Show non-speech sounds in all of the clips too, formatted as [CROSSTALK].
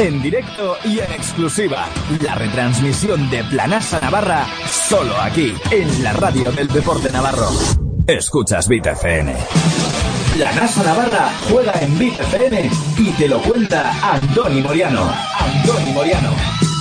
en directo y en exclusiva. La retransmisión de Planasa Navarra, solo aquí, en la radio del deporte navarro. Escuchas Beat FM. Planasa Navarra juega en FM y te lo cuenta Andoni Moriano. Andoni Moriano.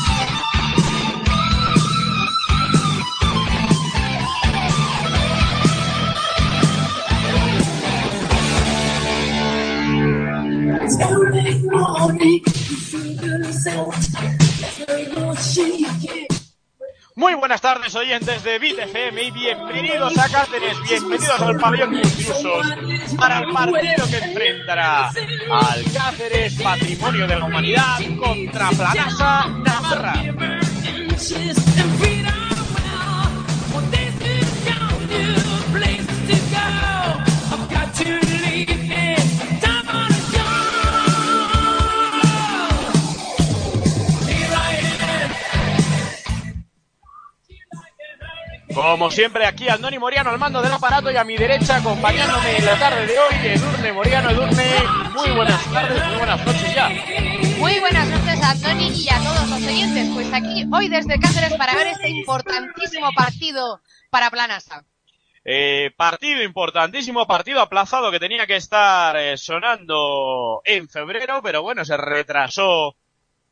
Muy buenas tardes oyentes de Bit FM y bienvenidos a Cáceres, bienvenidos al pabellón de intrusos para el partido que enfrentará al Cáceres Patrimonio de la Humanidad contra Planasa Navarra. Como siempre, aquí Andoni Moriano al mando del aparato y a mi derecha, acompañándome en la tarde de hoy, Edurne Moriano. Edurne, muy buenas tardes, muy buenas noches ya. Muy buenas noches a Andoni y a todos los oyentes. Pues aquí, hoy desde Cáceres, para ver este importantísimo partido para Planasa. Eh, partido importantísimo, partido aplazado que tenía que estar eh, sonando en febrero, pero bueno, se retrasó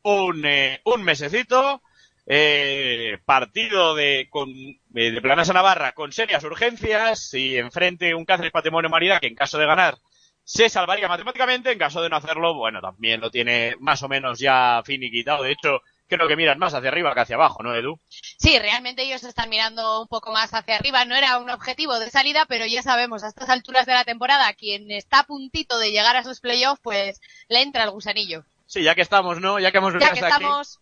un, eh, un mesecito. Eh, partido de, con, eh, de Planasa Navarra con serias urgencias y enfrente un Cáceres Patrimonio Humanidad que en caso de ganar se salvaría matemáticamente, en caso de no hacerlo, bueno, también lo tiene más o menos ya finiquitado. De hecho, creo que miran más hacia arriba que hacia abajo, ¿no, Edu? Sí, realmente ellos están mirando un poco más hacia arriba. No era un objetivo de salida, pero ya sabemos, a estas alturas de la temporada, quien está a puntito de llegar a sus playoffs, pues le entra el gusanillo. Sí, ya que estamos, ¿no? Ya que hemos Ya que estamos...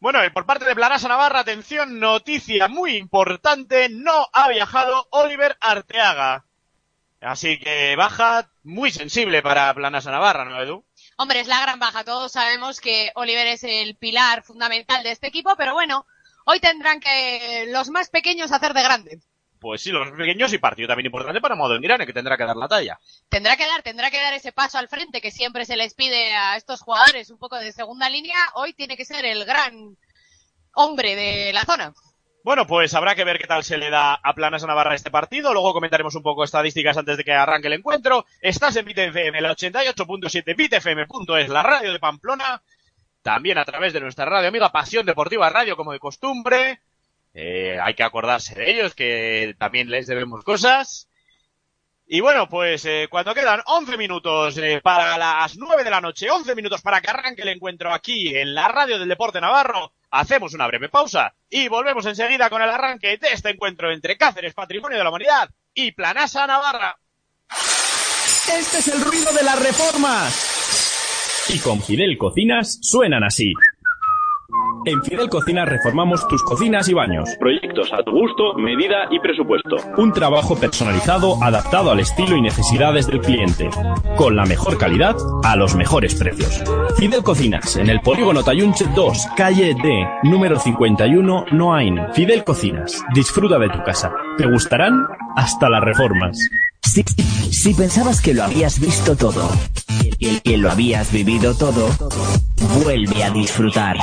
Bueno, por parte de Planasa Navarra, atención, noticia muy importante, no ha viajado Oliver Arteaga. Así que baja muy sensible para Planasa Navarra, ¿no, Edu? Hombre, es la gran baja. Todos sabemos que Oliver es el pilar fundamental de este equipo, pero bueno, hoy tendrán que los más pequeños hacer de grande. Pues sí, los pequeños y partido también importante para Modo Mirane, que tendrá que dar la talla. Tendrá que dar, tendrá que dar ese paso al frente que siempre se les pide a estos jugadores un poco de segunda línea. Hoy tiene que ser el gran hombre de la zona. Bueno, pues habrá que ver qué tal se le da a Planas Navarra este partido. Luego comentaremos un poco estadísticas antes de que arranque el encuentro. Estás en BitFM, la 88.7, bitfm.es, la radio de Pamplona. También a través de nuestra radio amiga Pasión Deportiva Radio, como de costumbre. Eh, hay que acordarse de ellos, que también les debemos cosas. Y bueno, pues eh, cuando quedan 11 minutos eh, para las 9 de la noche, 11 minutos para que arranque el encuentro aquí en la radio del Deporte Navarro, hacemos una breve pausa y volvemos enseguida con el arranque de este encuentro entre Cáceres, Patrimonio de la Humanidad, y Planasa Navarra. Este es el ruido de las reformas. Y con Fidel Cocinas suenan así. En Fidel Cocinas reformamos tus cocinas y baños. Proyectos a tu gusto, medida y presupuesto. Un trabajo personalizado adaptado al estilo y necesidades del cliente. Con la mejor calidad a los mejores precios. Fidel Cocinas, en el polígono Tayunche 2, calle D, número 51, Noain. Fidel Cocinas, disfruta de tu casa. ¿Te gustarán? Hasta las reformas. Si, si pensabas que lo habías visto todo, que, que lo habías vivido todo, vuelve a disfrutar.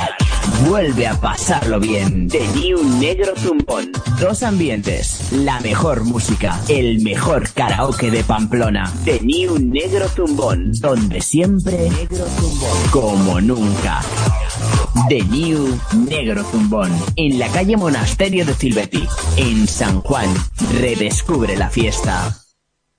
Vuelve a pasarlo bien. The New Negro Zumbón. Dos ambientes. La mejor música. El mejor karaoke de Pamplona. The New Negro Zumbón. Donde siempre. Negro Zumbón. Como nunca. The New Negro Zumbón. En la calle Monasterio de Silveti. En San Juan. Redescubre la fiesta.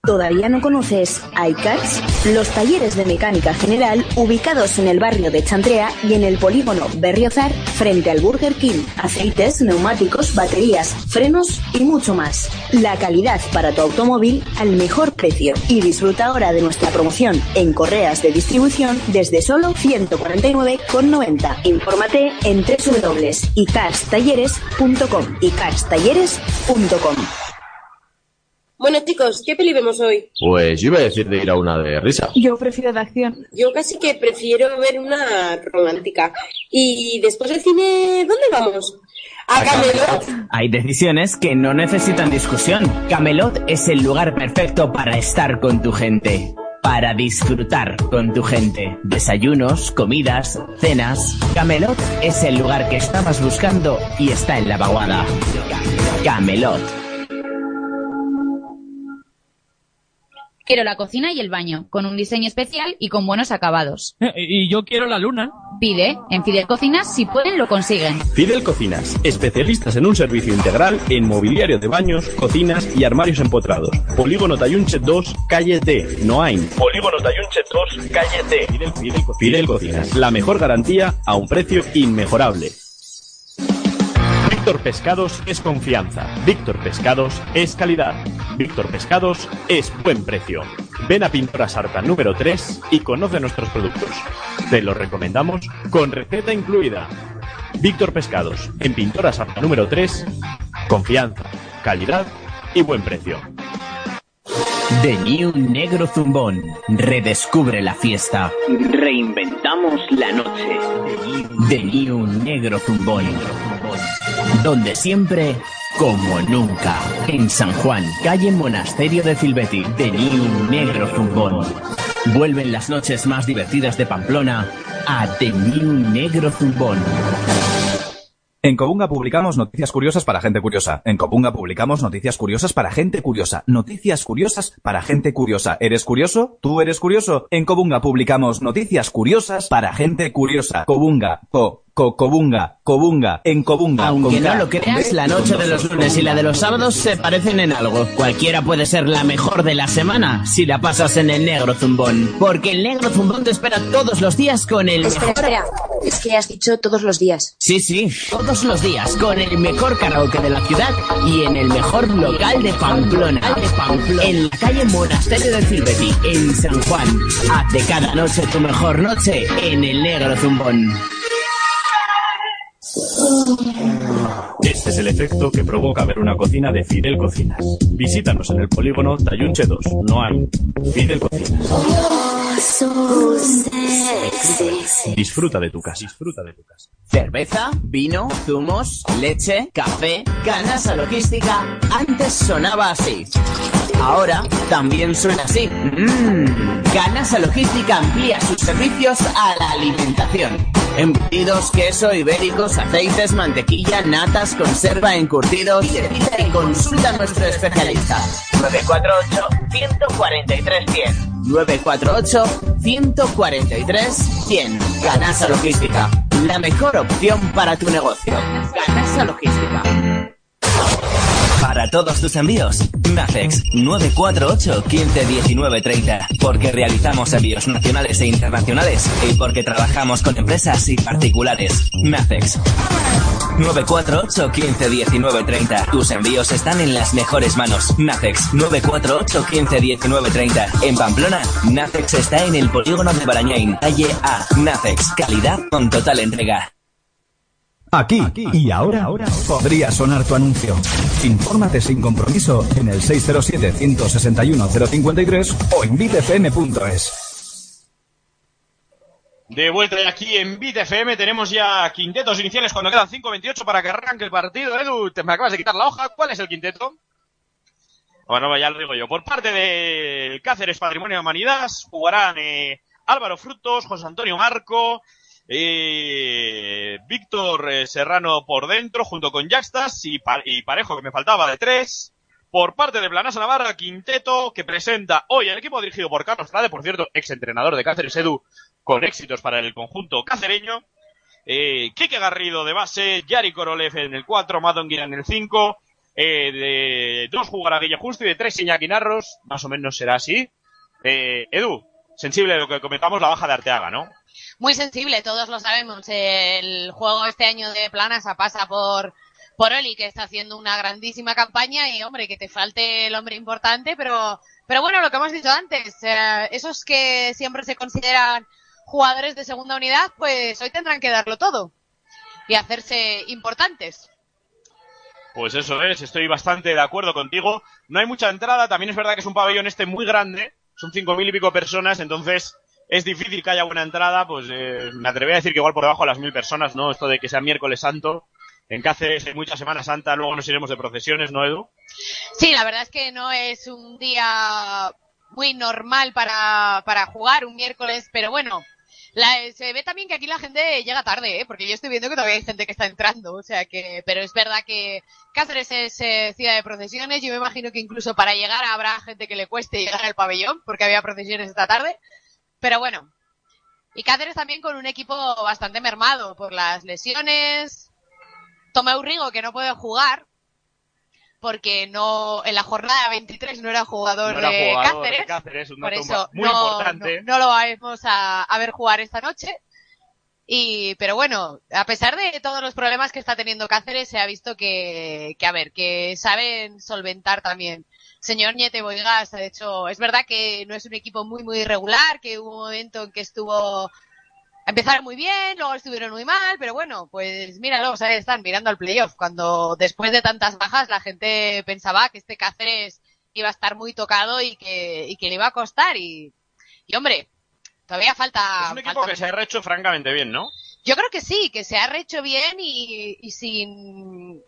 ¿Todavía no conoces iCars? Los talleres de mecánica general ubicados en el barrio de Chantrea y en el polígono Berriozar frente al Burger King. Aceites, neumáticos, baterías, frenos y mucho más. La calidad para tu automóvil al mejor precio. Y disfruta ahora de nuestra promoción en correas de distribución desde solo 149,90. Infórmate en www.icarstalleres.com icarstalleres.com Bueno, chicos, ¿qué peli vemos hoy? Pues yo iba a decir de ir a una de risa. Yo prefiero de acción. Yo casi que prefiero ver una romántica. Y después del cine, ¿dónde vamos? A Camelot. Hay decisiones que no necesitan discusión. Camelot es el lugar perfecto para estar con tu gente. para disfrutar con tu gente. Desayunos, comidas, cenas. Camelot es el lugar que estabas buscando y está en la vaguada. Camelot. Quiero la cocina y el baño, con un diseño especial y con buenos acabados. Y yo quiero la luna. Pide, en Fidel Cocinas, si pueden, lo consiguen. Fidel Cocinas, especialistas en un servicio integral en mobiliario de baños, cocinas y armarios empotrados. Polígono Tayunche 2, calle D, Noain. Polígono Tayunche 2, calle D. Fidel, Fidel, Fidel Cocinas, la mejor garantía a un precio inmejorable. Víctor Pescados es confianza. Víctor Pescados es calidad. Víctor Pescados es buen precio. Ven a Pintora Sarta número 3 y conoce nuestros productos. Te los recomendamos con receta incluida. Víctor Pescados, en Pintora Sarta número 3, confianza, calidad y buen precio. The New Negro Zumbón. Redescubre la fiesta. Reinventamos la noche. The New Negro Zumbón. Donde siempre, como nunca. En San Juan, calle Monasterio de Filbeti. The New Negro Zumbón. Vuelven las noches más divertidas de Pamplona a The New Negro Zumbón. En Cobunga publicamos noticias curiosas para gente curiosa. En Cobunga publicamos noticias curiosas para gente curiosa. Noticias curiosas para gente curiosa. ¿Eres curioso? ¿Tú eres curioso? En Cobunga publicamos noticias curiosas para gente curiosa. Cobunga. Co. Co Cobunga, Cobunga, en Cobunga. Aunque no lo creas, la noche de los lunes y la de los sábados se parecen en algo. Cualquiera puede ser la mejor de la semana si la pasas en el negro zumbón. Porque el negro zumbón te espera todos los días con el Espera, mejor... espera. Es que has dicho todos los días. Sí, sí, todos los días con el mejor karaoke de la ciudad y en el mejor local de Pamplona. En la calle Monasterio de Filbeti, en San Juan. Haz de cada noche tu mejor noche en el negro zumbón. うん。Este es el efecto que provoca ver una cocina de Fidel Cocinas. Visítanos en el polígono Tayunche 2, no hay. Fidel Cocinas. Disfruta de tu casa. Disfruta de tu casa. Cerveza, vino, zumos, leche, café, Canasa Logística. Antes sonaba así. Ahora también suena así. Mmm. Canasa Logística amplía sus servicios a la alimentación. Embutidos, queso, ibéricos, aceites, mantequilla, natas, conserva, encurtidos. Y consulta a nuestro especialista. 948-143-100. 948-143-100. Ganasa Logística. La mejor opción para tu negocio. Ganasa Logística. Para todos tus envíos, Mafex 948 15 19 30. Porque realizamos envíos nacionales e internacionales y porque trabajamos con empresas y particulares. Mafex 948 15 19 30. Tus envíos están en las mejores manos. Nafex 948 15 19 30. En Pamplona, Nafex está en el polígono de Barañain, calle A. Nafex, calidad con total entrega. Aquí y ahora podría sonar tu anuncio. Infórmate sin compromiso en el 607-161-053 o en bitfm.es. De vuelta aquí en Beat FM tenemos ya quintetos iniciales cuando quedan 5.28 para que arranque el partido. Edu, te me acabas de quitar la hoja. ¿Cuál es el quinteto? Bueno, ya lo digo yo. Por parte del Cáceres Patrimonio de Humanidad jugarán eh, Álvaro Frutos, José Antonio Marco, Víctor eh, Serrano por dentro junto con Yaxtas y, Pa- y Parejo que me faltaba de tres. Por parte de Planasa Navarra, quinteto que presenta hoy el equipo dirigido por Carlos Frade, por cierto, ex entrenador de Cáceres Edu, con éxitos para el conjunto cacereño. Eh, Garrido de base, Yari Korolev en el 4, Madonguina en el 5, eh, de dos jugará Guille Justo y de tres Iñaki Narros, más o menos será así. Eh, Edu, sensible a lo que comentamos, la baja de Arteaga, ¿no? Muy sensible, todos lo sabemos. El juego este año de Planasa pasa por, por Oli, que está haciendo una grandísima campaña y, hombre, que te falte el hombre importante, pero, pero bueno, lo que hemos dicho antes, eh, esos que siempre se consideran jugadores de segunda unidad, pues hoy tendrán que darlo todo y hacerse importantes. Pues eso es, estoy bastante de acuerdo contigo. No hay mucha entrada, también es verdad que es un pabellón este muy grande, son cinco mil y pico personas, entonces es difícil que haya buena entrada, pues eh, me atrevería a decir que igual por debajo de las mil personas, ¿no? Esto de que sea miércoles santo. En Cáceres hay mucha Semana Santa, luego nos iremos de procesiones, ¿no, Edu? Sí, la verdad es que no es un día muy normal para, para jugar un miércoles, pero bueno, la, se ve también que aquí la gente llega tarde, ¿eh? porque yo estoy viendo que todavía hay gente que está entrando, o sea que, pero es verdad que Cáceres es eh, ciudad de procesiones, yo me imagino que incluso para llegar habrá gente que le cueste llegar al pabellón, porque había procesiones esta tarde, pero bueno. Y Cáceres también con un equipo bastante mermado por las lesiones. Tomeu Rigo, que no puede jugar, porque no en la jornada 23 no era jugador, No era de, jugador Cáceres, de Cáceres, un por eso muy no, importante. no, no lo vamos a, a ver jugar esta noche. Y, pero bueno, a pesar de todos los problemas que está teniendo Cáceres, se ha visto que, que a ver, que saben solventar también. Señor Niete Boigas, de hecho, es verdad que no es un equipo muy, muy regular, que hubo un momento en que estuvo, empezaron muy bien, luego estuvieron muy mal, pero bueno, pues míralos, ahí están mirando al playoff, cuando después de tantas bajas la gente pensaba que este Cáceres iba a estar muy tocado y que, y que le iba a costar y, y hombre, todavía falta... Es un equipo falta- que se ha rehecho francamente bien, ¿no? Yo creo que sí, que se ha rehecho bien y, y sin...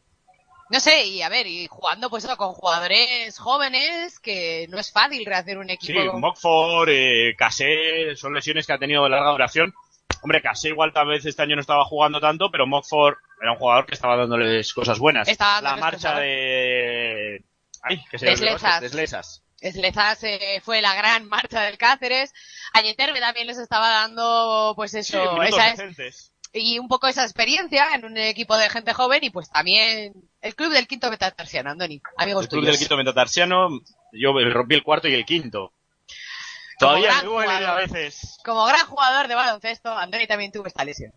No sé, y a ver, y jugando pues eso, con jugadores jóvenes, que no es fácil rehacer un Sí, equipo. Mockford, eh, Cassé, son lesiones que ha tenido de larga duración. Hombre, Cassé igual tal vez este año no estaba jugando tanto, pero Mockford era un jugador que estaba dándoles cosas buenas. Estaba La marcha cosas de... Ay, que se De me olvidó, Slezas. de Slezas. Slezas eh, fue la gran marcha del Cáceres. A Yeterbe también les estaba dando, pues Sí, eso, esa es-. Y un poco esa experiencia en un equipo de gente joven y pues también el club del quinto metatarsiano, Andoni, amigos El club tuyos. del quinto metatarsiano, yo rompí el cuarto y el quinto. Todavía me duele a veces. Como gran jugador de baloncesto, Andoni también tuvo esta lesión.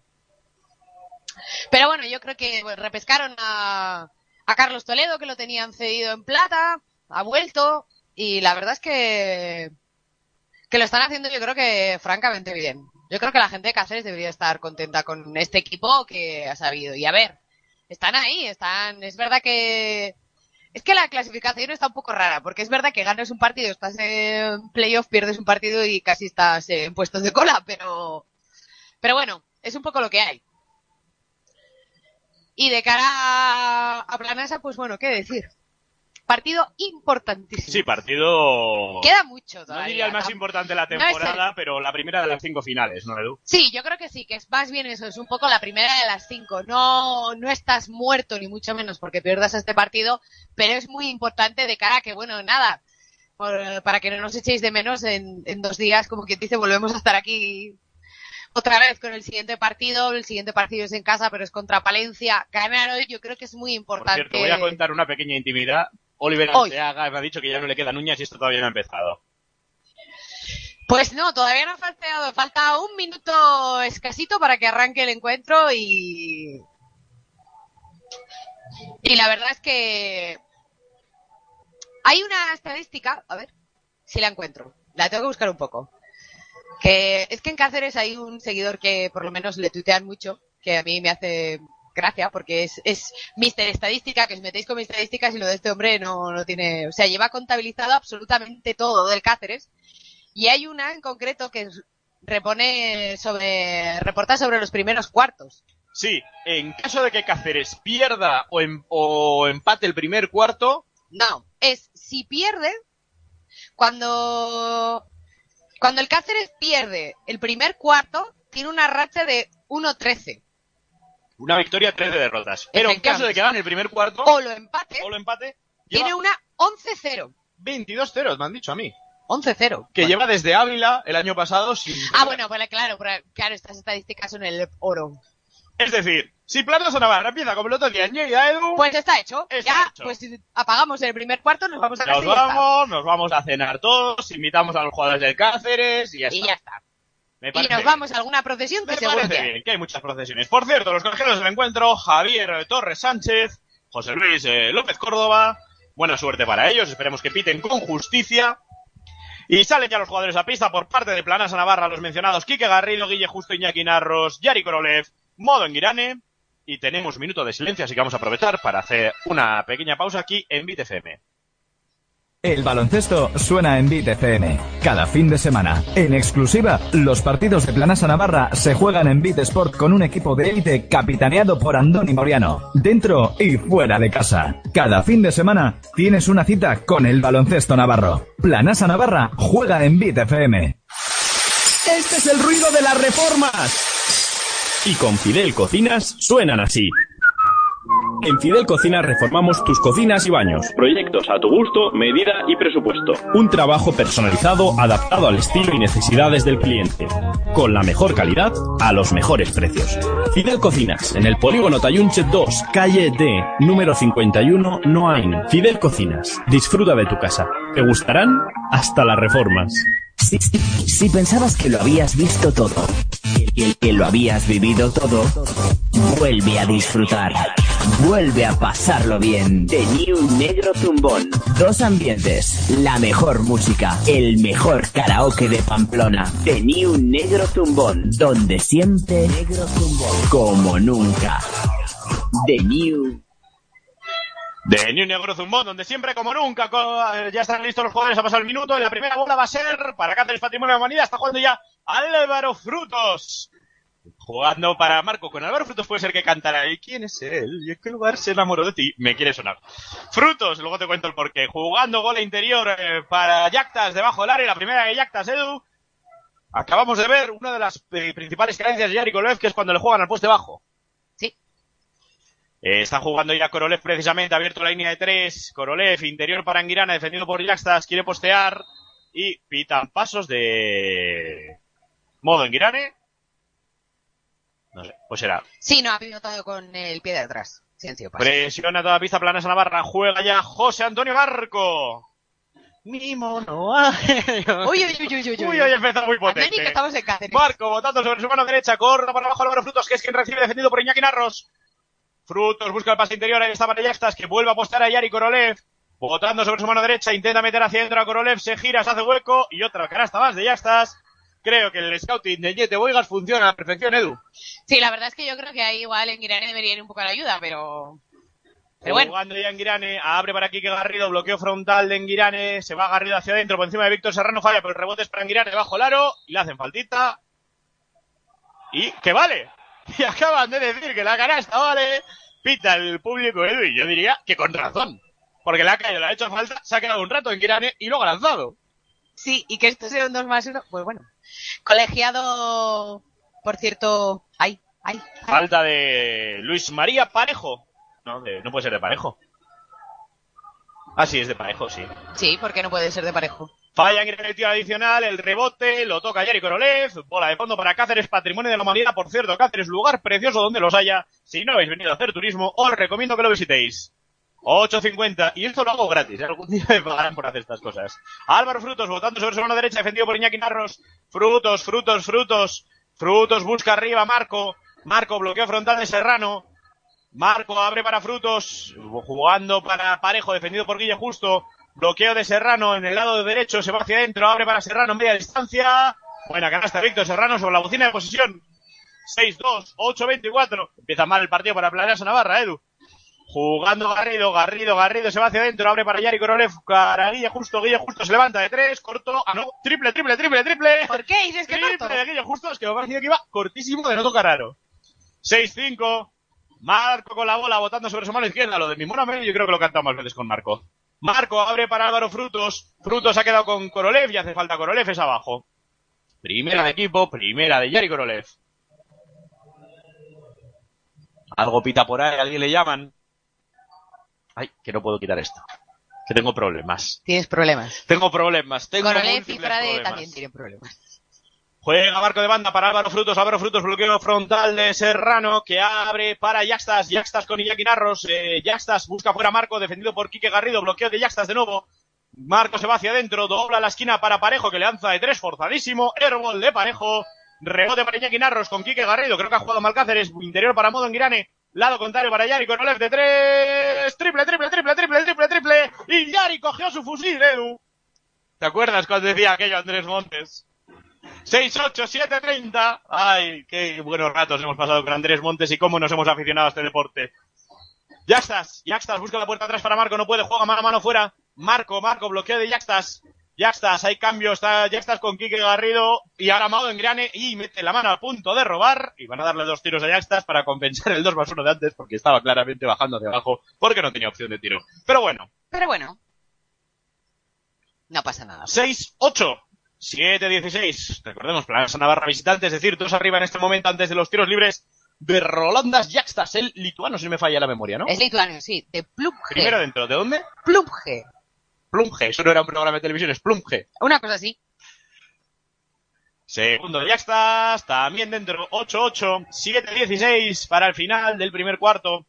Pero bueno, yo creo que bueno, repescaron a, a Carlos Toledo, que lo tenían cedido en plata, ha vuelto, y la verdad es que, que lo están haciendo yo creo que francamente bien. Yo creo que la gente de Cáceres debería estar contenta con este equipo que ha sabido. Y a ver, están ahí, están, es verdad que, es que la clasificación está un poco rara, porque es verdad que ganas un partido, estás en playoff, pierdes un partido y casi estás en puestos de cola, pero, pero bueno, es un poco lo que hay. Y de cara a, a Planasa, pues bueno, ¿qué decir? Partido importantísimo. Sí, partido... Queda mucho No todavía. diría el más importante de la No el- temporada, pero la primera de las cinco finales, ¿no, Edu? Sí, yo creo que sí, que es más bien eso, es un poco la primera de las cinco. No, no estás muerto ni mucho menos porque pierdas este partido, pero es muy importante de cara a que, bueno, nada, por- para que no nos echéis de menos en, en dos días, como quien dice, volvemos a estar aquí otra vez con el siguiente partido. El siguiente partido es en casa, pero es contra Palencia. Ganar hoy yo creo que es muy Por importante. cierto, voy a contar una pequeña intimidad. Oliver. Arteaga me ha dicho que ya no le quedan uñas y esto todavía no ha empezado. Pues no, todavía no ha faltado, falta un minuto escasito para que arranque el encuentro y... Y la verdad es que hay una estadística, a ver si la encuentro, la tengo que buscar un poco. Que es que en Cáceres hay un seguidor que por lo menos le tuitean mucho, que a mí me hace gracia porque es, es Mister Estadística, que os metéis con mis estadísticas y lo de este hombre no, no tiene, o sea, lleva contabilizado absolutamente todo del Cáceres. Y hay una en concreto que repone sobre, reporta sobre los primeros cuartos. Sí, en caso de que Cáceres pierda o, em- o empate el primer cuarto, No, es si pierde, cuando, cuando el Cáceres pierde el primer cuarto, tiene una racha de 1-13. Una victoria, 13 derrotas. Pero en caso de que gane el primer cuarto O lo empate, o lo empate, tiene una 11-0. 22 ceros, me han dicho a mí. 11-0. Que lleva desde Ávila el año pasado sin... Ah, bueno, pues claro, claro, estas estadísticas son el oro. Es decir, si Planas o Navarra empieza como el otro día en Lleida, Edu, Pues está hecho. Está ya, hecho. pues apagamos el primer cuarto, nos vamos a nos y vamos, nos vamos a cenar todos, invitamos a los jugadores del Cáceres y ya Y está. ya está. Me Y nos vamos a alguna procesión que Me seguro parece que bien, que hay muchas procesiones. Por cierto, los colegiados del encuentro, Javier Torres Sánchez, José Luis eh, López Córdoba, buena suerte para ellos, esperemos que piten con justicia. Y salen ya los jugadores a pista por parte de Planasa Navarra, los mencionados Quique Garrido, Guille Justo, Iñaki Narros, Yari Korolev, Modo Enguirane. Y tenemos un minuto de silencio, así que vamos a aprovechar para hacer una pequeña pausa aquí en BitFM. El baloncesto suena en Beat FM. Cada fin de semana, en exclusiva, los partidos de Planasa Navarra se juegan en Beat Sport con un equipo de élite capitaneado por Andoni Moriano, dentro y fuera de casa. Cada fin de semana tienes una cita con el baloncesto navarro. Planasa Navarra juega en Beat FM. Este es el ruido de las reformas. Y con Fidel Cocinas suenan así. En Fidel Cocinas reformamos tus cocinas y baños. Proyectos a tu gusto, medida y presupuesto. Un trabajo personalizado adaptado al estilo y necesidades del cliente. Con la mejor calidad a los mejores precios. Fidel Cocinas, en el polígono Tayunche 2, calle D, número 51, Noain. Fidel Cocinas, disfruta de tu casa. Te gustarán hasta las reformas. Si, si- si pensabas que lo habías visto todo, que, que lo habías vivido todo, vuelve a disfrutar. Vuelve a pasarlo bien. The New Negro Zumbón. Dos ambientes, la mejor música, el mejor karaoke de Pamplona. The New Negro Zumbón, donde siempre Negro Zumbón, como nunca. The New De New Negro Zumbón, donde siempre, como nunca, eh, ya están listos los jugadores, ha pasado el minuto y la primera bola va a ser para Cáceres Patrimonio de la Humanidad. Está jugando ya Álvaro Frutos. Jugando para Marco con Álvaro Frutos puede ser que cantara. ¿Y quién es él? ¿Y en qué lugar se enamoró de ti? Me quiere sonar. Frutos, luego te cuento el porqué. Jugando gol interior eh, para Yactas debajo del área. La primera de Yactas, Edu. Acabamos de ver una de las eh, principales carencias de Yari Kolev, que es cuando le juegan al poste bajo. Sí. Eh, está jugando ya Korolev precisamente, abierto la línea de tres. Korolev, interior para Anguirana, defendido por Yaxtas, quiere postear. Y pitan pasos de modo Anguirane. No sé, pues será. Sí, no, ha pivotado con el pie de atrás. Silencio, paso. Presiona toda pista Planas a Navarra. Juega ya José Antonio Marco. Mi mono. Uy, uy, uy, uy, uy, Uy, hoy empezó muy potente. que estamos en Cáceres. Marco botando sobre su mano derecha, corta para abajo Álvaro Frutos, que es quien recibe defendido por Iñaki Narros. Frutos busca el pase interior, ahí está para Yaxtas, que vuelve a apostar a Yari Korolev. Botando sobre su mano derecha, intenta meter hacia adentro a Korolev, se gira, se hace hueco y otra canasta más de Yaxtas. Creo que el scouting de Yete Boigas funciona a la perfección, Edu. Sí, la verdad es que yo creo que ahí igual en Guirane debería ir un poco a la ayuda, pero... Pero bueno, Jugando ya Enguirane, abre para Quique Garrido, bloqueo frontal de Enguirane, se va Garrido hacia adentro, por encima de Víctor Serrano, falla, pero el rebote es para Enguirane bajo el aro, y le hacen faltita. Y que vale. [LAUGHS] Y acaban de decir que la canasta vale. Pita el público Edu, y yo diría que con razón. Porque le ha caído, le ha hecho falta, se ha quedado un rato Enguirane y luego ha lanzado. Sí, y que esto sea un 2 más 1, pues bueno. Colegiado, por cierto... Ay, ay, ay. Falta de Luis María Parejo. No, de- no puede ser de Parejo. Ah, sí, es de Parejo, sí. Sí, porque no puede ser de parejo. Falla en el tiro adicional, el rebote, lo toca Yari Korolev, bola de fondo para Cáceres, patrimonio de la humanidad, por cierto, Cáceres, lugar precioso donde los haya. Si no habéis venido a hacer turismo, os recomiendo que lo visitéis. 8.50, y esto lo hago gratis, algún día me pagarán por hacer estas cosas. Álvaro Frutos, votando sobre su mano derecha, defendido por Iñaki Narros. Frutos, frutos, frutos. Frutos busca arriba Marco. Marco, bloqueo frontal de Serrano. Marco abre para Frutos, jugando para Parejo, defendido por Guille Justo. Bloqueo de Serrano en el lado derecho, se va hacia adentro, abre para Serrano, media distancia. Buena canasta, Víctor Serrano sobre la bocina de posición. 6-2, 8-24. Empieza mal el partido para Planeas Navarra, Edu. Jugando Garrido, Garrido, Garrido se va hacia adentro, abre para Yari Korolev, para Guille Justo, Guille Justo se levanta de tres, corto, ah no, triple, triple, triple, triple. ¿Por qué dices que Triple corto? de Guille Justo, es que me ha parecido que iba cortísimo de no tocar raro. 6-5. Marco con la bola, botando sobre su mano izquierda. Lo de mi medio yo creo que lo cantado más veces con Marco. Marco abre para Álvaro Frutos. Frutos ha quedado con Korolev y hace falta Korolev, es abajo. Primera de equipo, primera de Yari Korolev. Algo pita por ahí, alguien le llaman. Ay, que no puedo quitar esto. Que tengo problemas. Tienes problemas. Tengo problemas. Tengo Korolev y Frade problemas. también tienen problemas. Juega Marco de banda para Álvaro Frutos, Álvaro Frutos, bloqueo frontal de Serrano, que abre para Yaxtas, Yaxtas con Iñaki Narros, eh, Yaxtas busca fuera Marco, defendido por Quique Garrido, bloqueo de Yaxtas de nuevo, Marco se va hacia adentro, dobla la esquina para Parejo, que le lanza de tres, forzadísimo, airball de Parejo, rebote para Iñaki Narros con Quique Garrido, creo que ha jugado Malcáceres, interior para Modo Enguirane, lado contrario para Yari, con Olev de tres, triple, triple, triple, triple, triple, triple, y Yari cogió su fusil, Edu. ¿Te acuerdas cuando decía aquello Andrés Montes? 6-8-7-30. Ay, qué buenos ratos hemos pasado con Andrés Montes y cómo nos hemos aficionado a este deporte. Ya estás, ya estás, busca la puerta atrás para Marco, no puede, juega mano a mano fuera. Marco, Marco, bloqueo de Yaxtas. Yaxtas, hay cambios, está Yaxtas con Quique Garrido y ahora Mago en Grane y mete la mano a punto de robar y van a darle dos tiros a Yaxtas para compensar el 2 más 1 de antes porque estaba claramente bajando hacia abajo porque no tenía opción de tiro. Pero bueno, Pero bueno. No pasa nada. 6-8. 7-16. Recordemos, Plaza Navarra visitante, es decir, dos arriba en este momento antes de los tiros libres de Rolandas Yaxtas, el lituano, si me falla la memoria, ¿no? Es lituano, sí. De Plumge. Primero dentro, ¿de dónde? Plumge. Plumge, eso no era un programa de televisión, es Plumge. Una cosa así. Segundo Yaxtas, también dentro, 8-8, 7-16 para el final del primer cuarto.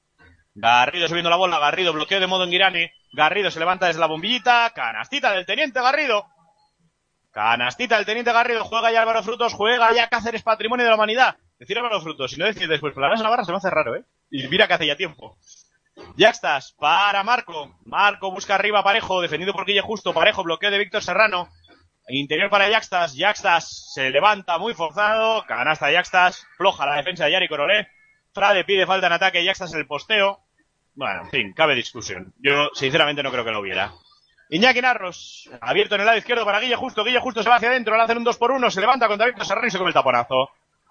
Garrido subiendo la bola, Garrido bloqueo de modo en Girane. Garrido se levanta desde la bombillita, canastita del teniente Garrido. Canastita del teniente Garrido, juega ya Álvaro Frutos, juega ya Cáceres Patrimonio de la Humanidad. Decir Álvaro Frutos, si no decir después por la Navarra se me hace raro, ¿eh? Y mira que hace ya tiempo. Yaxtas para Marco. Marco busca arriba Parejo, defendido por Guille Justo. Parejo, bloqueo de Víctor Serrano. Interior para Yaxtas. Yaxtas se levanta muy forzado. Canasta Yaxtas. Floja la defensa de Yari Corolé. Frade pide falta en ataque. Yaxtas el posteo. Bueno, en fin, cabe discusión. Yo, sinceramente, no creo que lo hubiera. Iñaki Narros, abierto en el lado izquierdo para Guille Justo. Guille Justo se va hacia adentro, le hacen un 2 por 1 se levanta contra Víctor Serrano y se come el taponazo.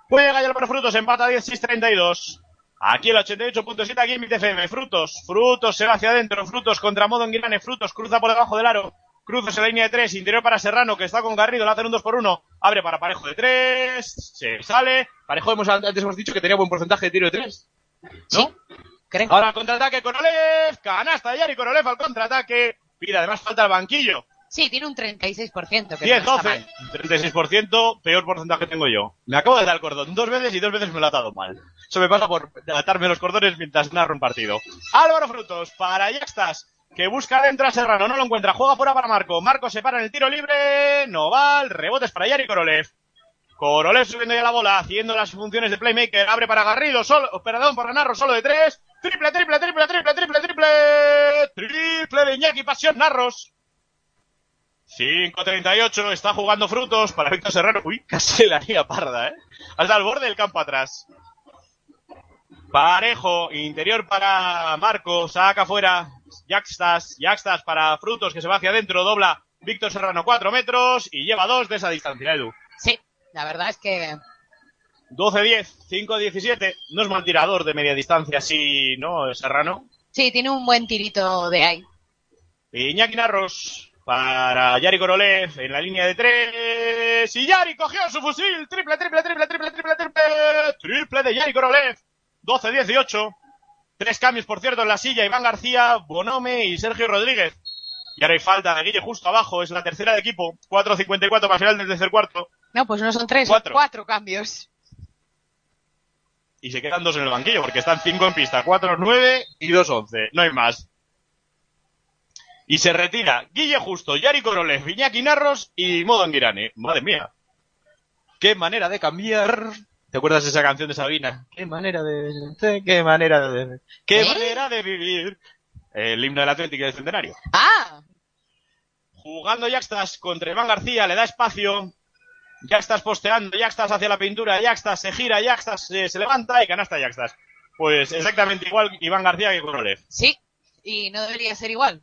Juega ya para Frutos, empata 16-32. Aquí el 88.7, aquí en mi TFM. Frutos, Frutos se va hacia adentro. Frutos contra Modo en Guirane. Frutos cruza por debajo del aro. Cruzos en la línea de 3. Interior para Serrano, que está con Garrido. Le hacen un 2 por 1 Abre para Parejo de 3. Se sale. Parejo, hemos, antes hemos dicho que tenía buen porcentaje de tiro de 3. ¿No? Creo. Ahora contraataque con Olev. Canasta de Yari con Olev al contraataque. Pide además falta al banquillo. Sí, tiene un 36%. Que 10, no está 12, mal. 36%, peor porcentaje tengo yo. Me acabo de dar el cordón dos veces y dos veces me lo ha atado mal. Eso me pasa por atarme los cordones mientras narro un partido. Álvaro Frutos, para Yaxtas, que busca adentro a Serrano, no lo encuentra, juega fuera para Marco. Marco se para en el tiro libre, no va, el rebote es para Yari Korolev. Korolev subiendo ya la bola, haciendo las funciones de playmaker, abre para Garrido, solo, perdón, para Narro, solo de tres. Triple, triple, triple, triple, triple, triple. Triple de Iñaki Pasión Narros. 5.38, está jugando frutos para Víctor Serrano. Uy, casi la haría parda, ¿eh? Hasta el borde del campo atrás. Parejo, interior para Marco, saca fuera. Yaxtas, Yaxtas para Frutos que se va hacia adentro, dobla Víctor Serrano 4 metros y lleva 2 de esa distancia, Edu. Sí, la verdad es que 12-10, 5-17, no es mal tirador de media distancia, sí, ¿no, Serrano? sí, tiene un buen tirito de ahí. Iñaki Narros para Yari Korolev en la línea de tres. Y Yari cogió su fusil. Triple, triple, triple, triple, triple, triple. Triple de Yari Korolev. 12-18. Tres cambios, por cierto, en la silla. Iván García, Bonome y Sergio Rodríguez. Y ahora hay falta de Guille justo abajo. Es la tercera de equipo. 4-54 para final del tercer cuarto. No, pues no son tres, Cuatro. son cuatro cambios. Y se quedan dos en el banquillo porque están cinco en pista. 4-9 y 2-11. No hay más. Y se retira Guille Justo, Yari Korolev, Iñaki Narros y Modo Anguirane. Madre mía. Qué manera de cambiar. ¿Te acuerdas de esa canción de Sabina? Qué manera de... Qué manera de... Qué ¿Eh? manera de vivir. El himno del Atlético del Centenario. Ah, Jugando Yaxtas contra Iván García, le da espacio. Yaxtas posteando, Yaxtas hacia la pintura, Yaxtas se gira, Yaxtas se, se levanta y canasta Yaxtas. Pues exactamente igual Iván García que Korolev. sí. Y no debería ser igual.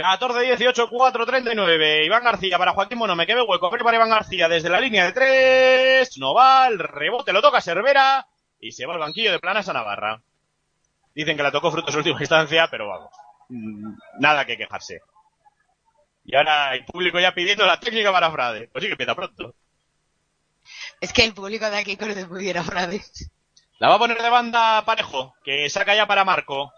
14-18, 4-39. Iván García para Joaquín Mono. Me queda hueco. Abre para Iván García desde la línea de tres. No va. El rebote lo toca Cervera. Y se va al banquillo de Planas a Navarra. Dicen que la tocó frutos en última instancia, pero vamos. mm, Nada que quejarse. Y ahora el público ya pidiendo la técnica para Frade. Pues sí que empieza pronto. Es que el público de aquí conoce muy bien a Frade. La va a poner de banda Parejo, que saca ya para Marco.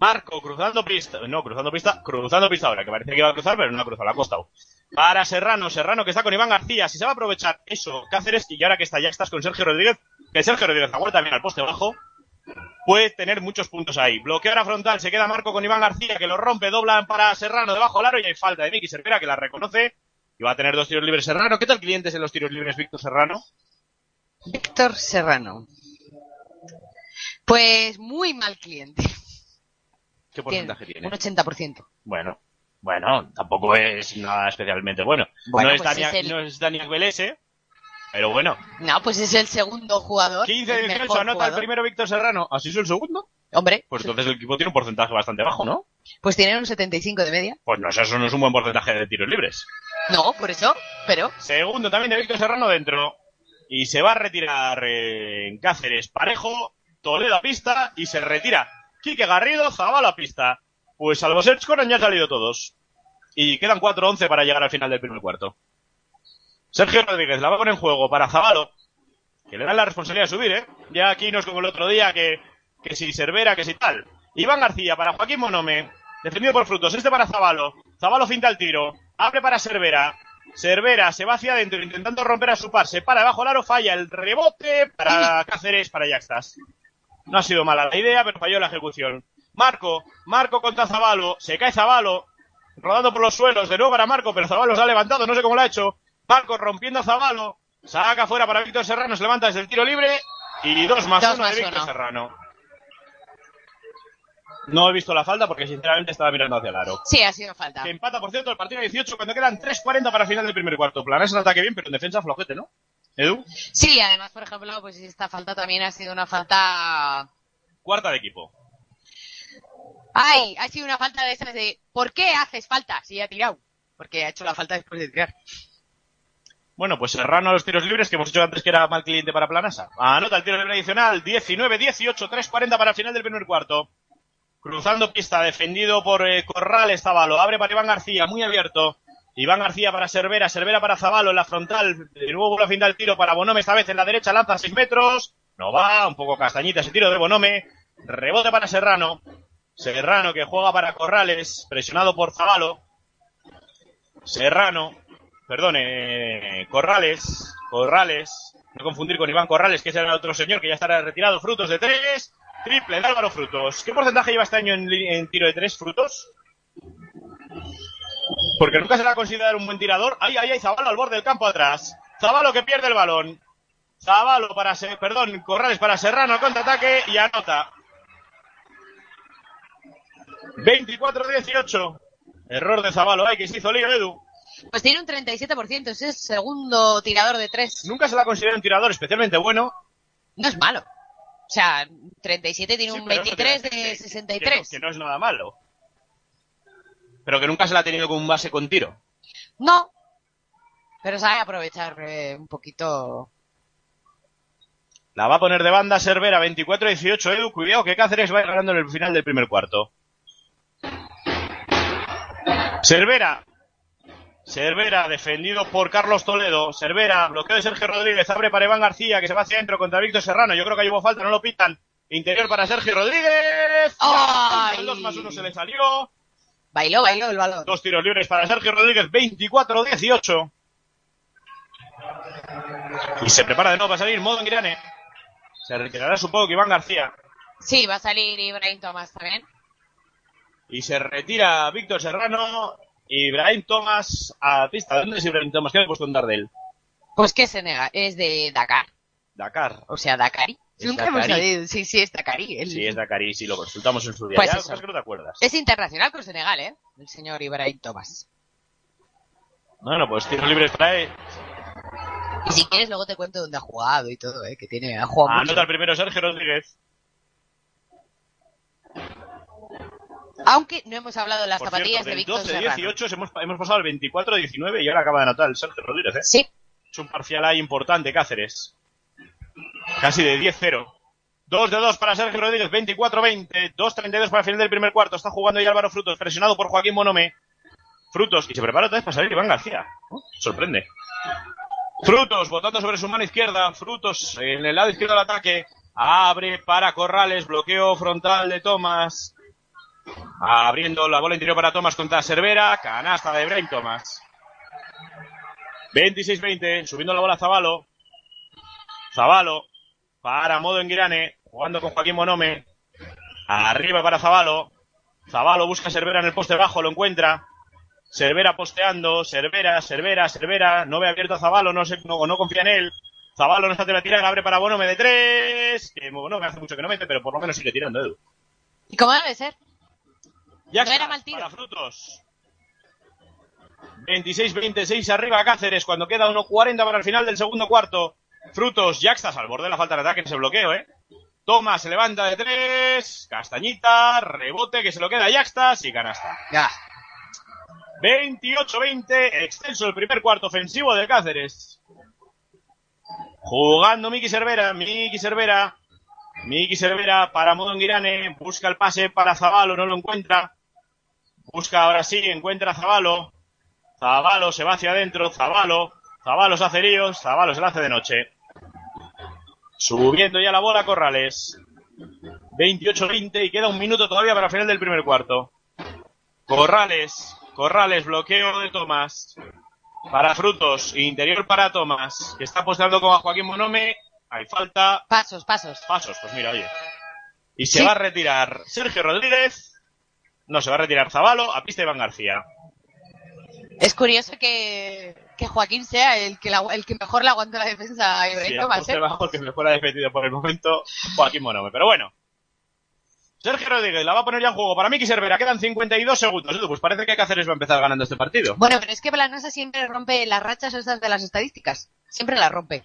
Marco cruzando pista, no, cruzando pista, cruzando pista ahora, que parece que iba a cruzar, pero no ha cruzado, la ha costado. Para Serrano, Serrano que está con Iván García, si se va a aprovechar eso, Cáceres, y ahora que está, ya estás con Sergio Rodríguez, que Sergio Rodríguez aguanta bien al poste bajo, puede tener muchos puntos ahí. Bloqueo ahora frontal, se queda Marco con Iván García, que lo rompe, doblan para Serrano debajo del aro y hay falta de Miki Cervera, que la reconoce, y va a tener dos tiros libres Serrano. ¿Qué tal clientes en los tiros libres, Víctor Serrano? Víctor Serrano. Pues muy mal cliente. ¿Qué porcentaje tiene? Un 80%. Bueno, bueno, tampoco es nada especialmente bueno. Bueno, no, es pues Dani, es el- no es Dani Agbelese, Pero bueno, No, pues es el segundo jugador. 15 de el descenso, mejor anota el jugador. primero Víctor Serrano. ¿Así es el segundo? Hombre, Pues entonces el equipo tiene un porcentaje bastante bajo, ¿no? pues tienen un 75 de media. Pues no, eso no es un buen porcentaje de tiros libres. No, por eso, pero Segundo también de Víctor Serrano dentro. Y se va a retirar eh, en Cáceres Parejo, Toledo a pista y se retira. Quique Garrido, Zabala a pista. Pues salvo Serge Conan ya han salido todos. Y quedan 4-11 para llegar al final del primer cuarto. Sergio Rodríguez la va a poner en juego para Zabalo, que le dan la responsabilidad de subir, ¿eh? Ya aquí no es como el otro día que, que si Cervera, que si tal. Iván García para Joaquín Monome, defendido por Frutos. Este para Zabalo. Zabalo finta el tiro. Abre para Cervera. Cervera se va hacia adentro intentando romper a su par. Se para debajo del aro, falla el rebote para Cáceres, para Yaxtas. No ha sido mala la idea, pero falló la ejecución. Marco, Marco contra Zabalo. Se cae Zabalo, rodando por los suelos. De nuevo para Marco, pero Zabalo se ha levantado, no sé cómo lo ha hecho. Marco rompiendo a Zabalo. Saca fuera para Víctor Serrano, se levanta desde el tiro libre. Y dos más Dos uno más de Víctor uno. Serrano. No he visto la falta porque sinceramente estaba mirando hacia el aro. sí, ha sido falta. Que empata, por cierto, el partido 18 cuando quedan 3.40 para el final del primer cuarto. Planes en ataque bien, pero en defensa flojete, ¿no? Edu, Sí, además, por ejemplo, pues esta falta también ha sido una falta... cuarta de equipo. Ay, ha sido una falta de esas de ¿por qué haces falta si ha tirado? Porque ha hecho la falta después de tirar. Bueno, pues Serrano a los tiros libres, que hemos dicho antes que era mal cliente para Planasa. Anota el tiro libre adicional, 19-18, 3.40 para el final del primer cuarto. Cruzando pista, defendido por eh, Corrales, Zabalo. Abre para Iván García, muy abierto. Iván García para Cervera, Cervera para Zabalo en la frontal. De nuevo vuelve a fin del tiro para Bonome, esta vez en la derecha, lanza a 6 metros. No va, un poco castañita ese tiro de Bonome. Rebote para Serrano. Serrano que juega para Corrales, presionado por Zabalo. Serrano, perdón, eh, Corrales, Corrales, no confundir con Iván Corrales, que es el otro señor que ya estará retirado. Frutos de tres, triple de Álvaro Frutos. ¿Qué porcentaje lleva este año en, en tiro de tres, Frutos? Porque nunca se le ha considerado un buen tirador. Ahí, ahí, ahí, Zabalo al borde del campo atrás. Zabalo que pierde el balón. Zabalo para, Se- perdón, Corrales para Serrano, contraataque y anota. 24-18. Error de Zabalo, ay, que se hizo lío, Edu. Pues tiene un 37%, es el segundo tirador de tres. Nunca se la considera un tirador especialmente bueno. No es malo. O sea, 37 tiene Sí, un pero eso 23 que- que- de que- 63. Que no, que no es nada malo. Pero que nunca se la ha tenido como un base con tiro. No. Pero sabe aprovechar eh, un poquito. La va a poner de banda Cervera 24-18. Edu, cuidado que Cáceres va ganando en el final del primer cuarto. Cervera. Cervera, defendido por Carlos Toledo. Cervera, bloqueo de Sergio Rodríguez. Abre para Iván García, que se va hacia adentro contra Víctor Serrano. Yo creo que ahí hubo falta, no lo pitan. Interior para Sergio Rodríguez. ¡Ay! El 2 más 1 se le salió. Bailó, bailó el balón. Dos tiros libres para Sergio Rodríguez, 24-18. Y se prepara de nuevo para salir modo Engrane. Se retirará supongo que Iván García. Sí, va a salir Ibrahim Thomas también. Y se retira Víctor Serrano. Ibrahim Thomas a pista. ¿De dónde es Ibrahim Thomas? ¿Qué me he puesto en dar de él? Pues que se nega, es de Dakar. Dakar. O sea, Dakari. Es Nunca hemos Dakari. sabido. Sí, sí, es Dakari. El- Sí, es Dakar sí, lo consultamos en su día. Pues Ya, eso. cosas que no te acuerdas. Es internacional con Senegal, ¿eh? El señor Ibrahim Thomas. Bueno, pues tiros libres trae. Y si quieres, luego te cuento dónde ha jugado y todo, ¿eh? Que tiene, ha jugado mucho. Anota el primero Sergio Rodríguez. Aunque no hemos hablado de las Por zapatillas cierto, de del Víctor Serrano. 12-18 hemos, hemos pasado al 24-19 y ahora acaba de anotar el Sergio Rodríguez, ¿eh? Sí. Es un parcial ahí importante, Cáceres. Casi de 10-0. 2 de 2 para Sergio Rodríguez, 24-20. 2-32 para el final del primer cuarto. Está jugando ya Álvaro Frutos, presionado por Joaquín Monome. Frutos, y se prepara otra vez para salir Iván García. Sorprende. Frutos, botando sobre su mano izquierda. Frutos en el lado izquierdo del ataque. Abre para Corrales, bloqueo frontal de Tomás. Abriendo la bola interior para Tomás contra Cervera. Canasta de Brain Tomás. 26-20, subiendo la bola a Zabalo. Zabalo para modo Enguirane, jugando con Joaquín Monome. Arriba para Zabalo. Zabalo busca a Cervera en el poste bajo, lo encuentra. Cervera posteando, Cervera, Cervera, Cervera. No ve abierto a Zabalo, no, sé, no, no confía en él. Zabalo no está de la tirada, abre para Bonome de tres. Que Bonome hace mucho que no mete, pero por lo menos sigue tirando, Edu. ¿Y cómo debe ser? Ya No era mal tiro. Para frutos. 26-26 arriba Cáceres cuando queda 1.40 para el final del segundo cuarto. Frutos, ya estás al borde de la falta de ataque en ese bloqueo, ¿eh? Toma, se levanta de tres. Castañita, rebote que se lo queda a Yaxtas y canasta. Ya. 28-20, extenso el primer cuarto ofensivo de Cáceres. Jugando Miki Cervera, Miki Cervera, Miki Cervera para Modonguirane, busca el pase para Zabalo, no lo encuentra. Busca ahora sí, encuentra a Zabalo. Zabalo se va hacia adentro, Zabalo, Zabalo se hace líos, Zabalo se la hace de noche. Subiendo ya la bola Corrales. 28-20 y queda un minuto todavía para el final del primer cuarto. Corrales, Corrales, bloqueo de Tomás. Para Frutos, interior para Tomás, que está apostando con Joaquín Monome. Hay falta. Pasos, pasos. Pasos, pues mira, oye. Y se Sí. va a retirar Sergio Rodríguez. No, se va a retirar Zabalo a pista Iván García. Es curioso que, que Joaquín sea el que, la- el que mejor le aguanta la defensa a Ibrahim Sí, apunte ¿eh? el que mejor ha defendido por el momento Joaquín Monome. Pero bueno. Sergio Rodríguez la va a poner ya en juego para Miki Cervera. Quedan 52 segundos. Pues parece que Cáceres va a empezar ganando este partido. Bueno, pero es que Planosa siempre rompe las rachas esas de las estadísticas. Siempre las rompe.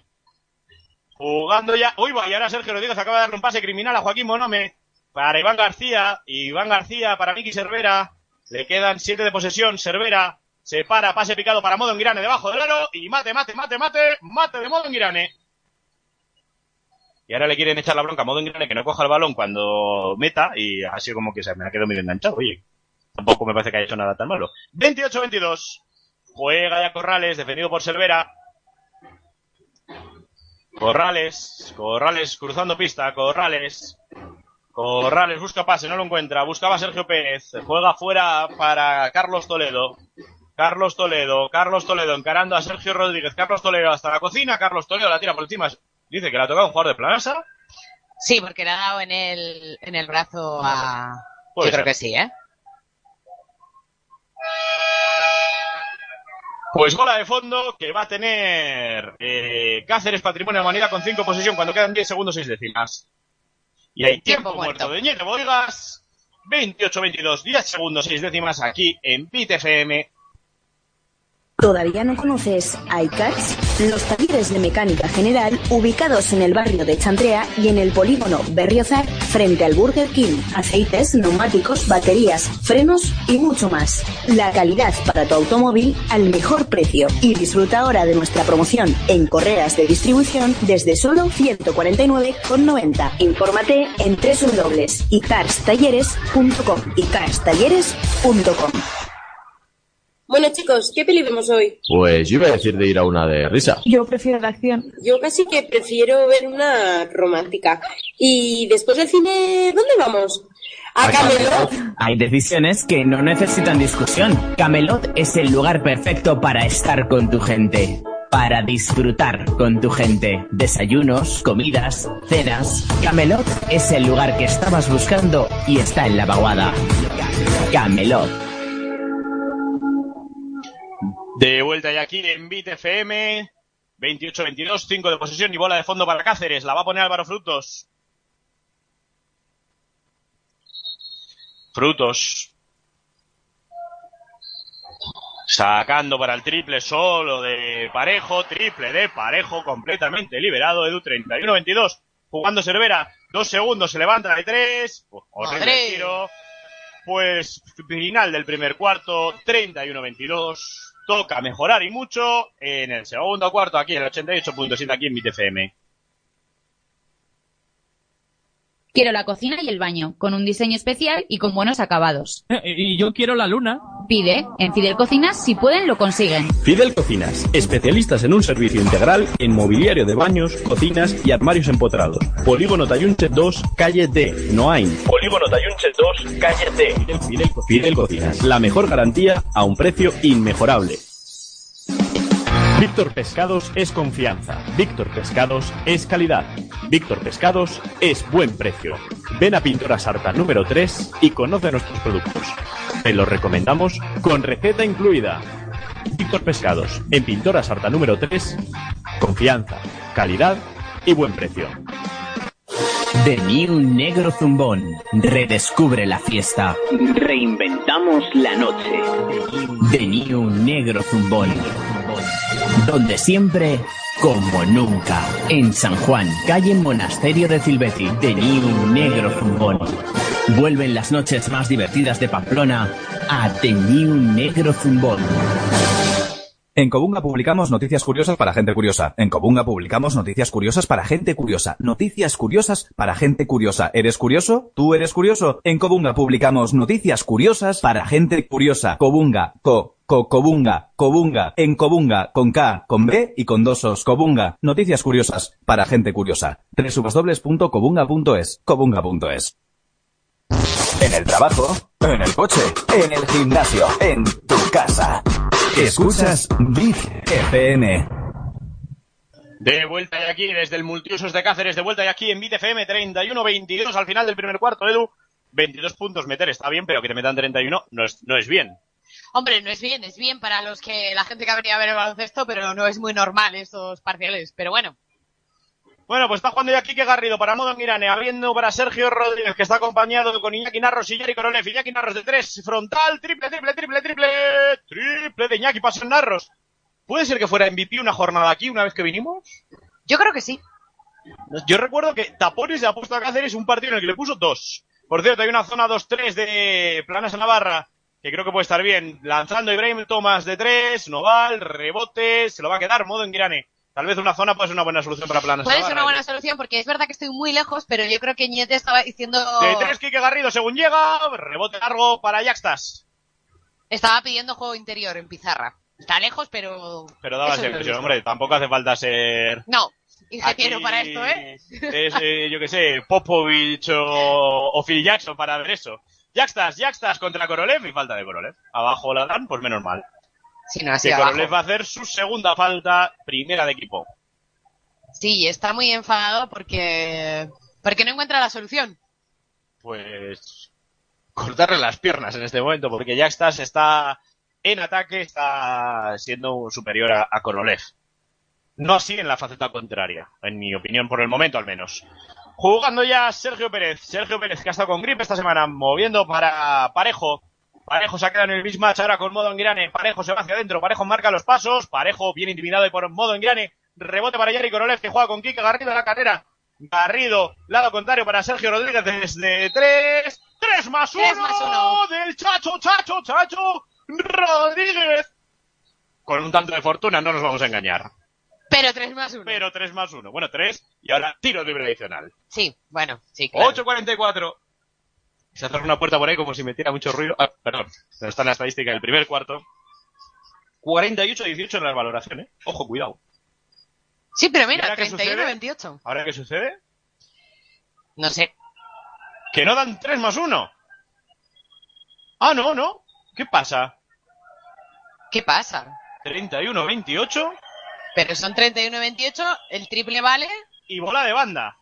Jugando ya. Uy, va, y ahora Sergio Rodríguez acaba de darle un pase criminal a Joaquín Monome. Para Iván García. Iván García para Miki Cervera. Le quedan 7 de posesión. Cervera se para. Pase picado para Modo Girane debajo del aro. Y mate, mate, mate, mate. Mate de Modo Girane. Y ahora le quieren echar la bronca a Modo Girane que no coja el balón cuando meta. Y así como que se me ha quedado medio enganchado. Oye, tampoco me parece que haya hecho nada tan malo. 28-22. Juega ya Corrales, defendido por Cervera. Corrales, Corrales cruzando pista, Corrales. Corrales busca pase, no lo encuentra, buscaba Sergio Pérez, juega fuera para Carlos Toledo. Carlos Toledo, Carlos Toledo encarando a Sergio Rodríguez, Carlos Toledo hasta la cocina, Carlos Toledo la tira por encima, dice que la ha tocado un jugador de Planasa. Sí, porque le ha dado en el, en el brazo a... Yo creo que sí, ¿eh? Pues bola de fondo que va a tener eh, Cáceres Patrimonio de Humanidad con 5 posesión cuando quedan 10 segundos 6 décimas. Y hay tiempo, muerto. de Ñete Boigas, 28-22, 10 segundos 6 décimas aquí en BitFM. ¿Todavía no conoces iCards? Los talleres de mecánica general ubicados en el barrio de Chantrea y en el polígono Berriozar frente al Burger King. Aceites, neumáticos, baterías, frenos y mucho más. La calidad para tu automóvil al mejor precio. Y disfruta ahora de nuestra promoción en correas de distribución desde solo 149,90. Infórmate en www.icarstalleres.com icarstalleres.com Bueno, chicos, ¿qué peli vemos hoy? Pues yo iba a decir de ir a una de risa. Yo prefiero la acción. Yo casi que prefiero ver una romántica. Y después del cine, ¿dónde vamos? A Camelot. Hay decisiones que no necesitan discusión. Camelot es el lugar perfecto para estar con tu gente. Para disfrutar con tu gente. Desayunos, comidas, cenas. Camelot es el lugar que estabas buscando y está en la vaguada. Camelot. De vuelta ya aquí en BitFM. 28-22, 5 de posesión y bola de fondo para Cáceres. La va a poner Álvaro Frutos. Frutos. Sacando para el triple solo de Parejo. Triple de Parejo completamente liberado. Edu 31-22. Jugando Cervera. Dos segundos. Se levanta de tres. Pues, horrible tiro. Pues final del primer cuarto. 31-22. Toca mejorar y mucho en el segundo cuarto aquí en el 88.7 aquí en BitFM. Quiero la cocina y el baño, con un diseño especial y con buenos acabados. Y yo quiero la luna. Pide, en Fidel Cocinas, si pueden, lo consiguen. Fidel Cocinas, especialistas en un servicio integral en mobiliario de baños, cocinas y armarios empotrados. Polígono Tayunche 2, calle D, Noain. Polígono Tayunche 2, calle D. Fidel, Fidel Cocinas, la mejor garantía a un precio inmejorable. Víctor Pescados es confianza. Víctor Pescados es calidad. Víctor Pescados es buen precio. Ven a Pintora Sarta número 3 y conoce nuestros productos. Te los recomendamos con receta incluida. Víctor Pescados, en Pintora Sarta número 3, confianza, calidad y buen precio. The New Negro Zumbón. Redescubre la fiesta. Reinventamos la noche. The New Negro Zumbón. Donde siempre, como nunca. En San Juan, calle Monasterio de Filbeti. The New Negro Zumbón. Vuelven las noches más divertidas de Pamplona a The New Negro Zumbón. En Cobunga publicamos noticias curiosas para gente curiosa. En Cobunga publicamos noticias curiosas para gente curiosa. Noticias curiosas para gente curiosa. ¿Eres curioso? ¿Tú eres curioso? En Cobunga publicamos noticias curiosas para gente curiosa. Cobunga, co, co, Cobunga, Cobunga, en Cobunga, con K, con B y con dos os. Cobunga, noticias curiosas para gente curiosa. www.cobunga.es, cobunga.es. En el trabajo, en el coche, en el gimnasio, en tu casa. Escuchas Big FM. De vuelta y aquí desde el Multiusos de Cáceres, de vuelta y aquí en Bit FM 31-22 al final del primer cuarto, Edu. 22 puntos meter está bien, pero que te metan 31 no es, no es bien. Hombre, no es bien, es bien para los que la gente que ha venido a ver el baloncesto, pero no es muy normal estos parciales. Pero bueno, Bueno, pues está jugando ya Quique Garrido para Modo Irane, abriendo para Sergio Rodríguez, que está acompañado con Iñaki Narros y Yari Korolev. Iñaki Narros de tres, frontal, triple, triple, triple, triple, triple de Iñaki, paso en Narros. ¿Puede ser que fuera MVP una jornada aquí una vez que vinimos? yo creo que sí. Yo recuerdo que Tapones le ha puesto a Cáceres un partido en el que le puso dos. Por cierto, hay una zona 2-3 de Planas a Navarra, que creo que puede estar bien. Lanzando Ibrahim Thomas de tres, Noval, rebote, se lo va a quedar Modo Girane. Tal vez una zona puede ser una buena solución para Planas Puede ser una buena solución porque es verdad que estoy muy lejos, pero yo creo que Ñete estaba diciendo... De tres, Quique Garrido según llega, rebote largo para Yaxtas. Estaba pidiendo juego interior en pizarra. Está lejos, pero... Pero daba esa impresión, hombre, tampoco hace falta ser... No, ingeniero Aquí para esto, ¿eh? Es, eh, yo que sé, Popovich o, o Phil Jackson para ver eso. Yaxtas, Yaxtas contra Korolev y falta de Korolev. Abajo la dan, pues menos mal. Sí, no, Que abajo. Korolev va a hacer su segunda falta, primera de equipo. Sí, está muy enfadado porque... Porque no encuentra la solución. Pues cortarle las piernas en este momento, porque Yaxtas está en ataque, está siendo superior a, a Korolev. No así en la faceta contraria, en mi opinión, por el momento al menos. Jugando ya Sergio Pérez. Sergio Pérez que ha estado con gripe esta semana, moviendo para Parejo. Parejo se ha quedado en el mismatch ahora con Modo Engrane. Parejo se va hacia adentro. Parejo marca los pasos. Parejo bien intimidado por Modo Engrane. Rebote para Yari Korolev que juega con Kike Garrido en la carrera. Garrido, lado contrario para Sergio Rodríguez desde tres. Tres más uno, Tres más uno. del Chacho, Chacho, Chacho Rodríguez. Con un tanto de fortuna, no nos vamos a engañar. Pero 3 más 1. Pero 3 más 1. Bueno, 3 y ahora tiro libre adicional. Sí, bueno, sí, claro. 8.44. Se cerró una puerta por ahí como si metiera mucho ruido. Ah, perdón. Está en la estadística del primer cuarto. 48-18 en las valoraciones. Ojo, cuidado. Sí, pero ¿Y mira, ahora qué sucede? 31-28. ¿Ahora qué sucede? No sé. Que no dan 3 más 1. Ah, no, no. ¿Qué pasa? ¿Qué pasa? 31-28 Pero son 31-28, el triple vale. y bola de banda.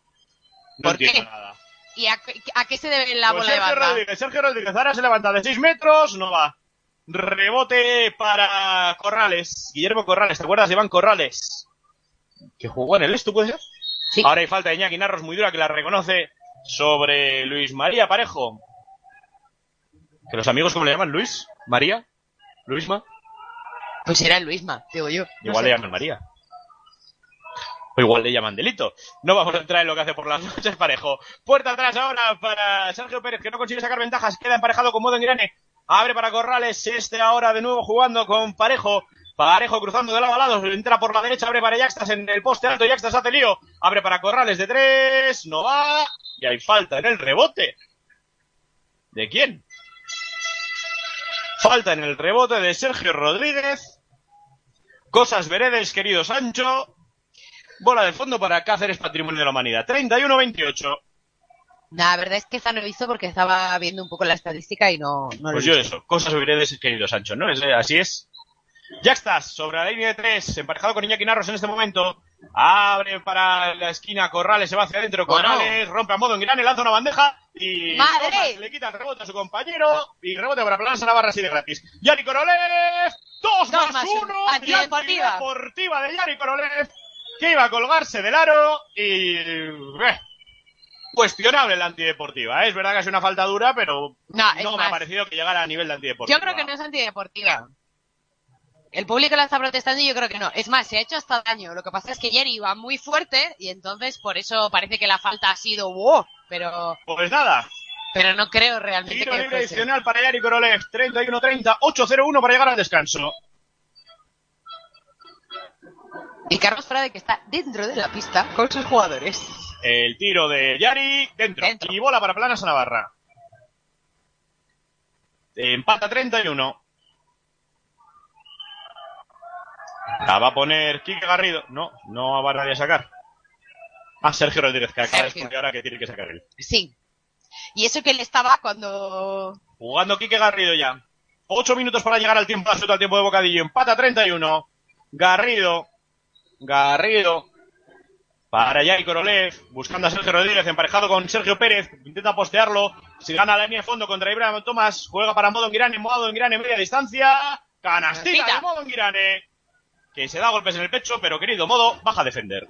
No ¿Por qué? nada. ¿Y a, a qué se debe la Pues bola de Sergio banda? Rodríguez, Sergio Rodríguez ahora se levanta de 6 metros, no va. Rebote para Corrales. Guillermo Corrales, ¿te acuerdas de Iván Corrales? Que jugó en el Esto, ¿puede ser? Sí. Ahora hay falta de Iñaki Narros muy dura que la reconoce sobre Luis María Parejo. ¿Que los amigos cómo le llaman? ¿Luis? ¿María? ¿Luisma? Pues era el Luisma, digo yo. No Igual sé. le llaman María. O igual le llaman delito. No vamos a entrar en lo que hace por las [LAUGHS] noches parejo. Puerta atrás ahora para Sergio Pérez, que no consigue sacar ventajas. Queda emparejado con Modo Engrane. Abre para Corrales. Este ahora de nuevo jugando con Parejo. Parejo cruzando de lado a lado. Entra por la derecha. Abre para Yaxtas en el poste alto. Yaxtas hace lío. Abre para Corrales de tres. No va. Y hay falta en el rebote. ¿De quién? Falta en el rebote de Sergio Rodríguez. Cosas veredes, querido Sancho. Bola de fondo para Cáceres, Patrimonio de la Humanidad. 31-28. La verdad es que esta no lo hizo porque estaba viendo un poco la estadística y no, no Pues yo eso. Cosas veredes, querido Sancho, ¿no? Es- eh, así es. Ya estás, sobre la línea de tres, emparejado con Iñaki Narros en este momento. Abre para la esquina Corrales, se va hacia adentro. Bueno. Corrales rompe a modo en gran, lanza una bandeja y le quita el rebote a su compañero y rebote para Plaza Navarra así de gratis. Yari Korolev, dos, Dos más, más uno. uno. Antideportiva. Antideportiva de Yari Korolev, que iba a colgarse del aro y... eh, cuestionable la antideportiva. ¿eh? Es verdad que es una falta dura, pero No, me más. ha parecido que llegara a nivel de antideportiva. Yo creo que no es antideportiva. El público la está protestando y yo creo que no. Es más, se ha hecho hasta daño. Lo que pasa es que Jerry iba muy fuerte y entonces por eso parece que la falta ha sido wow. Pero, Pues nada, pero no creo realmente tiro que libre fuese. adicional para Yari Korolev. 31-30, 8-0-1 para llegar al descanso. Y Carlos Frade que está dentro de la pista con sus jugadores. El tiro de Yari dentro. Y bola para Planas a Navarra. Empata 31. La va a poner Quique Garrido. No, no va nadie a sacar. Ah, Sergio Rodríguez, que acaba de ahora que tiene que sacar él. Sí. Y eso que él estaba cuando... Jugando Quique Garrido ya. Ocho minutos para llegar al tiempo al tiempo de bocadillo. Empata 31. Garrido. Garrido. Para Yari Korolev. Buscando a Sergio Rodríguez, emparejado con Sergio Pérez. Intenta postearlo. Si gana la línea de fondo contra Ibrahim Tomás. Juega para Modo Girane. Modo Girane media distancia. Canastita Canastita. de Modo Girane. Que se da golpes en el pecho, pero querido Modo, baja a defender.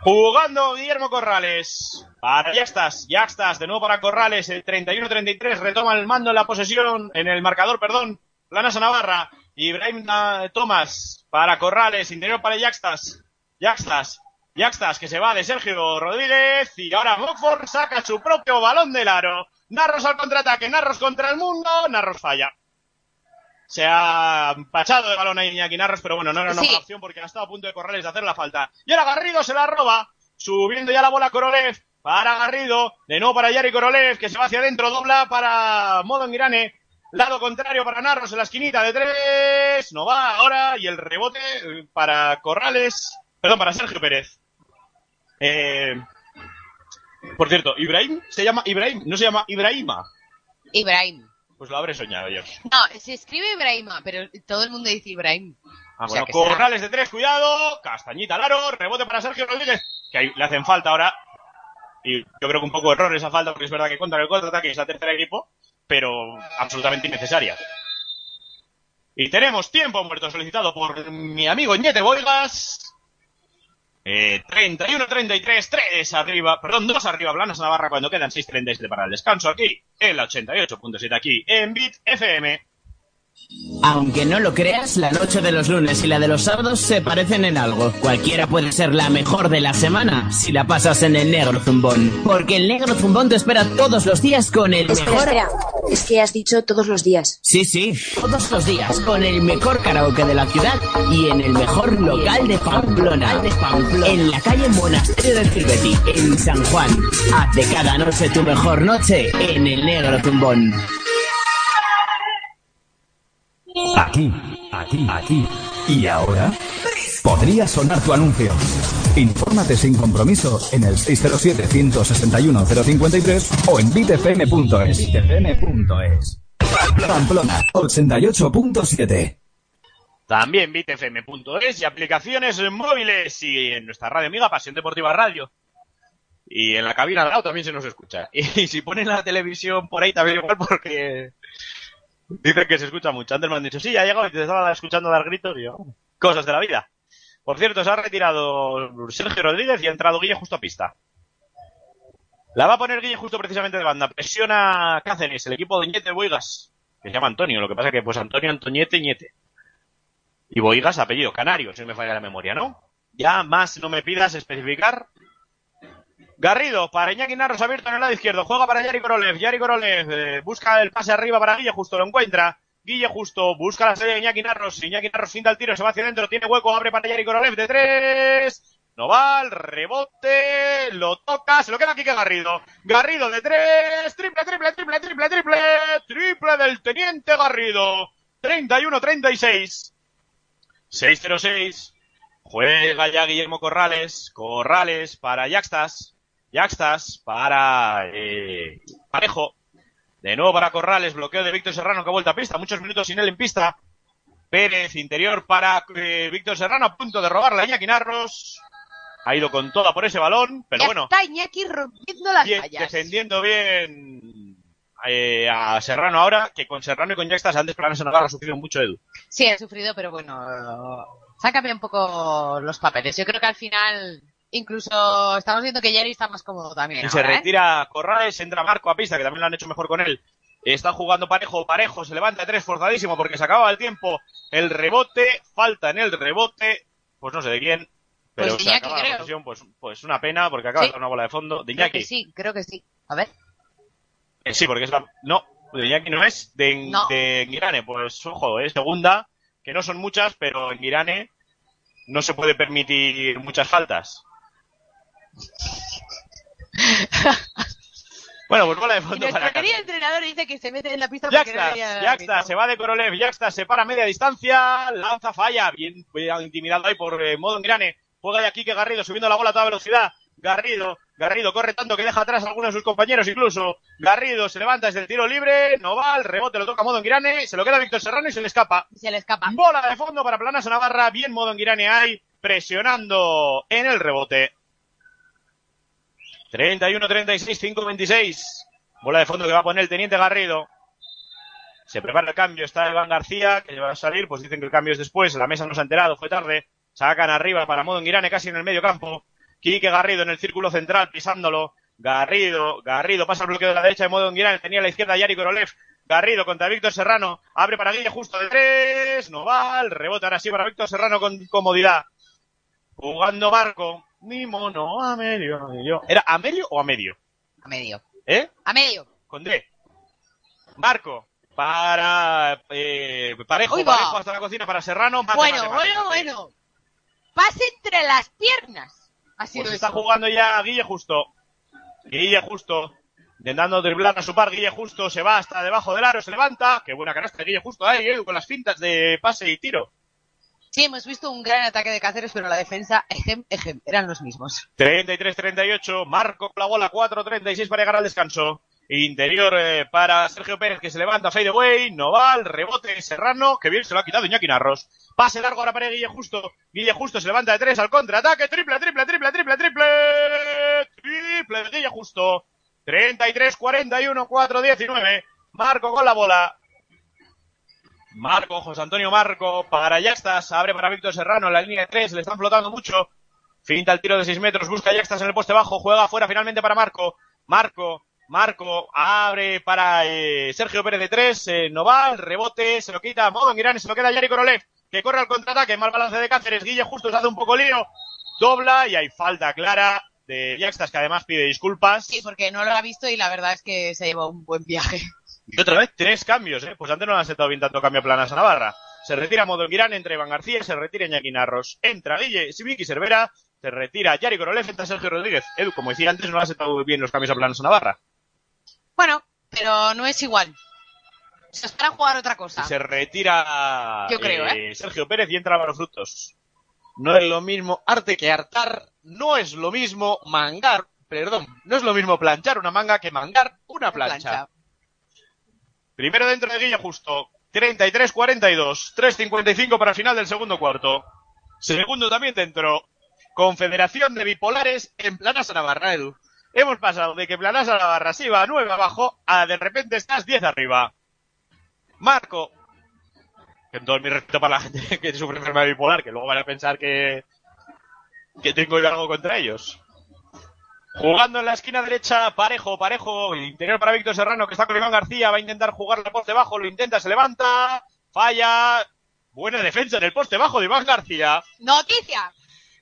Jugando Guillermo Corrales. Para ya estás. De nuevo para Corrales. El 31-33 retoma el mando en la posesión, en el marcador, perdón. Planasa Navarra. Ibrahim ah, Tomás para Corrales. Interior para Yaxtas. Yaxtas. Yaxtas que se va de Sergio Rodríguez. Y ahora Mockford saca su propio balón del aro. Narros al contraataque. Narros contra el mundo. Narros falla. Se ha empachado de balón a Iñaki Narros, pero bueno, no era una Sí. mala opción porque ha estado a punto de Corrales de hacer la falta. Y ahora Garrido se la roba, subiendo ya la bola Korolev para Garrido, de nuevo para Yari Korolev, que se va hacia adentro, dobla para Modo Girane, lado contrario para Narros en la esquinita de tres, no va ahora, y el rebote eh, para Corrales, perdón, para Sergio Pérez. Eh, por cierto, Ibrahim se llama Ibrahim, no se llama Ibrahima. Ibrahim. Pues lo habré soñado yo. No, se escribe Ibrahima, pero todo el mundo dice Ibrahim. Ah, O sea bueno, será. Corrales de tres, cuidado. Castañita al aro, rebote para Sergio Rodríguez, que ahí le hacen falta ahora. Y yo creo que un poco error esa falta, porque es verdad que contra el contraataque es la tercera equipo, pero absolutamente innecesaria. Y tenemos tiempo muerto solicitado por mi amigo Ñete Boigas. Eh, 31-33, 3 arriba, perdón, 2 arriba, Blanas Navarra cuando quedan 6.37 para el descanso aquí, en la 88.7 aquí, en Bit FM. Aunque no lo creas, la noche de los lunes y la de los sábados se parecen en algo. Cualquiera puede ser la mejor de la semana si la pasas en el Negro Zumbón. Porque el Negro Zumbón te espera todos los días con el Espera, mejor... espera. Es que has dicho todos los días. Sí, sí, todos los días con el mejor karaoke de la ciudad y en el mejor local de Pamplona. En la calle Monasterio del Filbeti, en San Juan. Haz de cada noche tu mejor noche en el Negro Zumbón. Aquí, aquí, aquí. ¿Y ahora? Podría sonar tu anuncio. Infórmate sin compromiso en el 607-161-053 o en bitfm.es. bitfm.es. Pamplona 88.7. También bitfm.es y aplicaciones móviles y en nuestra radio amiga Pasión Deportiva Radio. Y en la cabina de lado también se nos escucha. [LAUGHS] Y si ponen la televisión por ahí también igual porque dicen que se escucha mucho. Antes me han dicho, sí, ya ha llegado y te estaba escuchando dar gritos y yo, cosas de la vida. Por cierto, se ha retirado Sergio Rodríguez y ha entrado Guille justo a pista. La va a poner Guille justo precisamente de banda. Presiona Cáceres, el equipo de Ñete Boigas, que se llama Antonio. Lo que pasa que pues Antonio Antoñete Ñete. Y Boigas, apellido canario, si no me falla la memoria, ¿no? Ya más no me pidas especificar. Garrido, para Iñaki Narros abierto en el lado izquierdo. Juega para Yari Korolev. Yari Korolev eh, busca el pase arriba para Guille Justo, lo encuentra. Guille Justo busca la serie de Iñaki Narros. Iñaki Narros finta el tiro, se va hacia adentro, tiene hueco, abre para Yari Korolev de tres. No va, rebote, lo toca, se lo queda Kike Garrido. Garrido de tres, triple, triple, triple, triple, triple, triple del Teniente Garrido. 31-36. 6-0-6. Juega ya Guillermo Corrales. Corrales para Yaxtas. Yaxtas para eh, Parejo. De nuevo para Corrales. Bloqueo de Víctor Serrano que ha vuelto a pista. Muchos minutos sin él en pista. Pérez, interior para eh, Víctor Serrano a punto de robarle a Iñaki Narros. Ha ido con toda por ese balón, pero ya bueno, está Iñaki rompiendo las bien, vallas. defendiendo bien eh, a Serrano ahora, que con Serrano y con Yaxtas antes Planas Navarra ha sufrido mucho Edu. Sí, ha sufrido, pero bueno, sácame un poco los papeles. Yo creo que al final incluso estamos viendo que Jerry está más cómodo también. Y se ¿eh? retira Corrales, entra Marco a pista, que también lo han hecho mejor con él. Está jugando parejo, parejo, se levanta a tres forzadísimo porque se acaba el tiempo. El rebote, falta en el rebote, pues no sé de quién, pero Pues se Iñaki, acaba la creo. posesión, pues, pues una pena porque acaba de dar una bola de fondo. De Creo Iñaki. que sí, creo que sí. A ver. Eh, sí, porque es la... No, de Iñaki no es, de, No. de Girane, pues ojo, es segunda, que no son muchas, pero en Girane no se puede permitir muchas faltas. [LAUGHS] Bueno, pues bola de fondo para querido Cáceres. entrenador dice que se mete en la pista porque no se va de Korolev, Yaxtas se para a media distancia, lanza falla, bien, bien intimidado ahí por eh, modo Engrane, juega de aquí que Garrido subiendo la bola a toda velocidad, Garrido, Garrido corre tanto que deja atrás a algunos de sus compañeros incluso, Garrido se levanta desde el tiro libre, no va, el rebote lo toca modo Engrane, se lo queda Víctor Serrano y se le escapa. Se le escapa. Bola de fondo para Planasa Navarra, bien modo Engrane ahí, presionando en el rebote. 31-36, 5-26. Bola de fondo que va a poner el teniente Garrido. Se prepara el cambio, está Iván García, que va a salir, pues dicen que el cambio es después, la mesa no se ha enterado, fue tarde. Sacan arriba para Modo Girane casi en el medio campo. Quique Garrido en el círculo central, pisándolo. Garrido, Garrido pasa el bloqueo de la derecha de Modo Girane, tenía a la izquierda Yari Korolev. Garrido contra Víctor Serrano, abre para Guille justo de tres, no va, el rebote ahora sí para Víctor Serrano con comodidad. Jugando Marco, mi mono, Amelio, Amelio. ¿Era Amelio o Amelio? A medio. ¿Eh? A medio. Con D. Marco. Para eh, parejo, parejo hasta la cocina para Serrano. mate, Bueno, mate, bueno, mate. bueno. Pase entre las piernas. Sido Pues está jugando ya Guille Justo. Guille Justo. Intentando driblar a su par, Guille Justo se va hasta debajo del aro, se levanta. Qué buena canasta Guille Justo ahí, eh, con las fintas de pase y tiro. Sí, hemos visto un gran ataque de Cáceres, pero la defensa, ejem, ejem, eran los mismos. 33-38, Marco con la bola, 4-36 para llegar al descanso. Interior eh, para Sergio Pérez que se levanta, fade away, Noval, rebote, Serrano, que bien se lo ha quitado Iñaki Narros. Pase largo ahora para Guille Justo. Guille Justo se levanta de tres al contraataque, triple, triple, triple, triple, triple, triple de Guille Justo. 33-41, 4-19. Marco con la bola. Marco, José Antonio Marco, para Yaxtas, abre para Víctor Serrano la línea de tres, le están flotando mucho. Finta el tiro de 6 metros, busca Yaxtas en el poste bajo, juega afuera finalmente para Marco. Marco, Marco, abre para eh, Sergio Pérez de 3, eh, no va, el rebote, se lo quita Modo Girán, se lo queda Yari Korolev, que corre al contraataque, mal balance de Cáceres, Guille justo se hace un poco lío, dobla y hay falta clara de Yaxtas, que además pide disculpas. Sí, porque no lo ha visto y la verdad es que se llevó un buen viaje. Y otra vez, tres cambios, ¿eh? Pues antes no han sentado bien tanto cambio a Planas a Navarra. Se retira Modo Girán, entra Iván García, se retira Iñaki Narros. Entra Guille, Sibiki Cervera, se retira Yari Korolev, entra Sergio Rodríguez. Edu, como decía antes, no le han sentado bien los cambios a Planas a Navarra. Bueno, pero no es igual. Se espera jugar otra cosa. Y se retira Yo creo, ¿eh? Sergio Pérez y entra Álvaro Frutos. No es lo mismo arte que hartar, no es lo mismo mangar, perdón, no es lo mismo planchar una manga que mangar una plancha. Primero dentro de Guille Justo. 33-42. 3-55 para el final del segundo cuarto. Segundo también dentro. Confederación de Bipolares en Planasa Navarra, Edu. Hemos pasado de que Planasa Navarra se iba a 9 abajo a de repente estás 10 arriba. Marco. Con todo mi respeto para la gente [LAUGHS] que sufre enfermedad bipolar, que luego van a pensar que, que tengo algo contra ellos. Jugando en la esquina derecha, parejo, parejo, el interior para Víctor Serrano que está con Iván García, va a intentar jugar la poste bajo, lo intenta, se levanta, falla, buena defensa en el poste bajo de Iván García. ¡Noticia!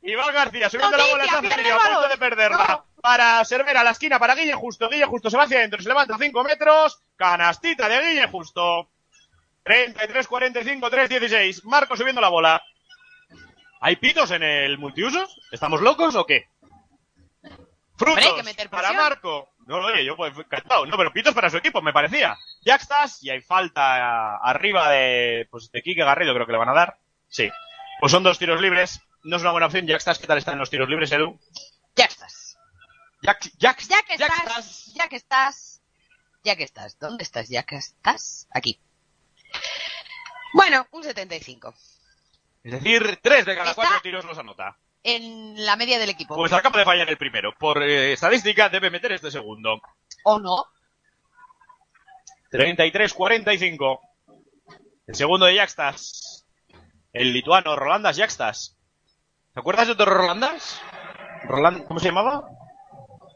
Iván García subiendo la bola, está el a punto de perderla. Para Cervera, a la esquina, para Guille Justo, Guille Justo se va hacia adentro, se levanta 5 metros, canastita de Guille Justo. 33-45, 3-16, Marco subiendo la bola. ¿Hay pitos en el multiusos? ¿Estamos locos o qué? Frutos Hombre, hay que meter para. Marco. No, oye, yo pues encantado. No, pero pitos para su equipo, me parecía. Ya estás y hay falta arriba de, pues, de Quique Garrido, creo que le van a dar. Sí. Pues son dos tiros libres. No es una buena opción. Ya estás, ¿qué tal están los tiros libres, Edu? Ya estás. Ya, ya, Ya que estás, ya que estás, ya que estás. ¿Dónde estás? Ya que estás. Aquí. Bueno, un 75. Es decir, tres de cada Está- cuatro tiros los anota. En la media del equipo. Pues acaba de fallar el primero. Por eh, estadística debe meter este segundo. ¿O no? 33-45. El segundo de Yaxtas. El lituano Rolandas Yaxtas. ¿Te acuerdas de otro Rolandas? Roland, ¿Cómo se llamaba?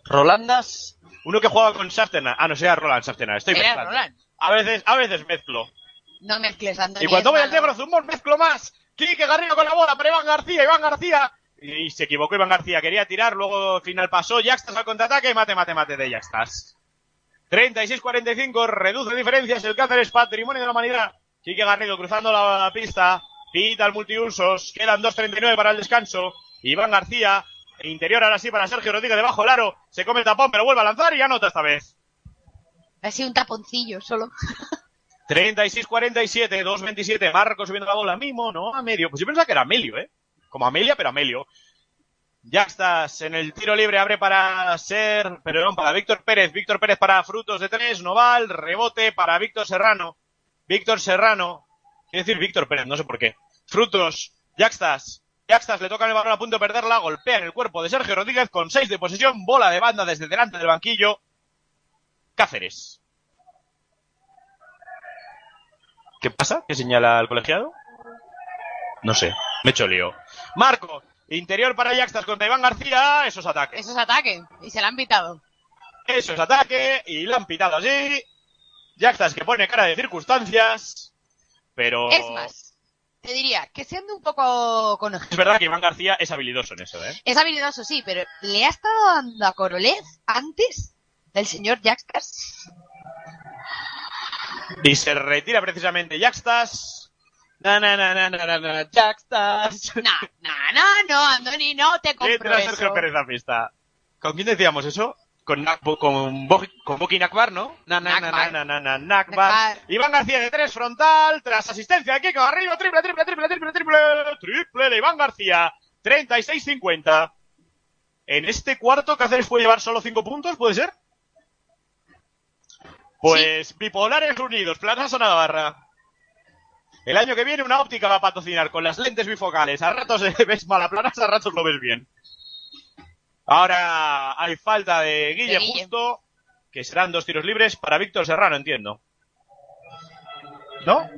Rolandas. Uno que jugaba con Saftenar. Ah, no, sea Roland Saftenar. Estoy Era mezclando. Roland. A veces, a veces mezclo. No mezcles, Antonio. Y cuando voy al negro zumbón, mezclo más. Quique Garrido con la bola, pero Iván García, Iván García. Y se equivocó Iván García, quería tirar, luego al final pasó, Jackstas al contraataque, mate, mate, mate de Jackstas. 36-45, reduce diferencias, el Cáceres patrimonio de la humanidad. Quique Garrido cruzando la pista, pita el multiusos, quedan 2.39 para el descanso. Iván García, interior ahora sí para Sergio Rodríguez debajo del aro, se come el tapón, pero vuelve a lanzar y anota esta vez. Ha sido un taponcillo solo. 36-47, 2-27, Marcos subiendo la bola, Mimo, no, a medio. Pues yo pensaba que era Amelio, ¿eh? Como Amelia, pero Amelio. Ya estás en el tiro libre, abre para ser, perdón, para Víctor Pérez, Víctor Pérez para Frutos de tres, Noval, rebote para Víctor Serrano, Víctor Serrano, quiere decir Víctor Pérez, no sé por qué. Frutos, Jackstas, Jackstas le toca el balón a punto de perderla, golpea en el cuerpo de Sergio Rodríguez con 6 de posesión, bola de banda desde delante del banquillo. Cáceres. ¿Qué pasa? ¿Qué señala el colegiado? No sé, me he hecho lío. Marco, interior para Jackstas contra Iván García, eso es ataque. Eso es ataque. Y se la han pitado. Eso es ataque, y lo han pitado así. Jackstas que pone cara de circunstancias, pero... Es más, te diría que siendo un poco con Es verdad que Iván García es habilidoso en eso, ¿eh? Es habilidoso, sí, pero ¿le ha estado dando a Korolev antes del señor Jackstas? Y se retira precisamente Jackstas. Na, na, na, na, na, na, na, Jackstas. No, no, no, no, Andoni, no te compro Entra Sergio eso. Pérez a pista. ¿Con quién decíamos eso? Con, Nak- con, Bo- con Boki Nakbar, ¿no? Na, na, na, na, na, na, na, Nakbar. Iván García de tres frontal, tras asistencia de Kiko Garrido, triple, triple, triple, triple, triple, triple de Iván García. 36-50. En este cuarto, Cáceres puede llevar solo cinco puntos, ¿puede ser? Pues bipolares unidos, Plaza Navarra. El año que viene una óptica va a patrocinar con las lentes bifocales. A ratos ves malaplanas, a ratos lo ves bien. Ahora hay falta de Guille, De Guille. justo, que serán dos tiros libres para Víctor Serrano, entiendo. ¿No?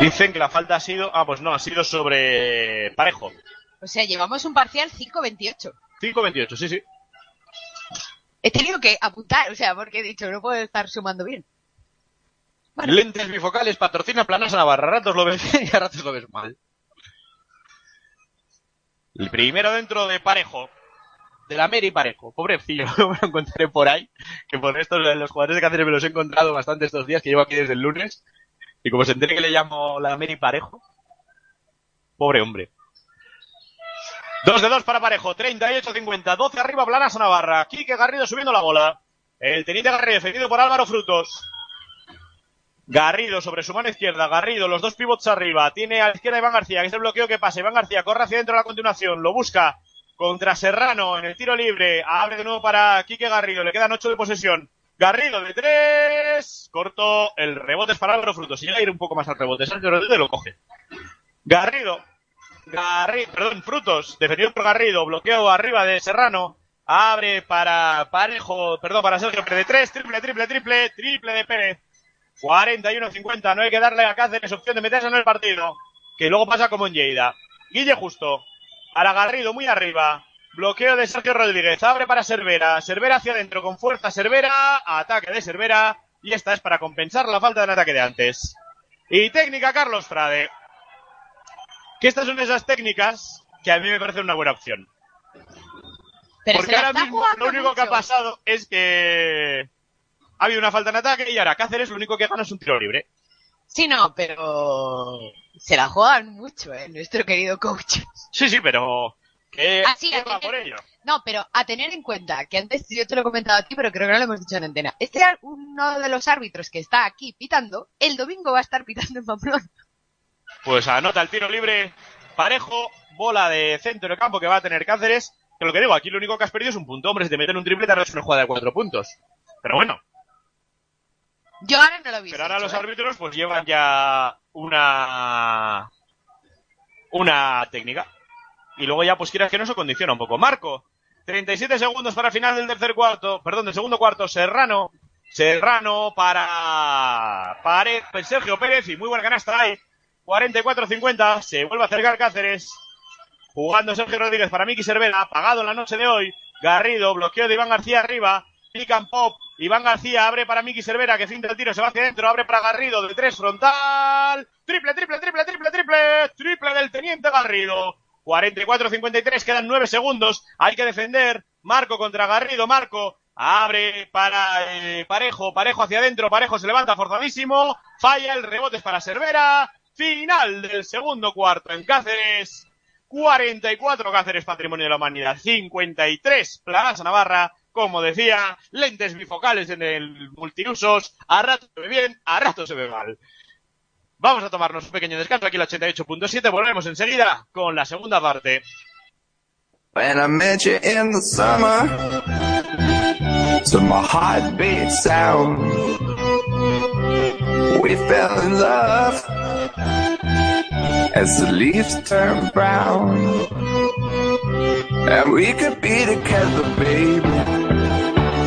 Dicen que la falta ha sido... Ah, pues no, ha sido sobre Parejo. O sea, llevamos un parcial 5-28. 5-28, sí, sí. He tenido que apuntar, o sea, porque he dicho, no puedo estar sumando bien. Lentes bifocales patrocina Planas Navarra. A ratos lo ves bien y a ratos lo ves mal. El primero dentro de Parejo. De la Mary Parejo. Pobrecillo, [LAUGHS] me lo encontraré por ahí. Que por estos, los jugadores de Cáceres me los he encontrado bastante estos días, que llevo aquí desde el lunes. Y como se entere que le llamo la Mary Parejo. Pobre hombre. Dos de dos para Parejo, 38-50, 12 arriba Planas Navarra. Quique Garrido subiendo la bola. El teniente Garrido defendido por Álvaro Frutos. Garrido sobre su mano izquierda, Garrido, los dos pivots arriba, tiene a la izquierda Iván García, que es el bloqueo que pasa, Iván García corre hacia dentro a la continuación, lo busca contra Serrano en el tiro libre, abre de nuevo para Quique Garrido, le quedan ocho de posesión, Garrido de tres, corto, el rebote es para Álvaro Frutos, si llega ir un poco más al rebote, Sergio Rodríguez lo coge. Garrido, Garrido, perdón, Frutos, defendido por Garrido, bloqueo arriba de Serrano, abre para Parejo, perdón, para Sergio de tres, triple, triple, triple, triple de Pérez. 41-50, no hay que darle a Cáceres opción de meterse en el partido, que luego pasa como en Lleida. Guille Justo, a la Garrido muy arriba, bloqueo de Sergio Rodríguez, abre para Cervera, Cervera hacia adentro con fuerza, Cervera, ataque de Cervera, y esta es para compensar la falta del ataque de antes. Y técnica Carlos Frade. Que estas son esas técnicas que a mí me parecen una buena opción. Pero Porque ahora mismo lo único que ha pasado es que ha habido una falta en ataque y ahora Cáceres lo único que gana es un tiro libre. Sí, no, pero se la juegan mucho, ¿eh? Nuestro querido coach. Sí, sí, pero que Ah, sí, va por ello. No, pero a tener en cuenta que antes yo te lo he comentado a ti, pero creo que no lo hemos dicho en antena. Este era uno de los árbitros que está aquí pitando. El domingo va a estar pitando en Pamplona. Pues anota el tiro libre parejo, bola de centro de campo que va a tener Cáceres. Que lo que digo, aquí lo único que has perdido es un punto. Hombre, si te meten un triple, te una jugada de cuatro puntos. Pero bueno, Yo ahora no lo he visto. pero ahora los ¿eh? árbitros pues llevan ya una una técnica. Y luego ya pues quieras que no se condiciona un poco. Marco, 37 segundos para el final del tercer cuarto, perdón, del segundo cuarto, Serrano, Serrano para, pues Sergio Pérez y muy buena canasta ahí. 44-50, se vuelve a acercar Cáceres. Jugando Sergio Rodríguez para Miki Cervera, apagado en la noche de hoy. Garrido, bloqueo de Iván García arriba. Pick and pop. Iván García abre para Miki Cervera, que finta el tiro, se va hacia adentro, abre para Garrido de tres frontal. Triple, triple, triple, triple, triple. Triple del Teniente Garrido. 44-53, quedan 9 segundos. Hay que defender. Marco contra Garrido. Marco abre para eh, Parejo. Parejo hacia adentro. Parejo se levanta forzadísimo. Falla. El rebote es para Cervera. Final del segundo cuarto en Cáceres. 44 Cáceres Patrimonio de la Humanidad. 53 Plaza Navarra. Como decía, lentes bifocales en el multiusos. A rato se ve bien, a rato se ve mal. Vamos a tomarnos un pequeño descanso aquí en la 88.7. Volvemos enseguida con la segunda parte. When I met you in the summer, to my heartbeat sound, we fell in love as the leaves turn brown, and we could be together, baby,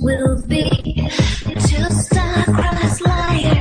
will be just star-crossed liar.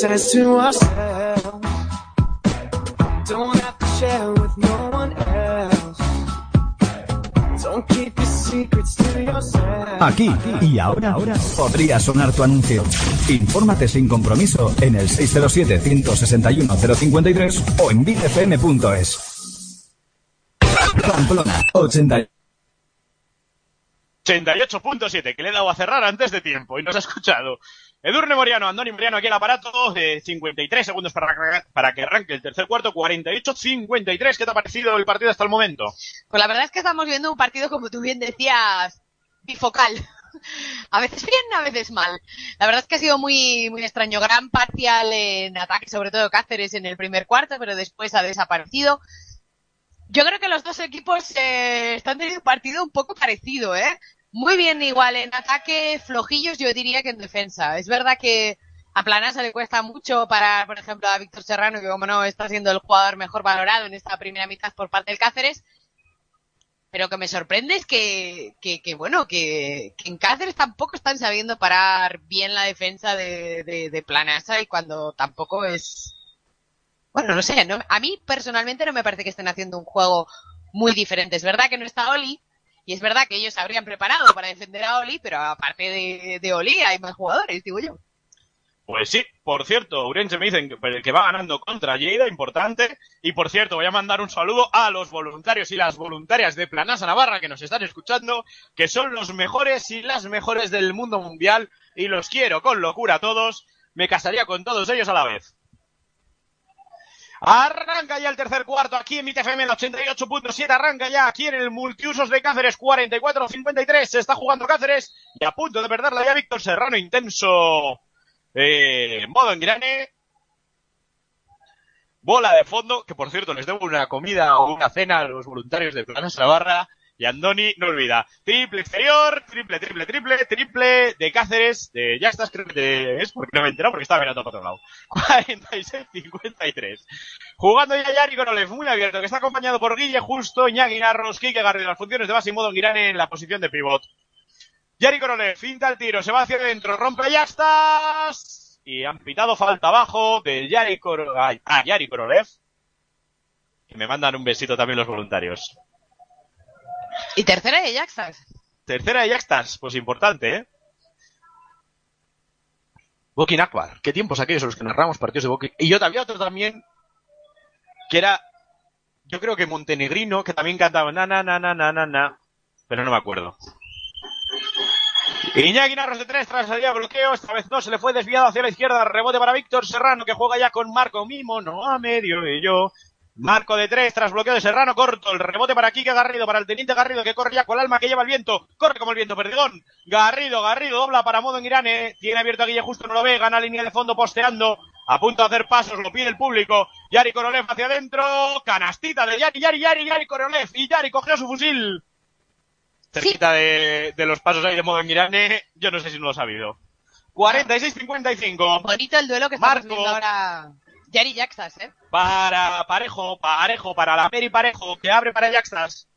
This king size to ourselves. Don't have to share with no one else. Don't keep your secrets to yourself. Aquí y ahora, ahora podría sonar tu anuncio. Infórmate sin compromiso en el 607-161-053 o en bitfm.es. Pamplona 80. 88.7, que le he dado a cerrar antes de tiempo y nos ha escuchado. Edurne Moriano, Andoni Moriano aquí al aparato, de 53 segundos para, para que arranque el tercer cuarto, 48-53. ¿Qué te ha parecido el partido hasta el momento? Pues la verdad es que estamos viendo un partido, como tú bien decías, bifocal. [LAUGHS] A veces bien, a veces mal. La verdad es que ha sido muy, muy extraño. Gran parcial en ataque, sobre todo Cáceres en el primer cuarto, pero después ha desaparecido. Yo creo que los dos equipos eh, están teniendo un partido un poco parecido, ¿eh? Muy bien igual en ataque, flojillos yo diría que en defensa. Es verdad que a Planasa le cuesta mucho parar, por ejemplo, a Víctor Serrano, que como no está siendo el jugador mejor valorado en esta primera mitad por parte del Cáceres. Pero que me sorprende es que, que, que bueno, que, en Cáceres tampoco están sabiendo parar bien la defensa de, de, de Planasa y cuando tampoco es, bueno, no sé, no, a mí personalmente no me parece que estén haciendo un juego muy diferente. Es verdad que no está Oli, y es verdad que ellos se habrían preparado para defender a Oli, pero aparte de, Oli hay más jugadores, digo yo. Pues sí, por cierto, Urense me dicen que, que va ganando contra Lleida, importante. Y por cierto, voy a mandar un saludo a los voluntarios y las voluntarias de Planasa Navarra que nos están escuchando, que son los mejores y las mejores del mundo mundial, y los quiero con locura a todos. Me casaría con todos ellos a la vez. Arranca ya el tercer cuarto aquí en MITFM el 88.7. Arranca ya aquí en el multiusos de Cáceres 44-53. Se está jugando Cáceres y a punto de perderla ya Víctor Serrano. Intenso eh, modo en grane. Bola de fondo, que por cierto les debo una comida o una cena a los voluntarios de Planas Navarra. Y Andoni no olvida. Triple exterior, triple, triple, triple, triple de Cáceres, de ya estás, creo que es porque no me he porque estaba mirando para otro lado. [LAUGHS] 46-53. Jugando ya Yari Korolev, muy abierto, que está acompañado por Guille Justo, Iñaki Narros, Kike Garrido, las funciones de base y modo Girane en la posición de pivot. Yari Korolev, finta el tiro, se va hacia adentro, rompe ya estás. Y han pitado falta abajo de Yari Korolev. Ah, Yari Korolev. Y me mandan un besito también los voluntarios. Y tercera de Jacksas. Tercera de Jackstas, pues importante, ¿eh? Bokin Akbar. Qué tiempos aquellos en los que narramos partidos de Bokin. Y yo había otro también, que era, yo creo que montenegrino, que también cantaba na na na na na na na, pero no me acuerdo. Iñaki Narros de tres tras salida bloqueo, esta vez no, se le fue desviado hacia la izquierda, rebote para Víctor Serrano, que juega ya con Marco Mimo, no a medio y yo. Marco de tres tras bloqueo de Serrano, corto, el rebote para Kike Garrido, para el teniente Garrido que corre ya con el alma que lleva el viento, corre como el viento, perdón, Garrido, Garrido, dobla para modo en Irane, tiene abierto a Guille justo, no lo ve, gana línea de fondo posteando, a punto de hacer pasos, lo pide el público, Yari Korolev hacia adentro, canastita de Yari, Yari, Yari, Yari Korolev, y Yari cogió su fusil. Cerquita de, de los pasos ahí de modo en Irane, yo no sé si no lo ha sabido. 46-55. Bonito el duelo que Marco. viendo ahora. Yari Jacksas, ¿eh? para Parejo, Parejo, para la Peri Parejo, que abre para Jackstas.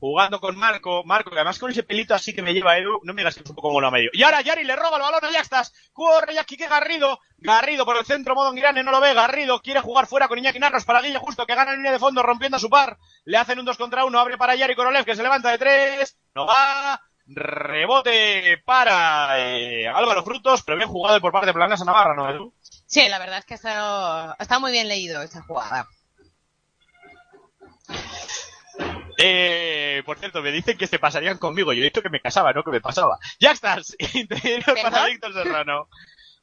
Jugando con Marco, Marco, que además con ese pelito así que me lleva Edu, no me digas que es un poco como a medio. Y ahora Yari le roba el balón a Jackstas, corre ya Quique Garrido, Garrido por el centro, modo Girane, no lo ve, Garrido quiere jugar fuera con Iñaki Narros para Guille Justo, que gana en línea de fondo rompiendo a su par, le hacen un 2 contra 1, abre para Yari Korolev, que se levanta de 3, no va, rebote para eh, Álvaro Frutos, pero bien jugado por parte de Planas Navarra, ¿no, Edu? Sí, la verdad es que ha estado, ha estado muy bien leído esa jugada. Eh, por cierto, me dicen que se pasarían conmigo. Yo he dicho que me casaba, no que me pasaba. Ya estás. [LAUGHS] Interior para Víctor Serrano.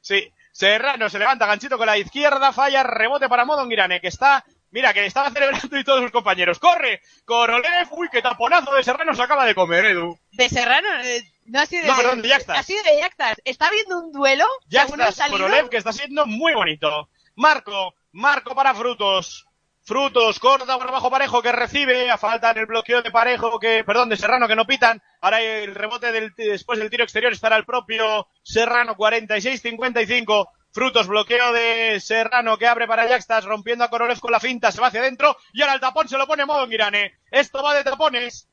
Sí. Serrano se levanta ganchito con la izquierda, falla, rebote para Modo Girane, que está, mira, que estaba celebrando y todos sus compañeros. ¡Corre! Korolev, uy, qué taponazo de Serrano se acaba de comer, Edu. De Serrano, eh, no ha sido de, No, perdón, de Jackstas. Ha sido de Jackstas. Está viendo un duelo. Ya según ha estás, salido. Korolev, que está siendo muy bonito. Marco, Marco para Frutos. Frutos, corta por abajo Parejo que recibe, a falta en el bloqueo de Parejo que, perdón, de Serrano que no pitan. Ahora el rebote del, después del tiro exterior estará el propio Serrano 46-55. Frutos, bloqueo de Serrano que abre para Yaxtas, rompiendo a Korolev con la finta, se va hacia adentro y ahora el tapón se lo pone modo Girane. Esto va de tapones.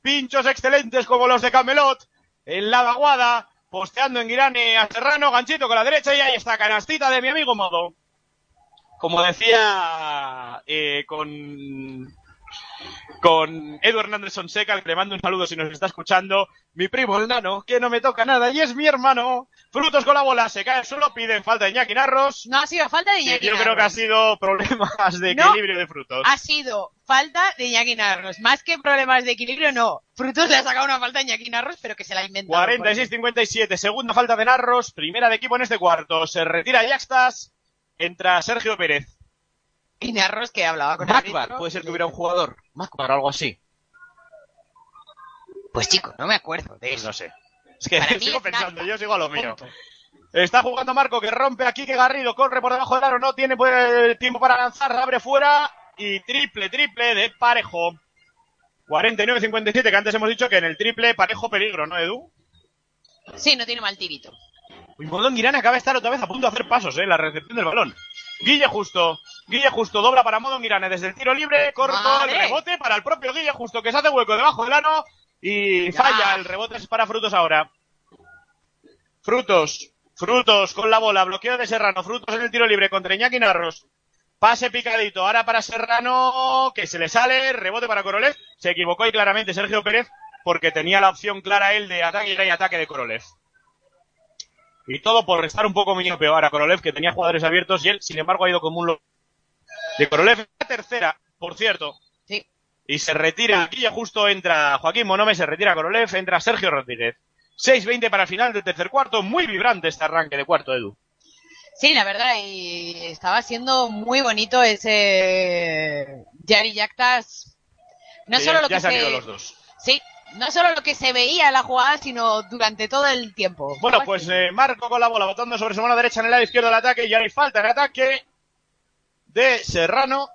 Pinchos excelentes como los de Camelot. En la vaguada, posteando en Girane a Serrano, ganchito con la derecha y ahí está, canastita de mi amigo Modo. Como decía eh, con con Edu Hernández Sonseca, que le mando un saludo si nos está escuchando, mi primo el nano, que no me toca nada, y es mi hermano. Frutos con la bola, se cae solo, piden falta de Iñaki Narros. No ha sido falta de Iñaki yo creo que ha sido problemas de [LAUGHS] No. equilibrio de frutos. Ha sido falta de Iñaki Narros. Más que problemas de equilibrio, no. Frutos le ha sacado una falta a Iñaki Narros, pero que se la ha inventado. 46-57, segunda falta de Narros, primera de equipo en este cuarto. Se retira Yaxtas, entra Sergio Pérez. Y Narros que hablaba con el Macbar, árbitro. puede ser que hubiera un jugador. Macbar o algo así. Pues chico, no me acuerdo de Pues eso. no sé. Es que Para [LAUGHS] sigo pensando, yo sigo a lo mío. Está jugando Marco que rompe aquí que Garrido corre por debajo del aro, no tiene pues, tiempo para lanzar, abre fuera y triple, triple de Parejo. 49-57, que antes hemos dicho que en el triple Parejo peligro, ¿no, Edu? Sí, no tiene mal tirito. Y Modón Girán acaba de estar otra vez a punto de hacer pasos, ¿eh? en La recepción del balón. Guille Justo. Guille Justo dobla para Modón Girane desde el tiro libre, corto el rebote para el propio Guille Justo que se hace hueco debajo del ano y Ya. falla. El rebote es para Frutos ahora. Frutos. Frutos con la bola. Bloqueo de Serrano. Frutos en el tiro libre contra Iñaki Narros. Pase picadito. Ahora para Serrano que se le sale. Rebote para Korolev. Se equivocó y claramente Sergio Pérez porque tenía la opción clara él de ataque y ataque de Korolev. Y todo por restar un poco mínimo peor a Korolev, que tenía jugadores abiertos, y él, sin embargo, ha ido como un lo... De Korolev, la tercera, por cierto. Y se retira, aquí ya justo entra Joaquín Monome, se retira Korolev, entra Sergio Rodríguez. 6-20 para el final del tercer cuarto, muy vibrante este arranque de cuarto, Edu. Sí, la verdad, y estaba siendo muy bonito ese Yari Yactas. No Que solo ya, lo ya que se han ido se... los dos. Sí, no solo lo que se veía en la jugada, sino durante todo el tiempo. Bueno, pues eh, Marco con la bola, botando sobre su mano derecha en el lado izquierdo del ataque, y hay falta en ataque de Serrano,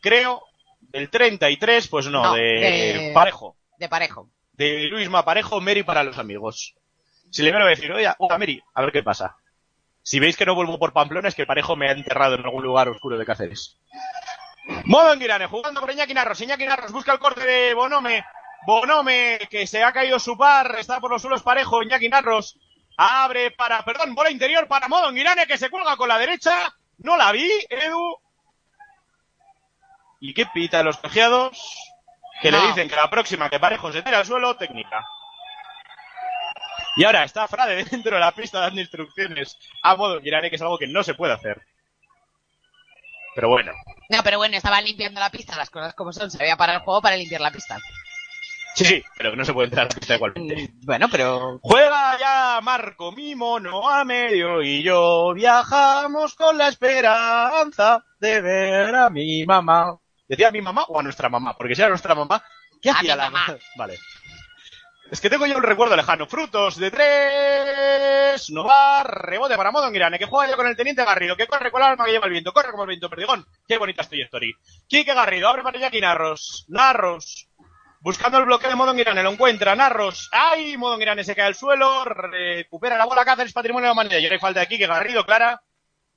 creo, del 33, pues no, No, de, de- Parejo. De parejo. de Luis Maparejo, Mary para los amigos. Si le voy a decir, oye, hola Mary, a ver qué pasa. Si veis que no vuelvo por Pamplona es que Parejo me ha enterrado en algún lugar oscuro de Cáceres. Modo en Guirane, jugando por Iñaki Narros. Iñaki Narros busca el corte de Bonome. Bonome, que se ha caído su par, está por los suelos Parejo. Iñaki Narros abre para, perdón, bola interior para Modo en Guirane, que se cuelga con la derecha. No la vi, Edu. ¿Y qué pita los colegiados? Que le No. dicen que la próxima que Parejo se tira al suelo, técnica. Y ahora está Frade dentro de la pista dando instrucciones a modo Girane, que es algo que no se puede hacer. Pero bueno. No, pero bueno, estaba limpiando la pista, las cosas como son. Se había parado el juego para limpiar la pista. Sí, sí, pero que no se puede entrar a la pista igualmente. Bueno, pero... Juega ya Marco, mi mono a medio y yo viajamos con la esperanza de ver a mi mamá. ¿Decía a mi mamá o a nuestra mamá? Porque si era nuestra mamá, ¿qué A hacía mi la mamá. Vale. Es que tengo yo un recuerdo lejano. Frutos de tres. No va. Rebote para Modo Girane, que juega ya con el teniente Garrido, que corre con el alma que lleva el viento. Corre como el viento, perdigón. Qué bonita estoy story. Quique Garrido, abre para Jackie Narros. Narros. Buscando el bloqueo de Modo Girane, lo encuentra. Narros. ¡Ay! Modo Girane se cae al suelo. Recupera la bola. Cáceres, patrimonio de la humanidad. Y hay falta de Quique Garrido, clara.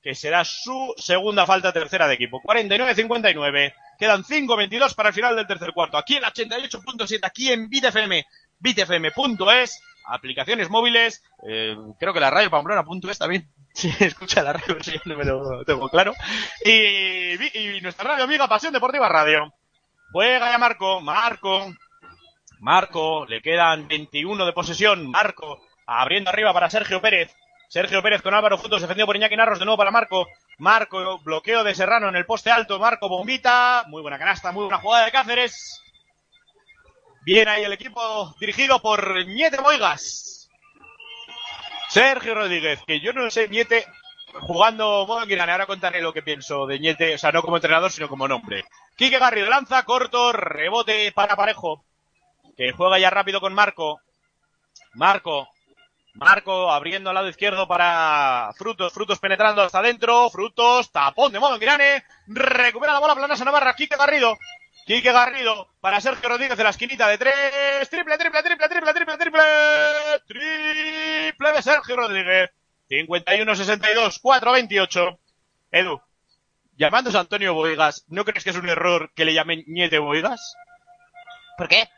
Que será su segunda falta tercera de equipo. 49-59. Quedan 5-22 para el final del tercer cuarto. Aquí en la 88.7, aquí en BitFM, bitfm.es, aplicaciones móviles, eh, creo que la radio pamplona.es también. [LAUGHS] Si escucha la radio, sí, no me lo tengo claro. Y, y nuestra radio amiga Pasión Deportiva Radio. Juega ya Marco, Marco, Marco, le quedan 21 de posesión, Marco, abriendo arriba para Sergio Pérez. Sergio Pérez con Álvaro Frutos, defendido por Iñaki Narros, de nuevo para Marco. Marco, bloqueo de Serrano en el poste alto. Marco, bombita. Muy buena canasta, muy buena jugada de Cáceres. Bien ahí el equipo dirigido por Ñete Boigas. Sergio Rodríguez, que yo no sé Ñete jugando modo Girane. Ahora contaré lo que pienso de Ñete, o sea, no como entrenador, sino como nombre. Quique Garrido lanza, corto, rebote para Parejo. Que juega ya rápido con Marco. Marco. Marco abriendo al lado izquierdo para Frutos, Frutos penetrando hasta adentro, Frutos, tapón de modo Girane, recupera la bola Planasa Navarra, Quique Garrido, Quique Garrido para Sergio Rodríguez de la esquinita de tres, triple, triple, triple, triple, triple, triple, triple de Sergio Rodríguez, 51-62, 4-28. Edu, llamándose Antonio Boigas, ¿no crees que es un error que le llamen Ñete Boigas? ¿Por qué?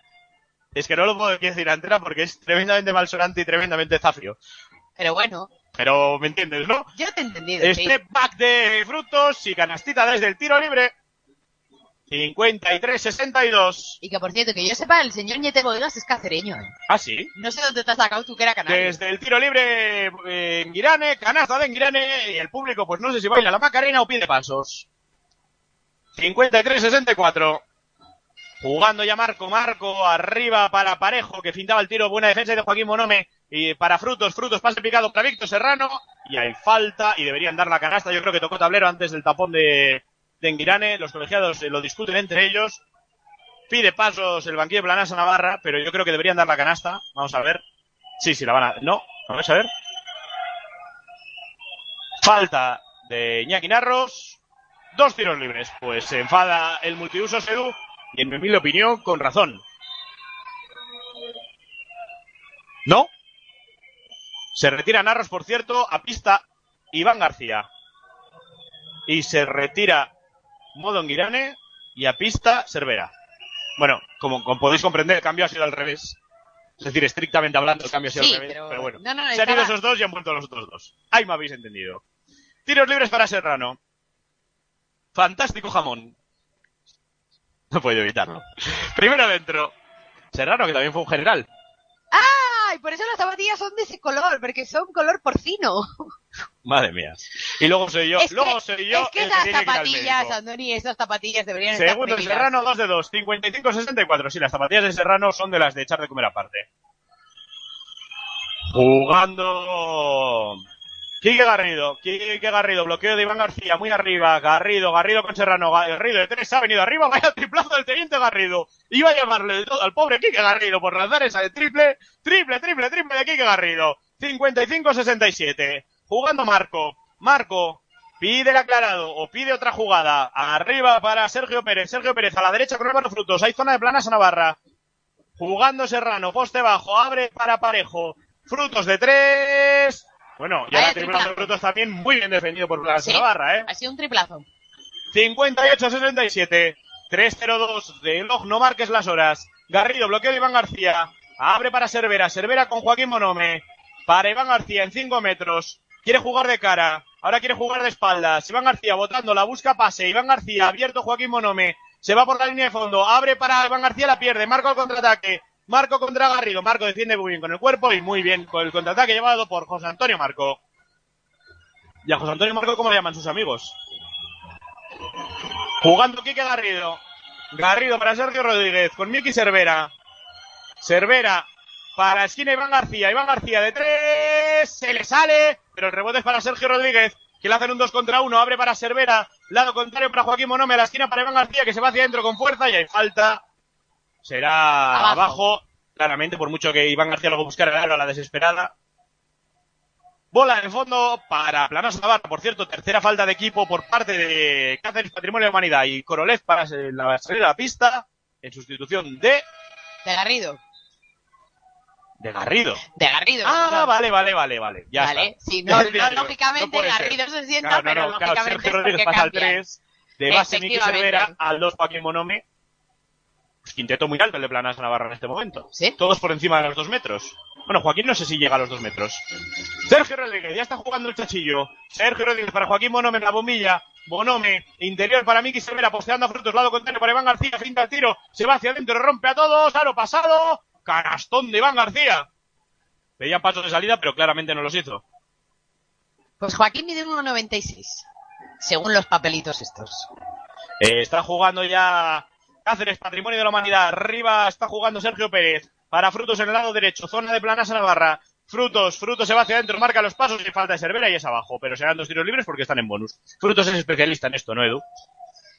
Es que no lo puedo decir antena porque es tremendamente malsonante y tremendamente zafio. Pero bueno, Pero me entiendes, ¿no? yo te he entendido. sí. Step back de frutos y canastita desde el tiro libre. 53-62. Y que por cierto, que yo sepa, el señor Ñete Boigas es cacereño. ¿eh? Ah, sí. No sé dónde te has sacado tú que era canario. Desde el tiro libre eh, en Girane, canasta de Engirane y el público, pues no sé si baila la Macarena o pide pasos. 53-64. Jugando ya Marco, Marco arriba para Parejo que fintaba el tiro, buena defensa de Joaquín Monome y para Frutos, Frutos pase picado para Víctor Serrano y hay falta y deberían dar la canasta, yo creo que tocó tablero antes del tapón de, de Enguirane, los colegiados eh, lo discuten entre ellos, pide pasos el banquillo de Planasa Navarra, pero yo creo que deberían dar la canasta, vamos a ver, sí, sí, la van a, no, vamos a ver, falta de Iñaki Narros, dos tiros libres, pues se enfada el multiuso Sedu y en mi humilde opinión, con razón. ¿No? Se retira Narros, por cierto, a pista Iván García. Y se retira Modo Girane y a pista Cervera. Bueno, como, como podéis comprender, el cambio ha sido al revés. Es decir, estrictamente hablando, el cambio ha sido Sí, al revés. pero- Pero, bueno, no, no, se han ido esos dos y han vuelto los otros dos. Ahí me habéis entendido. Tiros libres para Serrano. Fantástico jamón. No puedo evitarlo. Primero adentro. Serrano, que también fue un general. ¡Ah! Y por eso las zapatillas son de ese color, porque son color porcino. Madre mía. Y luego soy yo. Es que- luego soy yo. es que esas que zapatillas. Andoni, esas zapatillas deberían estar Segundo de prohibidas. Serrano, 2 de 2. 55-64. Sí, las zapatillas de Serrano son de las de echar de comer aparte. Jugando. Quique Garrido. Quique Garrido. Bloqueo de Iván García. Muy arriba. Garrido. Garrido con Serrano. Garrido de 3 ha venido arriba. [LAUGHS] Vaya triplazo del teniente Garrido. Iba a llamarle de todo al pobre Quique Garrido por lanzar esa de triple. Triple, triple, triple de Quique Garrido. 55-67. Jugando Marco. Marco. Pide el aclarado o pide otra jugada. Arriba para Sergio Pérez. Sergio Pérez a la derecha con Álvaro Frutos. Hay zona de planas a Navarra. Jugando Serrano. Poste bajo. Abre para Parejo. Frutos de tres. Bueno, y ahora de triplazo. Frutos también muy bien defendido por Planas Sí, Navarra, ¿eh? Ha sido un triplazo. 58-67. 3-0-2. Reloj, no marques las horas. Garrido, bloqueo de Iván García. Abre para Cervera. Cervera con Joaquín Monome. Para Iván García en 5 metros. Quiere jugar de cara. Ahora quiere jugar de espaldas. Iván García botando la busca pase. Iván García abierto Joaquín Monome. Se va por la línea de fondo. Abre para Iván García, la pierde. Marco al contraataque. Marco contra Garrido. Marco defiende muy bien con el cuerpo y muy bien con el contraataque llevado por José Antonio Marco. Y a José Antonio Marco, ¿cómo le llaman sus amigos? Jugando Quique Garrido. Garrido para Sergio Rodríguez con Miki Cervera. Cervera para esquina Iván García. Iván García de tres. Se le sale. Pero el rebote es para Sergio Rodríguez. Que le hacen un 2 contra 1. Abre para Cervera. Lado contrario para Joaquín Monome. A la esquina para Iván García que se va hacia adentro con fuerza. Y hay falta. Será Abajo. abajo. Claramente, por mucho que Iván García luego buscara el a la desesperada. Bola en fondo para Planas Navarra. Por cierto, tercera falta de equipo por parte de Cáceres Patrimonio de Humanidad y Korolev para la salida de la pista en sustitución de, De Garrido. de Garrido. De Garrido. Ah, vale, vale, vale, vale. Ya Vale, está. sí, no, [LAUGHS] no, lógicamente. Garrido se sienta, Claro, no, pero no, claro, lógicamente Sergio Rodríguez pasa al cambian. 3, de base Miki. Cervera, al 2 Joaquín Monome. Quinteto muy alto el de Planas Navarra en este momento. Sí. Todos por encima de los dos metros. Bueno, Joaquín no sé si llega a los dos metros. Sergio Rodríguez, ya está jugando el chachillo. Sergio Rodríguez para Joaquín Bonome en la bombilla. Bonome, interior para Miki Cervera, posteando a frutos, lado contrario para Iván García, finta el tiro, se va hacia adentro, rompe a todos, aro pasado, canastón de Iván García. Veía pasos de salida, pero claramente no los hizo. Pues Joaquín mide 1,96. Según los papelitos estos. Eh, está jugando ya Cáceres, Patrimonio de la Humanidad. Arriba está jugando Sergio Pérez. Para Frutos en el lado derecho. Zona de Planas a Navarra. Frutos, Frutos se va hacia adentro, marca los pasos y falta de Cervera y es abajo. Pero serán dos tiros libres porque están en bonus. Frutos es especialista en esto, ¿no, Edu?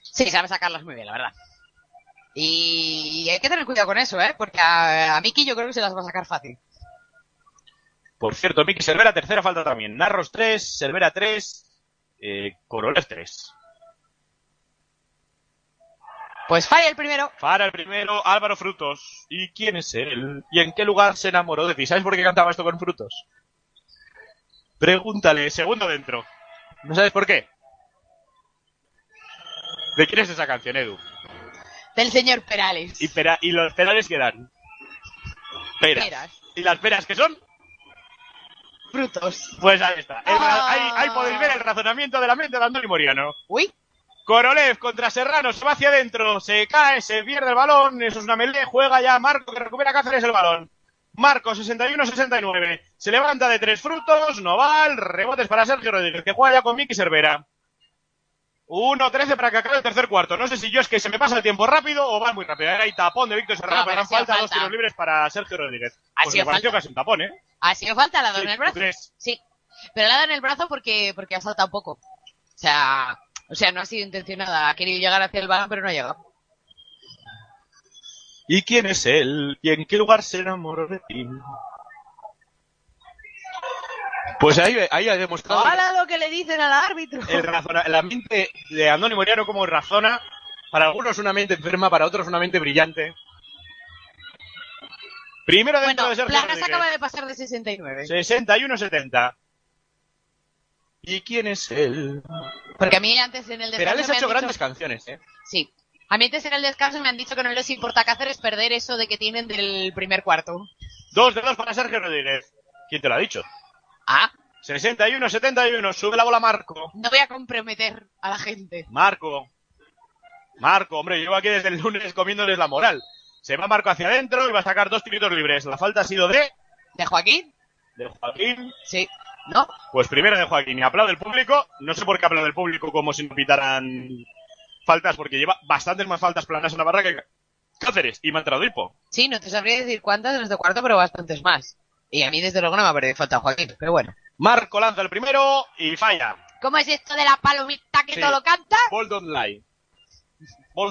Sí, sabe sacarlas muy bien, la verdad. Y hay que tener cuidado con eso, ¿eh? Porque a, a Miki yo creo que se las va a sacar fácil. Por cierto, Miki Cervera, tercera falta también. Narros 3, Cervera 3, eh, Korolev 3. Pues falla el primero. Para el primero, Álvaro Frutos. ¿Y quién es él? ¿Y en qué lugar se enamoró de ti? ¿Sabes por qué cantaba esto con Frutos? Pregúntale, segundo dentro. ¿No sabes por qué? ¿De quién es esa canción, Edu? Del señor Perales. ¿Y, pera- y los perales que dan? Peras. Peras. ¿Y las peras que son? Frutos. Pues ahí está. El Ah. ahí, ahí podéis ver el razonamiento de la mente de Andoni Moriano. Uy. Korolev contra Serrano, se va hacia adentro, se cae, se pierde el balón, eso es una melee, juega ya Marco que recupera Cáceres el balón. Marco, 61-69, se levanta de tres frutos, no va, el rebotes para Sergio Rodríguez, que juega ya con Miki Cervera. 1-13 para que acabe el tercer cuarto. No sé si yo es que se me pasa el tiempo rápido o va muy rápido. Ahora hay tapón de Víctor Serrano, No, sido falta dos falta. tiros libres para Sergio Rodríguez. Ha Pues sido me pareció falta. casi un tapón, ¿eh? Ha sido falta, la ha dado en el ¿tú brazo. Sí. Pero la ha dado en el brazo porque, porque ha saltado poco. O sea, o sea, no ha sido intencionada. Ha querido llegar hacia el balón, pero no ha llegado. ¿Y quién es él? ¿Y en qué lugar se enamoró de ti? Pues ahí, ahí ha demostrado ¡Hala lo que le dicen al árbitro! el razona- la mente de Andoni Moriano como razona. Para algunos una mente enferma, para otros una mente brillante. Primero dentro Bueno, de Sergio Planas acaba de pasar de 69. 61-70. ¿Y quién es él? Porque a mí antes en el descanso Perales ha hecho dicho- grandes canciones, ¿eh? Sí. A mí antes en el descanso me han dicho que no les importa Cáceres perder eso de que tienen del primer cuarto. Dos de dos para Sergio Rodríguez. ¿Quién te lo ha dicho? Ah, 61-71. Sube la bola Marco. no voy a comprometer a la gente. Marco. Marco, hombre, llevo aquí desde el lunes comiéndoles la moral. Se va Marco hacia adentro y va a sacar dos tiritos libres. La falta ha sido de... ¿De Joaquín? De Joaquín. Sí. ¿No? Pues primero de Joaquín. Y aplaude el público. No sé por qué aplaude el público como si no pitaran faltas, porque lleva bastantes más faltas planas en Navarra que Cáceres. Y me ha entrado hipo. Sí, no te sabría decir cuántas en este cuarto, pero bastantes más. Y a mí desde luego no me ha parecido falta Joaquín, pero bueno. Marco lanza el primero y falla. ¿Cómo es esto de la palomita que Sí. todo lo canta? Ball don't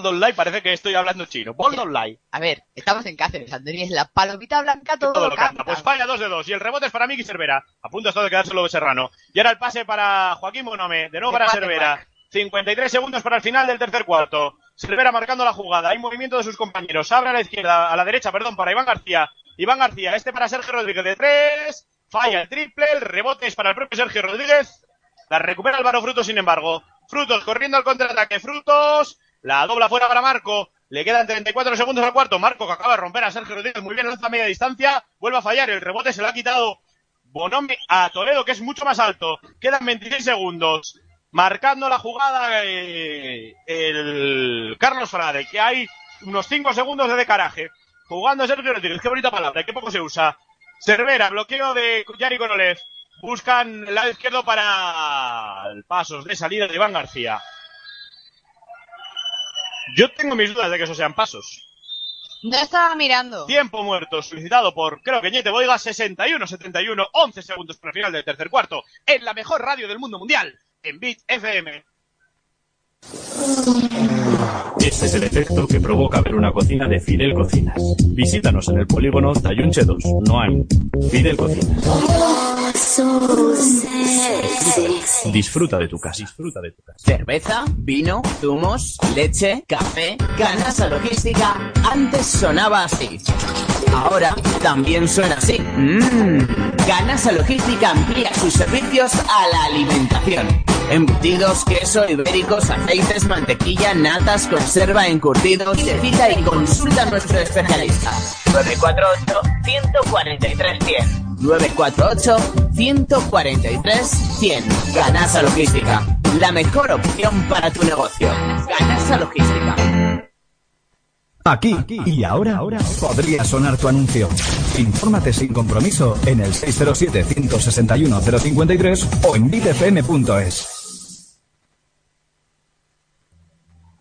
don't lie parece que estoy hablando chino. Ball don't lie. A ver, estamos en Cáceres, Andoni, es la palomita blanca todo, Todo lo canta. canta. Pues falla dos de dos. Y el rebote es para Miki Cervera. A punto está de quedárselo de Serrano. Y ahora el pase para Joaquín Bonome. De nuevo para cuate, Cervera. 53 segundos para el final del tercer cuarto. Cervera marcando la jugada. Hay movimiento de sus compañeros. Abre a la izquierda, a la derecha, perdón, para Iván García. Iván García, este para Sergio Rodríguez de tres. Falla el triple. El rebote es para el propio Sergio Rodríguez. La recupera Álvaro Frutos, sin embargo. Frutos corriendo al contraataque. Frutos. La dobla fuera para Marco. Le quedan 34 segundos al cuarto. Marco que acaba de romper a Sergio Rodríguez. Muy bien, lanza a media distancia. Vuelve a fallar. El rebote se lo ha quitado Bonome a Toledo, que es mucho más alto. Quedan 26 segundos. Marcando la jugada eh, el Carlos Frade, que hay unos 5 segundos de decaraje. Jugando Sergio Rodríguez. Qué bonita palabra, qué poco se usa. Cervera, bloqueo de Yari Konolev. Buscan el lado izquierdo para el pasos de salida de Iván García. Yo tengo mis dudas de que esos sean pasos. No estaba mirando. Tiempo muerto solicitado por, creo que Ñete Boiga, 61-71, 11 segundos para el final del tercer cuarto, en la mejor radio del mundo mundial, en Beat FM. Este es el efecto que provoca ver una cocina de Fidel Cocinas. Visítanos en el polígono Tayunche 2, no hay. Fidel Cocinas. Disfruta de tu casa. Disfruta de tu casa. Cerveza, vino, zumos, leche, café, Ganasa Logística. Antes sonaba así. Ahora también suena así. Mmm. Ganasa Logística amplía sus servicios a la alimentación. Embutidos, queso, ibéricos, aceites, mantequilla, natas, conserva, encurtidos. Cita y consulta a nuestro especialista. 948-143-100. 948-143-100. Ganasa Logística. La mejor opción para tu negocio. Ganasa Logística. Aquí y ahora, ahora podría sonar tu anuncio. Infórmate sin compromiso en el 607-161-053 o en bitfm.es.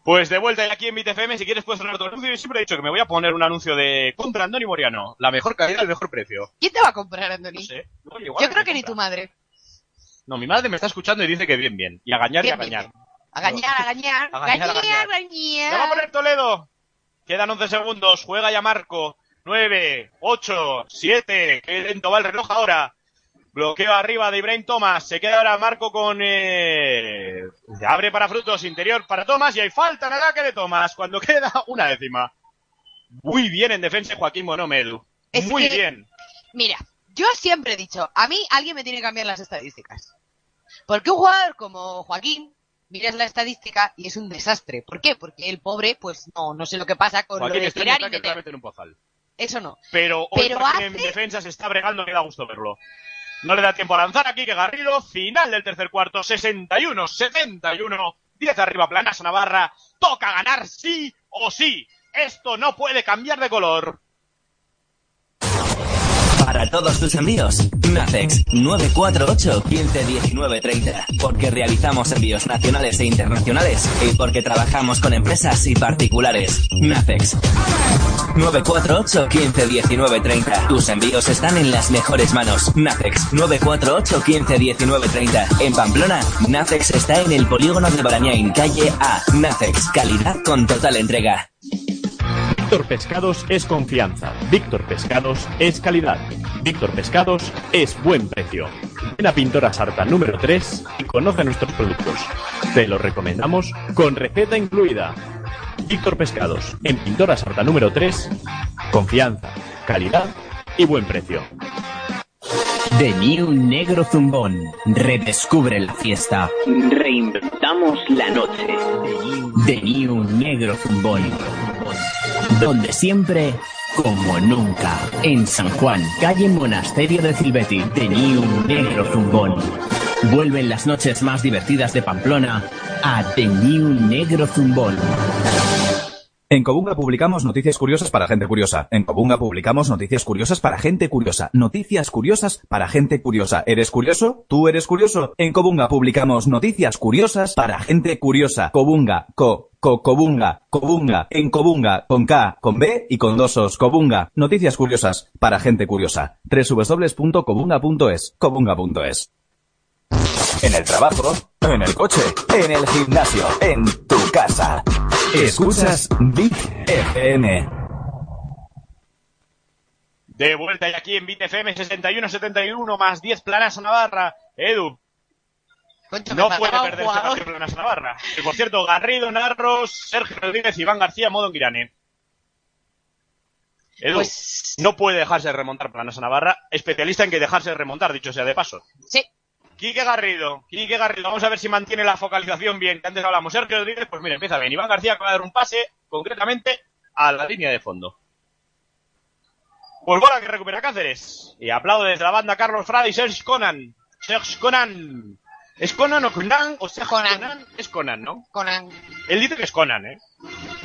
Pues de vuelta aquí en Beat FM, si quieres puedes sonar tu anuncio. Yo siempre he dicho que me voy a poner un anuncio de compra Andoni Moriano. La mejor calidad, el mejor precio. ¿Quién te va a comprar, Andoni? No sé. Igual Yo creo que ni compra. tu madre. No, mi madre me está escuchando y dice que bien, bien. Y a gañar y a Bien, bien, gañar. A gañar, a gañar. A gañar, a gañar, gañar. gañar. ¡Ya va a poner Toledo! Quedan 11 segundos. Juega ya Marco. 9, 8, 7. Qué lento va el reloj ahora. Bloqueo arriba de Ibrahim Thomas. Se queda ahora Marco con... Eh... abre para Frutos, interior para Thomas y hay falta en ataque de Thomas cuando [LAUGHS] queda una décima. Muy bien en defensa Joaquín Monomedu. Es Muy que- bien. Mira, yo siempre he dicho, a mí alguien me tiene que cambiar las estadísticas. Porque un jugador como Joaquín, miras la estadística y es un desastre. ¿Por qué? Porque el pobre, pues no, no sé lo que pasa con Joaquín lo de tirar y meter. meter un pozal. Eso no. Pero hoy Pero en defensa se está bregando que da gusto verlo. No le da tiempo a lanzar aquí que Garrido, final del tercer cuarto, 61, 71, 10 arriba Planas Navarra, toca ganar sí o sí. Esto no puede cambiar de color. Para todos tus envíos, Nacex 948 15 19 30. Porque realizamos envíos nacionales e internacionales y porque trabajamos con empresas y particulares. Nacex 948 15 19 30. Tus envíos están en las mejores manos. Nacex 948 15 19 30. En Pamplona, Nacex está en el polígono de Barañain, calle A. Nacex, calidad con total entrega. Víctor Pescados es confianza. Víctor Pescados es calidad. Víctor Pescados es buen precio. Ven a Pintora Sarta número 3 y conoce nuestros productos. Te los recomendamos con receta incluida. Víctor Pescados, en Pintora Sarta número 3, confianza, calidad y buen precio. The New Negro Zumbón. Redescubre la fiesta. Reinventamos la noche. The New Negro Zumbón. Donde siempre, como nunca. En San Juan, calle Monasterio de Silveti. The New Negro Zumbón. Vuelven las noches más divertidas de Pamplona a The New Negro Zumbón. En Cobunga publicamos noticias curiosas para gente curiosa. En Cobunga publicamos noticias curiosas para gente curiosa. Noticias curiosas para gente curiosa. ¿Eres curioso? ¿Tú eres curioso? En Cobunga publicamos noticias curiosas para gente curiosa. Cobunga, co, co, Cobunga, Cobunga, en Cobunga, con K, con B y con dos os. Cobunga, noticias curiosas para gente curiosa. www.cobunga.es, cobunga.es. En el trabajo, en el coche, en el gimnasio, en tu casa. Escuchas Big FM. De vuelta y aquí en BitFM 61-71 más 10 Planas Navarra. Edu. No puede faltaba un perder este jugador. partido Planas Navarra. Y por cierto, Garrido, Narros, Sergio Rodríguez, Iván García, Modo Girane. Edu, Pues- no puede dejarse de remontar Planas Navarra. Especialista en que dejarse de remontar, dicho sea de paso. Sí. Quique Garrido, Quique Garrido, vamos a ver si mantiene la focalización bien, que antes hablamos. Sergio Rodríguez, pues mira, empieza bien. Iván García acaba de dar un pase, concretamente, a la línea de fondo. Pues bola que recupera Cáceres. Y aplaudo desde la banda Carlos Frade y Serge Conan. Serge Conan. ¿Es Conan o Conan? O Serge Conan. Es Conan, ¿no? Conan. Él dice que es Conan, ¿eh?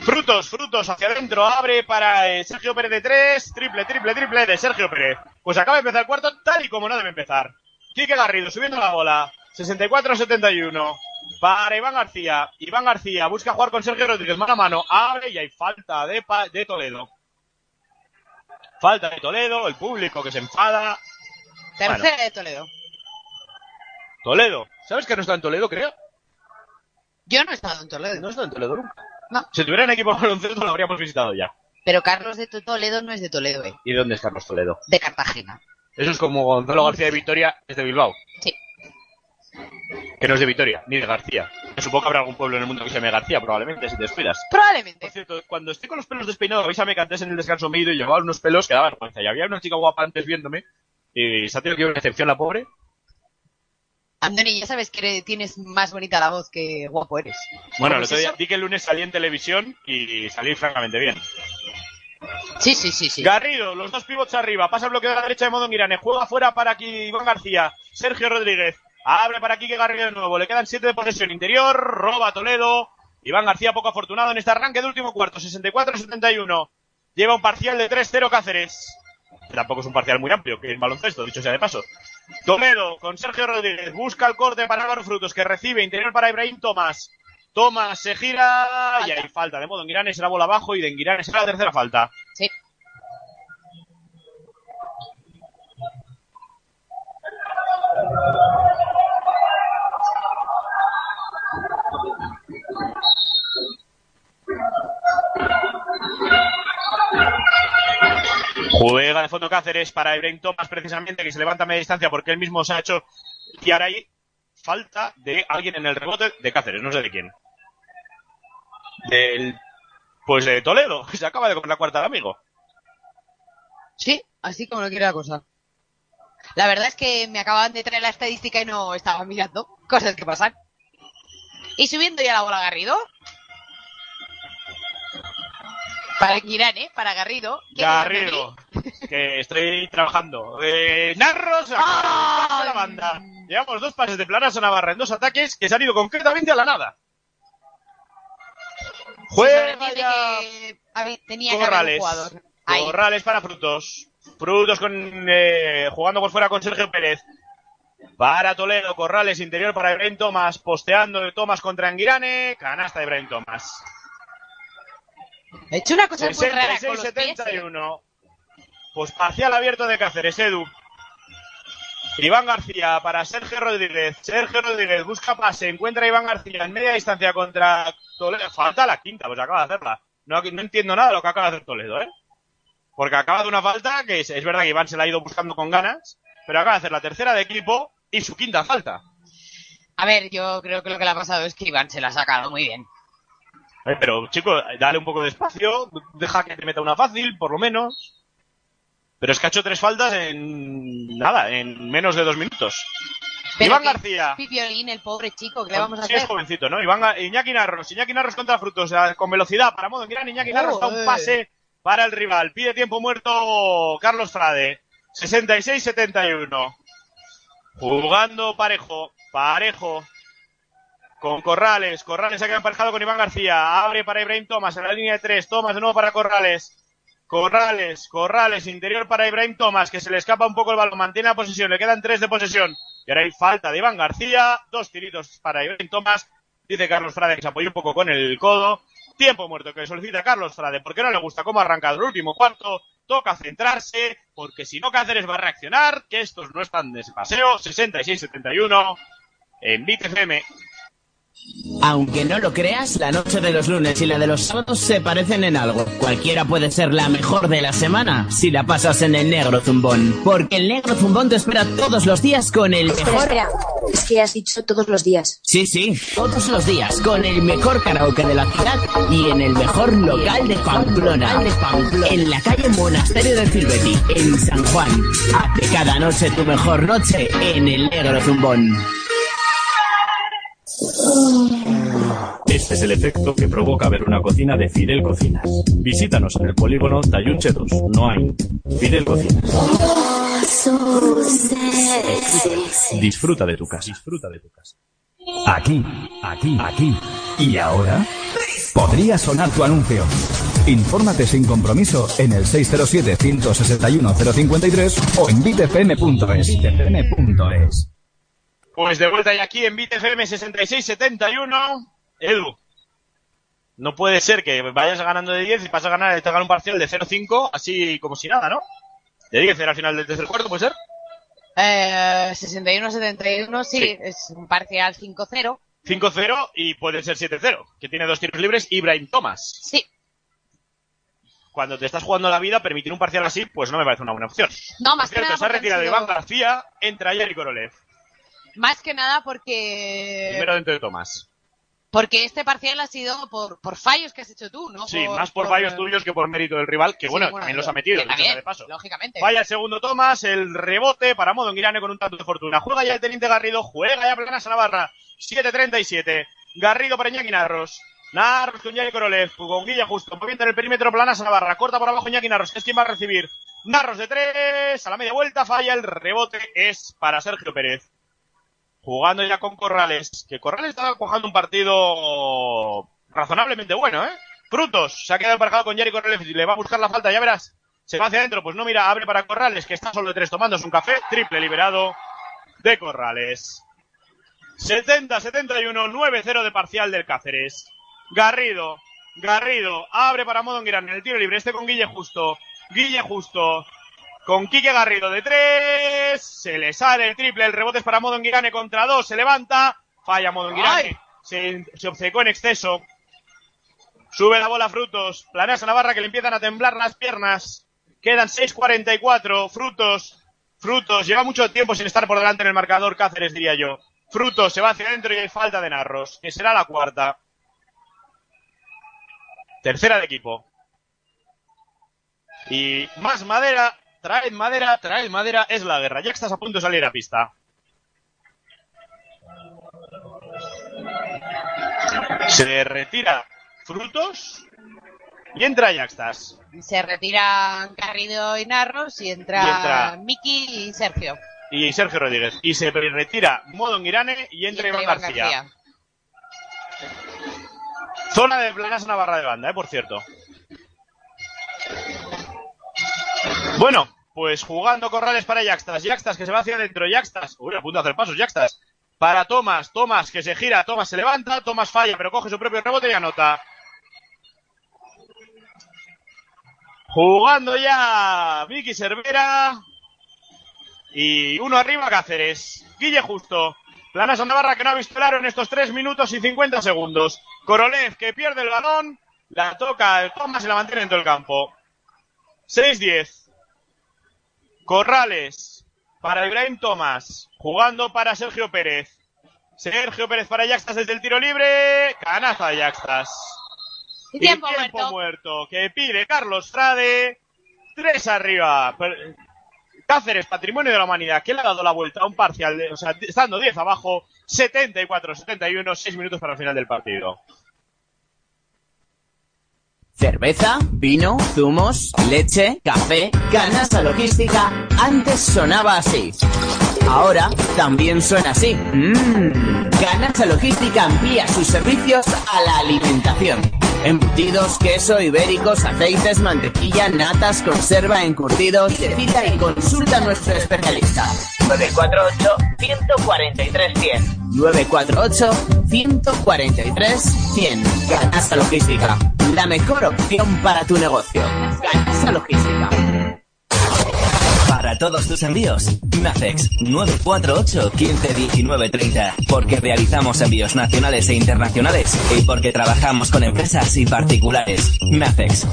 Frutos, frutos hacia adentro. Abre para eh, Sergio Pérez de tres. Triple, triple, triple de Sergio Pérez. Pues acaba de empezar el cuarto tal y como no debe empezar. Quique Garrido subiendo la bola. 64-71. Para Iván García. Iván García busca jugar con Sergio Rodríguez mano a mano. Abre y hay falta de, Pa- de Toledo. Falta de Toledo. El público que se enfada. Tercera Bueno, de Toledo. Toledo. ¿Sabes que no está en Toledo, creo? Yo no he estado en Toledo. No he estado en Toledo nunca. No. Si tuviera un equipo baloncesto lo habríamos visitado ya. Pero Carlos de Toledo no es de Toledo, eh. ¿Y dónde es Carlos Toledo? De Cartagena. Eso es como Gonzalo García de Vitoria es de Bilbao. Sí. Que no es de Vitoria, ni de García. Supongo que habrá algún pueblo en el mundo que se llame García, probablemente, si te descuidas. Probablemente. Por cierto, cuando estoy con los pelos despeinados, avísame que antes en el descanso me he ido y llevaba unos pelos que daba vergüenza. Y había una chica guapa antes viéndome y se ha tenido que ir una excepción la pobre. Andoni, ya sabes que tienes más bonita la voz que guapo eres. Bueno, el ¿Cómo es otro día di que el lunes salí en televisión y salí francamente bien. Sí, sí, sí, sí. Garrido, los dos pivots arriba, pasa el bloqueo de la derecha de modo Girane, juega fuera para aquí Iván García, Sergio Rodríguez, abre para aquí que Garrido de nuevo, le quedan siete de posesión. Interior, roba Toledo, Iván García poco afortunado en este arranque de último cuarto, 64-71, lleva un parcial de 3-0 Cáceres, tampoco es un parcial muy amplio, que es baloncesto, dicho sea de paso. Toledo con Sergio Rodríguez, busca el corte para Álvaro Frutos, que recibe. Interior para Ibrahim Tomás, Tomás se gira y hay falta de modo Girane, será bola abajo y de Girane será la tercera falta. Sí. Juega de fondo Cáceres para Ibrahim Thomas precisamente, que se levanta a media distancia porque él mismo se ha hecho. Y ahora hay falta de alguien en el rebote de Cáceres, no sé de quién. Del. Pues de Toledo, que [LAUGHS] se acaba de comer la cuarta de amigo. Sí, así como lo quiere la cosa. La verdad es que me acaban de traer la estadística y no estaba mirando. Cosas que pasan. Y subiendo ya la bola Garrido. Para Girán, ¿eh? Para Garrido. ¿Qué Garrido, que estoy trabajando. Eh, Narros, de la banda. Llevamos dos pases de Planas a Navarra en dos ataques que se han ido concretamente a la nada. Juega ya tenía Corrales. jugador. Corrales para Frutos. Frutos con, eh, jugando por fuera con Sergio Pérez. Para Toledo, Corrales interior para Ibrahim Thomas, posteando de Thomas contra Anguirane, canasta de Ibrahim Thomas. He hecho una cosa muy rara con los pies. ¿eh? 66-71. Pues parcial abierto de Cáceres, Edu. Iván García para Sergio Rodríguez. Sergio Rodríguez busca pase, encuentra a Iván García en media distancia contra Toledo. Falta la quinta, pues acaba de hacerla. No, no entiendo nada de lo que acaba de hacer Toledo, ¿eh? Porque acaba de una falta que es, es verdad que Iván se la ha ido buscando con ganas, pero acaba de hacer la tercera de equipo y su quinta falta. A ver, yo creo que lo que le ha pasado es que Iván se la ha sacado muy bien. Eh, Pero, chico, dale un poco de espacio, deja que te meta una fácil, por lo menos. Pero es que ha hecho tres faltas en nada, en menos de dos minutos. Pero Iván García. Pipiolín, el pobre chico, ¿qué le vamos a Sí, es hacer? jovencito, ¿no? Iván, Iñaki Narros, Iñaki Narros contra Frutos, con velocidad, para modo gran Iñaki Narros da un pase para el rival. Pide tiempo muerto Carlos Frade. 66-71. Jugando parejo, parejo. Con Corrales, Corrales se ha quedado emparejado con Iván García. Abre para Ibrahim Thomas en la línea de tres. Thomas de nuevo para Corrales. Corrales, Corrales, interior para Ibrahim Thomas, que se le escapa un poco el balón, mantiene la posesión, le quedan tres de posesión. Y ahora hay falta de Iván García, dos tiritos para Ibrahim Thomas, dice Carlos Frade que se apoyó un poco con el codo. Tiempo muerto que solicita Carlos Frade, porque no le gusta cómo ha arrancado el último cuarto, toca centrarse, porque si no Cáceres va a reaccionar, que estos no están de ese paseo, 66-71 en Beat FM. Aunque no lo creas, la noche de los lunes y la de los sábados se parecen en algo. Cualquiera puede ser la mejor de la semana si la pasas en el negro zumbón. Porque el negro zumbón te espera todos los días con el Espera, mejor... espera. Es que has dicho todos los días. Sí, sí, todos los días con el mejor karaoke de la ciudad y en el mejor local de Pamplona. En la calle Monasterio del Silvetti, en San Juan. Hazte cada noche tu mejor noche en el negro zumbón. Este es el efecto que provoca ver una cocina de Fidel Cocinas. Visítanos en el polígono Tayunche 2, no hay. Fidel Cocinas. Disfruta de tu casa. Disfruta de tu casa. Aquí, aquí, aquí. ¿Y ahora? Podría sonar tu anuncio. Infórmate sin compromiso en el 607-161-053 o en bitfm.es. Pues de vuelta y aquí en Beat FM 66-71. Edu, no puede ser que vayas ganando de 10 y vas a ganar, te gana un parcial de 0-5, así como si nada, ¿no? De 10 era al final del tercer cuarto, ¿puede ser? Eh, 61-71, sí, Sí. es un parcial 5-0. 5-0 y puede ser 7-0, que tiene dos tiros libres Ibrahim Thomas. Sí. Cuando te estás jugando la vida, permitir un parcial así, pues no me parece una buena opción. No, más Por que cierto, nada se ha retirado sido- Iván García, entra Jerry Korolev. Más que nada porque... Primero dentro de Thomas. Porque este parcial ha sido por, por fallos que has hecho tú, ¿no? Sí, más por fallos tuyos que por mérito del rival, que Sí, bueno, bueno, también los ha metido, también, de paso. Lógicamente. Vaya el segundo Thomas, el rebote para Modo Girane con un tanto de fortuna. Juega ya el teniente Garrido, juega ya Planas a Navarra. 7-37. Garrido para Iñaki Narros. Narros con Yari Korolev, con Guilla justo, moviendo en el perímetro Planas a Navarra. Corta por abajo Iñaki Narros, que es quien va a recibir. Narros de tres, a la media vuelta, falla el rebote, es para Sergio Pérez. Jugando ya con Corrales, que Corrales estaba cojando un partido razonablemente bueno, ¿eh? Frutos, se ha quedado emparejado con Jerry Corrales y le va a buscar la falta, ya verás. Se va hacia adentro, pues no mira, abre para Corrales, que está solo de tres tomándose un café, triple liberado de Corrales. 70-71, 9-0 de parcial del Cáceres. Garrido, Garrido, abre para Modonguirán en el tiro libre, este con Guille Justo. Guille Justo, con Quique Garrido de tres, se le sale el triple, el rebote es para Modonguirane contra dos, se levanta, falla Modonguirane, se, se obcecó en exceso. Sube la bola Frutos, planea a Navarra que le empiezan a temblar las piernas. Quedan 6.44. Frutos. Frutos. Lleva mucho tiempo sin estar por delante en el marcador Cáceres, diría yo. Frutos se va hacia adentro y hay falta de Narros, que será la cuarta. Tercera de equipo. Y más madera. Traed madera, traed madera. Es la guerra. Ya estás a punto de salir a pista. Se retira Frutos y entra Yaxtas. Se retiran Garrido y Narros y entra, Y entra- Miki y Sergio. Y Sergio Rodríguez. Y se retira Modon Irane y entra Y Iván, entra Iván García. García. Zona de Planas Navarra de banda, eh, por cierto. Bueno, pues jugando Corrales para Yaxtas. Yaxtas que se va hacia adentro. Yaxtas. Uy, a punto de hacer pasos. Yaxtas. Para Tomás. Tomás que se gira. Tomás se levanta. Tomás falla, pero coge su propio rebote y anota. Jugando ya Vicky Cervera. Y uno arriba Cáceres. Guille Justo. Planas Navarra que no ha visto el aro en estos 3 minutos y 50 segundos. Korolev que pierde el balón. La toca el Tomás y la mantiene dentro del campo. 6-10. Corrales para Ibrahim Tomás. Jugando para Sergio Pérez. Sergio Pérez para Yaxtas desde el tiro libre. Canaza de Yaxtas. Y tiempo muerto. muerto que pide Carlos Frade. Tres arriba. Cáceres, patrimonio de la humanidad, que le ha dado la vuelta a un parcial, de- o sea, estando 10 abajo, 74-71, 6 minutos para el final del partido. Cerveza, vino, zumos, leche, café, canasta logística. Antes sonaba así. Ahora también suena así. Mmm. Canasta Logística amplía sus servicios a la alimentación. Embutidos, queso, ibéricos, aceites, mantequilla, natas, conserva, encurtidos. Visita y consulta a nuestro especialista. 948-143-100. 948-143-100. Canasta Logística. La mejor opción para tu negocio. Canasta Logística. Para todos tus envíos, Nafex 948 15 19 30. Porque realizamos envíos nacionales e internacionales y porque trabajamos con empresas y particulares. Nafex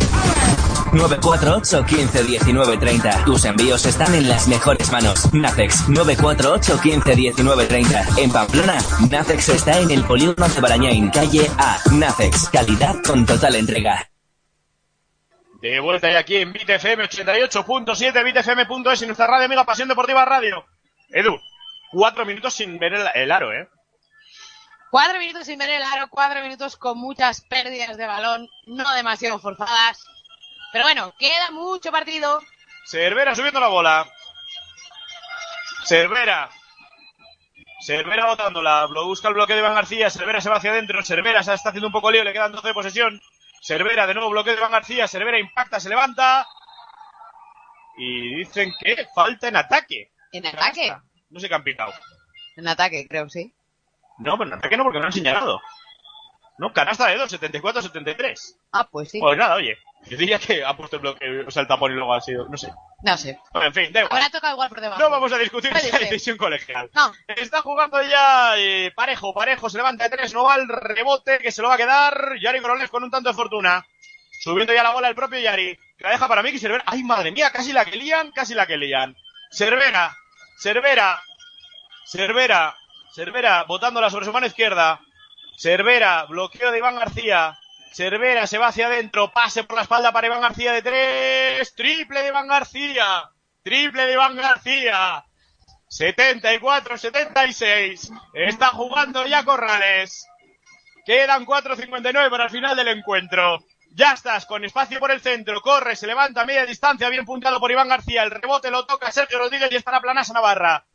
948 15 19 30. Tus envíos están en las mejores manos. Nafex 948 15 19 30. En Pamplona, Nafex está en el polígono de Barañain, calle A. Nafex, calidad con total entrega. De vuelta ya aquí en BitFM 88.7, BitFM.es y nuestra radio amiga Pasión Deportiva Radio. Edu, cuatro minutos sin ver el, el aro, ¿eh? Cuatro minutos sin ver el aro, cuatro minutos con muchas pérdidas de balón, no demasiado forzadas. Pero bueno, queda mucho partido. Cervera subiendo la bola. Cervera. Cervera botándola. Lo busca el bloqueo de Iván García. Cervera se va hacia adentro. Cervera se está haciendo un poco lío. Le quedan 12 de posesión. Cervera de nuevo bloqueo de Iván García. Cervera impacta, se levanta. Y dicen que falta en ataque. ¿En ataque? No sé qué han pitado. En ataque, creo, sí. No, pero en ataque no porque no han señalado. No, canasta de 2, 74-73. Ah, pues sí. Pues nada, oye. Yo diría que ha puesto el bloqueo, o sea, el tapón y luego ha sido, no sé. No sé. Bueno, en fin, da igual. Ahora toca igual por debajo. No vamos a discutir esa decisión colegial. No. Está jugando ya eh, Parejo, Parejo se levanta de tres, no va el rebote que se lo va a quedar Yari Korolev con un tanto de fortuna. Subiendo ya la bola el propio Yari. La deja para Miki Cervera. ¡Ay, madre mía! Casi la que lían, casi la que lían. Cervera, Cervera, Cervera, Cervera, botándola sobre su mano izquierda. Cervera, bloqueo de Iván García. Cervera se va hacia adentro, pase por la espalda para Iván García de tres. Triple de Iván García. Triple de Iván García. 74-76. Está jugando ya Corrales. Quedan 4.59 para el final del encuentro. Ya estás con espacio por el centro. Corre, se levanta a media distancia, bien puntado por Iván García. El rebote lo toca Sergio Rodríguez y está la Planasa Navarra.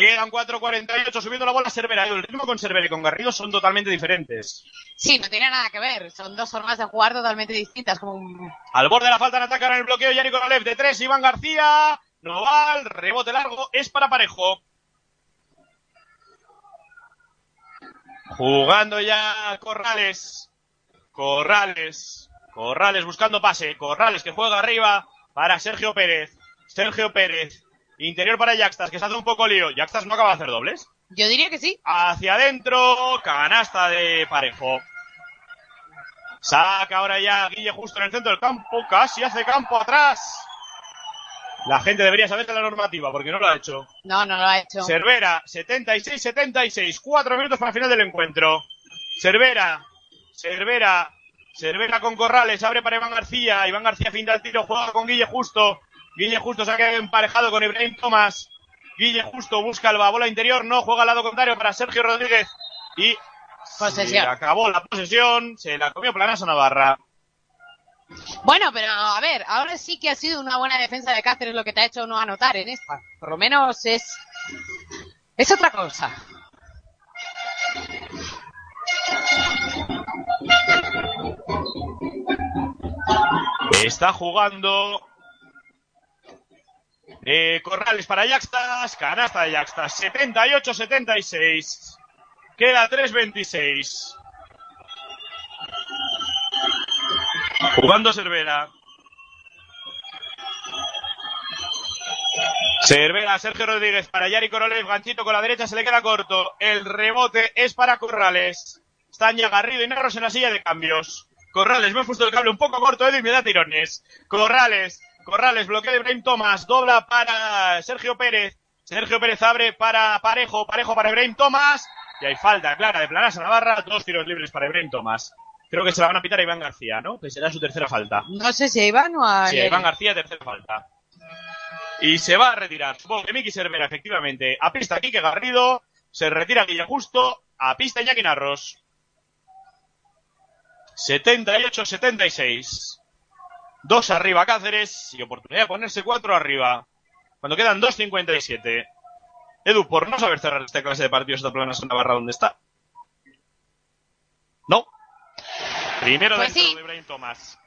Quedan 4.48 subiendo la bola Cervera. El ritmo con Cervera y con Garrido son totalmente diferentes. Sí, no tiene nada que ver. Son dos formas de jugar totalmente distintas. Como un- Al borde de la falta en ataque en el bloqueo Yanni Korolev de tres, Iván García. No va, el rebote largo es para Parejo. Jugando ya Corrales. Corrales. Corrales buscando pase. Corrales que juega arriba para Sergio Pérez. Sergio Pérez. Interior para Yaxtas, que se hace un poco lío. Yaxtas no acaba de hacer dobles. Yo diría que sí. Hacia adentro, canasta de Parejo. Saca ahora ya Guille justo en el centro del campo. Casi hace campo atrás. La gente debería saber de la normativa porque no lo ha hecho. No, no lo ha hecho. Cervera, 76-76. Cuatro minutos para el final del encuentro. Cervera, Cervera, Cervera con Corrales. Abre para Iván García. Iván García finta el tiro. Juega con Guille Justo. Guille Justo se ha quedado emparejado con Ibrahim Tomás. Guille Justo busca la bola interior. No, juega al lado contrario para Sergio Rodríguez. Y Posesión. se acabó la posesión. Se la comió Planaso Navarra. Bueno, pero a ver, ahora sí que ha sido una buena defensa de Cáceres lo que te ha hecho no anotar en esta. Por lo menos es. Es otra cosa. Está jugando eh, Corrales para Yaxtas, canasta de Yaxtas, 78-76. Queda 3-26. Jugando Cervera. Cervera, Sergio Rodríguez para Yari Corrales, ganchito con la derecha, se le queda corto. El rebote es para Corrales. Están ya Garrido y Narros en la silla de cambios. Corrales, me ha puesto el cable un poco corto, Edu, y me da tirones. Corrales, Corrales, bloqueo de Ibrahim Thomas, dobla para Sergio Pérez. Sergio Pérez abre para Parejo, Parejo para Ibrahim Thomas. Y hay falta clara de Planasa Navarra, dos tiros libres para Ibrahim Thomas. Creo que se la van a pitar a Iván García, ¿no? Que será su tercera falta. No sé si a Iván o a. Sí, a Iván García, tercera falta. Y se va a retirar. Supongo que Miki Cervera, efectivamente. A pista Quique Garrido. Se retira Guilla Justo. A pista Iñaki Narros. 78-76. Dos arriba Cáceres. Y oportunidad de ponerse cuatro arriba. Cuando quedan 2.57. Edu, por no saber cerrar esta clase de partidos, esta plana en Navarra, ¿dónde está? No. Primero Pues dentro sí. de Ibrahim Tomás.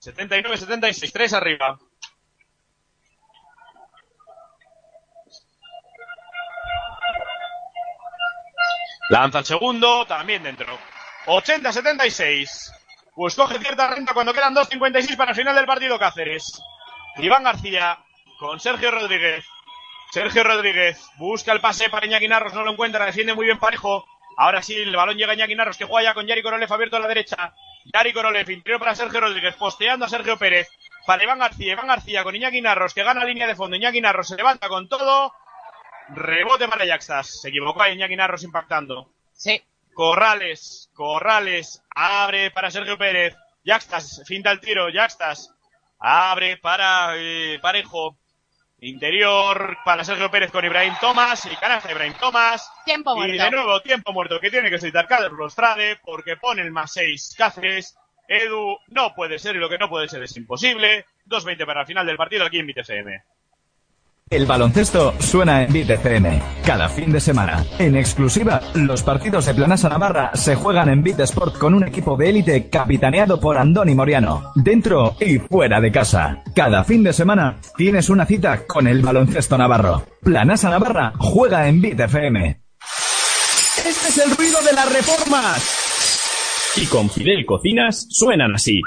79-76, tres arriba. Lanza el segundo, también dentro. 80-76. Pues coge cierta renta cuando quedan 2.56 para el final del partido Cáceres. Iván García con Sergio Rodríguez. Sergio Rodríguez busca el pase para Iñaki Narros, no lo encuentra, defiende muy bien parejo. Ahora sí, el balón llega a Iñaki Narros que juega ya con Yari Korolev abierto a la derecha. Yari Korolev, interior para Sergio Rodríguez, posteando a Sergio Pérez. Para Iván García, Iván García con Iñaki Narros que gana línea de fondo. Iñaki Narros se levanta con todo. Rebote para Yaxtas. Se equivocó ahí Iñaki Narros impactando. Sí. Corrales, Corrales, abre para Sergio Pérez. Yaxtas, finta el tiro, Yaxtas. Abre para eh, Parejo. Interior para Sergio Pérez con Ibrahim Tomás y canasta Ibrahim Tomás. Tiempo Y muerto. de nuevo tiempo muerto que tiene que soltar Carlos Frade porque pone el más 6 Cáceres. Edu no puede ser y lo que no puede ser es imposible. 2.20 para el final del partido aquí en BTCM. El baloncesto suena en Beat FM. Cada fin de semana, en exclusiva, los partidos de Planasa Navarra se juegan en Beat Sport con un equipo de élite capitaneado por Andoni Moriano, dentro y fuera de casa. Cada fin de semana tienes una cita con el baloncesto navarro. Planasa Navarra juega en Beat FM. Este es el ruido de las reformas. Y con Fidel Cocinas suenan así.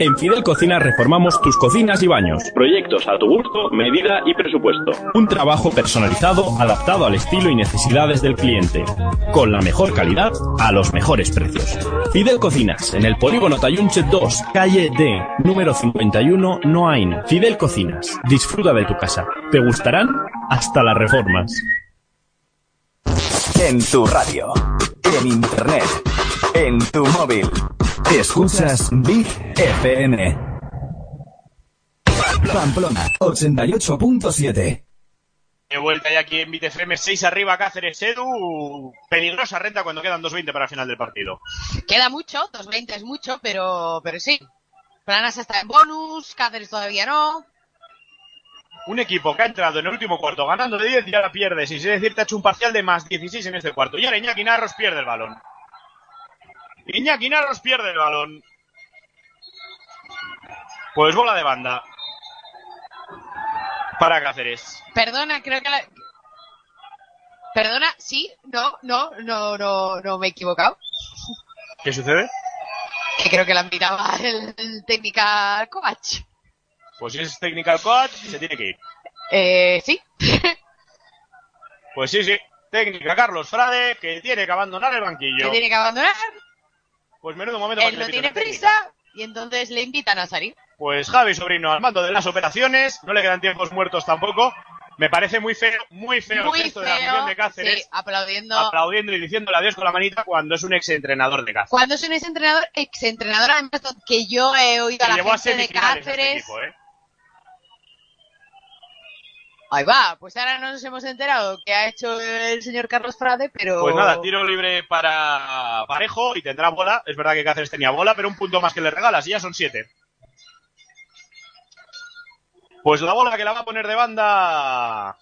En Fidel Cocinas reformamos tus cocinas y baños. Proyectos a tu gusto, medida y presupuesto. Un trabajo personalizado adaptado al estilo y necesidades del cliente. Con la mejor calidad a los mejores precios. Fidel Cocinas, en el polígono Tayunche 2, calle D, número 51, Noain. Fidel Cocinas, disfruta de tu casa. ¿Te gustarán? Hasta las reformas. En tu radio, en internet, en tu móvil. Escuchas Beat FM. Pamplona 88.7. De vuelta ya aquí en BTFM, 6 arriba Cáceres Edu. Peligrosa renta cuando quedan 2.20 para el final del partido. Queda mucho, 2.20 es mucho, pero, pero sí. Planas está en bonus, Cáceres todavía no. Un equipo que ha entrado en el último cuarto ganando de 10 y ahora pierde. Si sé decir, te ha hecho un parcial de más 16 en este cuarto. Y ahora Iñaki Narros pierde el balón. Iñaki Narros pierde el balón. Pues bola de banda. Para Cáceres. Perdona, creo que la... Perdona, sí, no, no, no, no, no me he equivocado. ¿Qué sucede? Que creo que la invitaba el, el técnica coach. Pues si es technical coach, se tiene que ir. Eh, sí. Pues sí, sí. Técnica Carlos Frade, que tiene que abandonar el banquillo. Que tiene que abandonar. Pues menudo momento Él no tiene técnica. prisa y entonces le invitan a salir. Pues Javi Sobrino al mando de las operaciones, no le quedan tiempos muertos tampoco. Me parece muy feo, muy feo Muy el gesto de la de Cáceres, sí, aplaudiendo. aplaudiendo y diciéndole adiós con la manita cuando es un exentrenador de Cáceres. Cuando es un exentrenador, exentrenador además que yo he oído a la a gente de este Cáceres. equipo, ¿eh? Ahí va, pues ahora nos hemos enterado que ha hecho el señor Carlos Frade, pero... Pues nada, tiro libre para Parejo y tendrá bola. Es verdad que Cáceres tenía bola, pero un punto más que le regalas y ya son siete. Pues la bola que la va a poner de banda.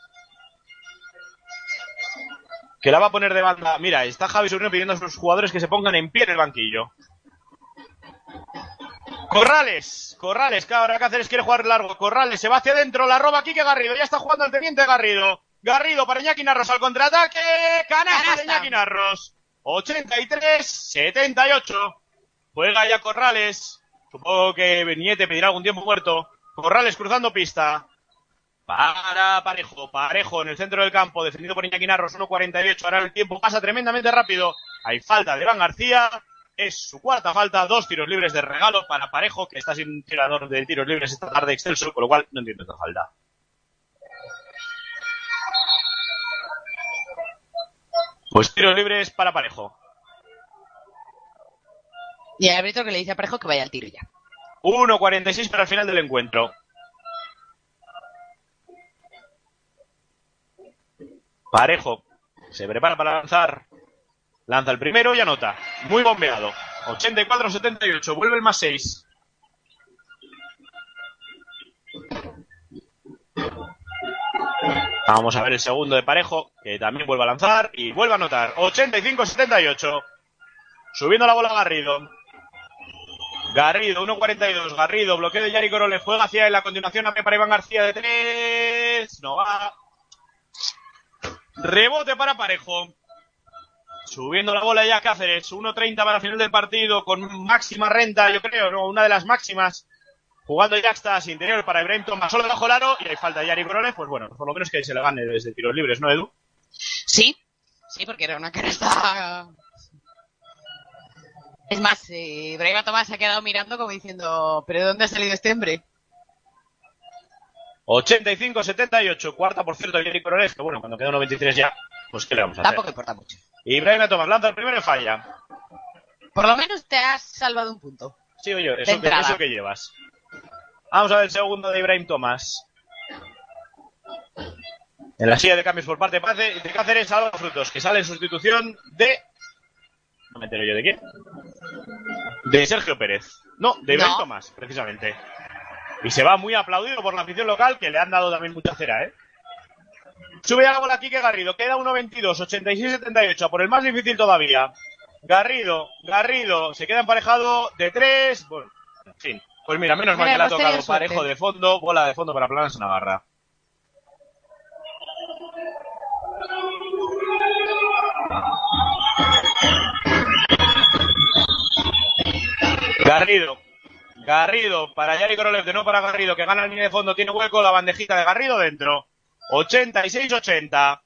Que la va a poner de banda. Mira, está Javi Sobrino pidiendo a sus jugadores que se pongan en pie en el banquillo. Corrales, Corrales, que ahora Cáceres quiere jugar largo. Corrales se va hacia adentro, la roba Quique Garrido. Ya está jugando el teniente Garrido. Garrido para Iñaki Narros al contraataque. Canasta de Iñaki Narros. 83-78. Juega ya Corrales. Supongo que Beniete pedirá algún tiempo muerto. Corrales cruzando pista. Para Parejo, Parejo en el centro del campo, defendido por Iñaki Narros, 1.48. Ahora el tiempo pasa tremendamente rápido. Hay falta de Iván García. Es su cuarta falta, dos tiros libres de regalo para Parejo, que está sin tirador de tiros libres esta tarde excelso, con lo cual no entiendo esta falta. Pues tiros libres para Parejo. Y el árbitro que le dice a Parejo que vaya al tiro ya. 1.46 para el final del encuentro. Parejo se prepara para lanzar. Lanza el primero y anota. Muy bombeado. 84-78. Vuelve el más 6. Vamos a ver el segundo de Parejo, que también vuelve a lanzar y vuelve a anotar. 85-78. Subiendo la bola Garrido. Garrido, 1.42. Garrido, bloqueo de Yari Corole. Juega hacia él. A continuación, abre para Iván García de 3. No va. Rebote para Parejo. Subiendo la bola ya Cáceres. 1.30 para final del partido. Con máxima renta, yo creo. No, una de las máximas. Jugando ya hasta interior para Ibrahim Thomas. Solo debajo el aro. Y hay falta de Yari Corole. Pues bueno, por lo menos que se le gane desde tiros libres, ¿no, Edu? Sí, sí, porque era una canasta... Es más, eh, Ibrahim Tomás se ha quedado mirando como diciendo, ¿pero de dónde ha salido este hombre? 85-78. Cuarta, por cierto, Yari Corole. Que bueno, cuando queda 93 ya, pues ¿qué le vamos a hacer? Tampoco importa mucho. Ibrahim Thomas lanza el primero y falla. Por lo menos te has salvado un punto. Sí, oye, eso, que, eso que llevas. Vamos a ver el segundo de Ibrahim Thomas. En la silla de cambios por parte de Cáceres, Álvaro Frutos, que sale en sustitución de... No me entero yo de quién. De Sergio Pérez. No, de Ibrahim No. Thomas, precisamente. Y se va muy aplaudido por la afición local, que le han dado también mucha cera, ¿eh? Sube la bola Quique Garrido, queda 1.22, 86-78, a por el más difícil todavía. Garrido, Garrido, se queda emparejado de tres. Bueno, en fin. Pues mira, menos mal que le ha tocado parejo suerte. de fondo, bola de fondo para Planas Navarra. Garrido. Garrido para Yari Korolev, de no para Garrido, que gana la línea de fondo, tiene hueco, la bandejita de Garrido dentro. 86-80.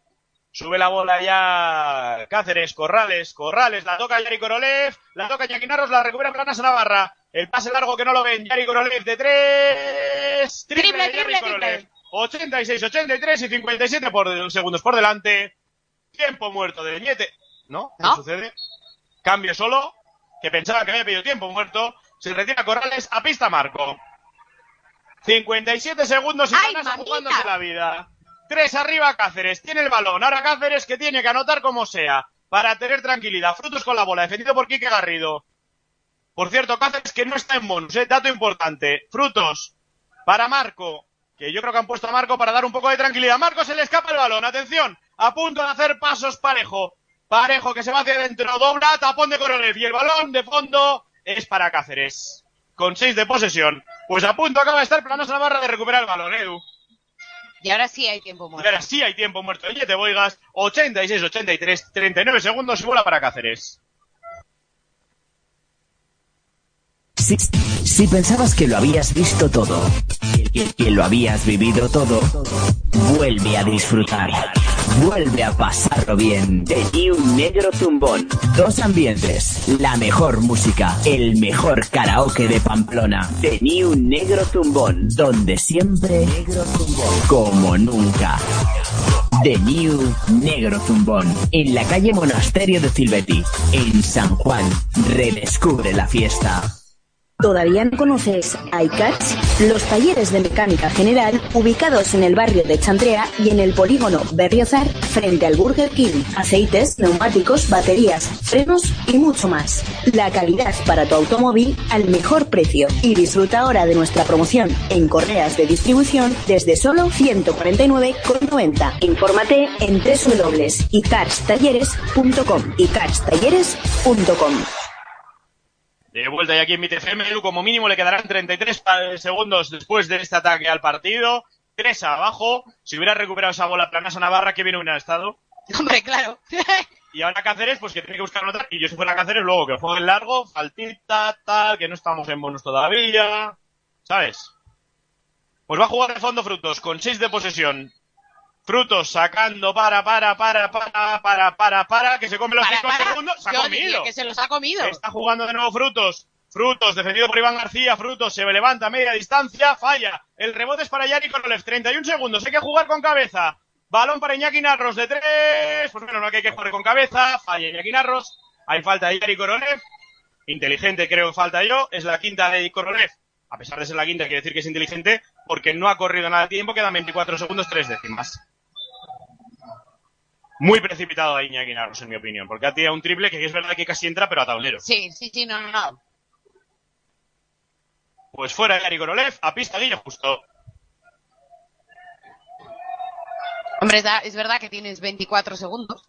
Sube la bola ya Cáceres, Corrales, Corrales, la toca Yari Korolev, la toca Yaquinarros, la recupera Planas Navarra. El pase largo que no lo ven, Yari Korolev de tres. Triple, triple, triple. 86, 83 y 57 por segundos por delante. Tiempo muerto de Ñete. ¿No? ¿Qué ¿No? sucede? Cambio solo, que pensaba que había pedido tiempo muerto. Se retira Corrales a pista Marco. 57 segundos y ¡Ay, mamita! jugándose la vida. Tres arriba Cáceres, tiene el balón. Ahora Cáceres que tiene que anotar como sea para tener tranquilidad. Frutos con la bola, defendido por Quique Garrido. Por cierto, Cáceres que no está en bonus, ¿eh? dato importante. Frutos para Marco, que yo creo que han puesto a Marco para dar un poco de tranquilidad. Marco se le escapa el balón, atención, a punto de hacer pasos parejo. Parejo que se va hacia adentro, dobla, tapón de Korolev y el balón de fondo es para Cáceres. Con seis de posesión. Pues a punto acaba de estar Planos Navarra de recuperar el balón, Edu. Y ahora sí hay tiempo Y muerto. ahora sí hay tiempo muerto. Y te Boigas, 86-83, 39 segundos y bola para Cáceres. Si, si pensabas que lo habías visto todo, que, que lo habías vivido todo, vuelve a disfrutar. Vuelve a pasarlo bien. The New Negro Zumbón. Dos ambientes, la mejor música, el mejor karaoke de Pamplona. The New Negro Zumbón, donde siempre negro zumbón, como nunca. The New Negro Zumbón, en la calle Monasterio de Silvetti, en San Juan. Redescubre la fiesta. ¿Todavía no conoces iCats? Los talleres de mecánica general ubicados en el barrio de Chantrea y en el polígono Berriozar frente al Burger King. Aceites, neumáticos, baterías, frenos y mucho más. La calidad para tu automóvil al mejor precio. Y disfruta ahora de nuestra promoción en correas de distribución desde solo 149,90. Infórmate en www.icarstalleres.com icarstalleres.com De vuelta ya aquí en mi TFM, Edu, como mínimo le quedarán 33 pa- segundos después de este ataque al partido. Tres abajo. Si hubiera recuperado esa bola Planasa Navarra, que bien hubiera estado. [LAUGHS] Hombre, claro. [LAUGHS] Y ahora Cáceres, pues que tiene que buscar otra. Y yo si fuera Cáceres, luego que juegue largo, faltita, tal, que no estamos en bonus todavía. ¿Sabes? Pues va a jugar de fondo Frutos, con 6 de posesión. Frutos sacando para, para, para, para, para, para, para, que se come los Para, 5 para. segundos. Se ha Yo comido. que se los ha comido. Está jugando de nuevo Frutos. Frutos, defendido por Iván García. Frutos se levanta a media distancia. Falla. El rebote es para Yari Korolev. 31 segundos. Hay que jugar con cabeza. Balón para Iñaki Narros de tres. Pues bueno, no que hay que jugar con cabeza. Falla Iñaki Narros. Hay falta de Yari Korolev. Inteligente creo que falta yo. Es la quinta de Korolev. A pesar de ser la quinta, quiere decir que es inteligente porque no ha corrido nada de tiempo. Quedan 24 segundos, tres décimas. Muy precipitado a Iñaki Narros, en mi opinión. Porque ha tirado un triple que es verdad que casi entra, pero a tablero. Sí, sí, sí, no, no, no. Pues fuera Yari Korolev, a pista Guille justo. Hombre, es, da- es verdad que tienes 24 segundos.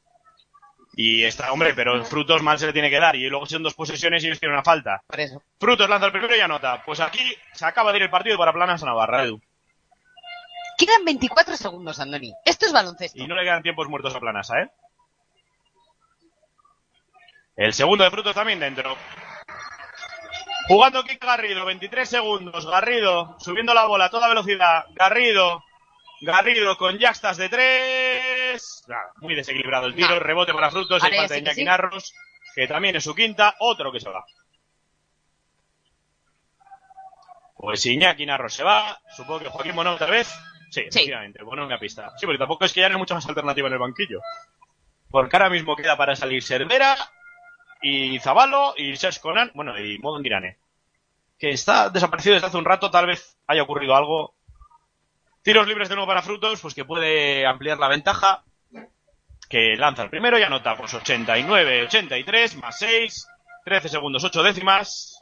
Y está, hombre, pero Frutos mal se le tiene que dar. Y luego son dos posesiones y ellos tienen una falta. Por eso. Frutos lanza el primero y anota. Pues aquí se acaba de ir el partido para Planas a Navarra, Edu. Quedan 24 segundos, Andoni. Esto es baloncesto. Y no le quedan tiempos muertos a Planasa, ¿eh? El segundo de Frutos también dentro. Jugando Kike Garrido, 23 segundos. Garrido subiendo la bola a toda velocidad. Garrido. Garrido con Yaxtas de tres. Nada, muy desequilibrado el tiro. No. Rebote para Frutos. Y Ahora ya falta de Iñaki sí. Narros, que también es su quinta. Otro que se va. Pues Iñaki Narros se va. Supongo que Joaquín Bonón otra vez. Sí, efectivamente. Bonón en la pista. Sí, porque tampoco es que ya no hay mucha más alternativa en el banquillo. Porque ahora mismo queda para salir Cervera y Zabalo y Serge Conan, bueno, y Modon Girane. Que está desaparecido desde hace un rato, tal vez haya ocurrido algo. Tiros libres de nuevo para Frutos, pues que puede ampliar la ventaja. Que lanza el primero y anota, pues 89, 83, más 6, 13 segundos, 8 décimas.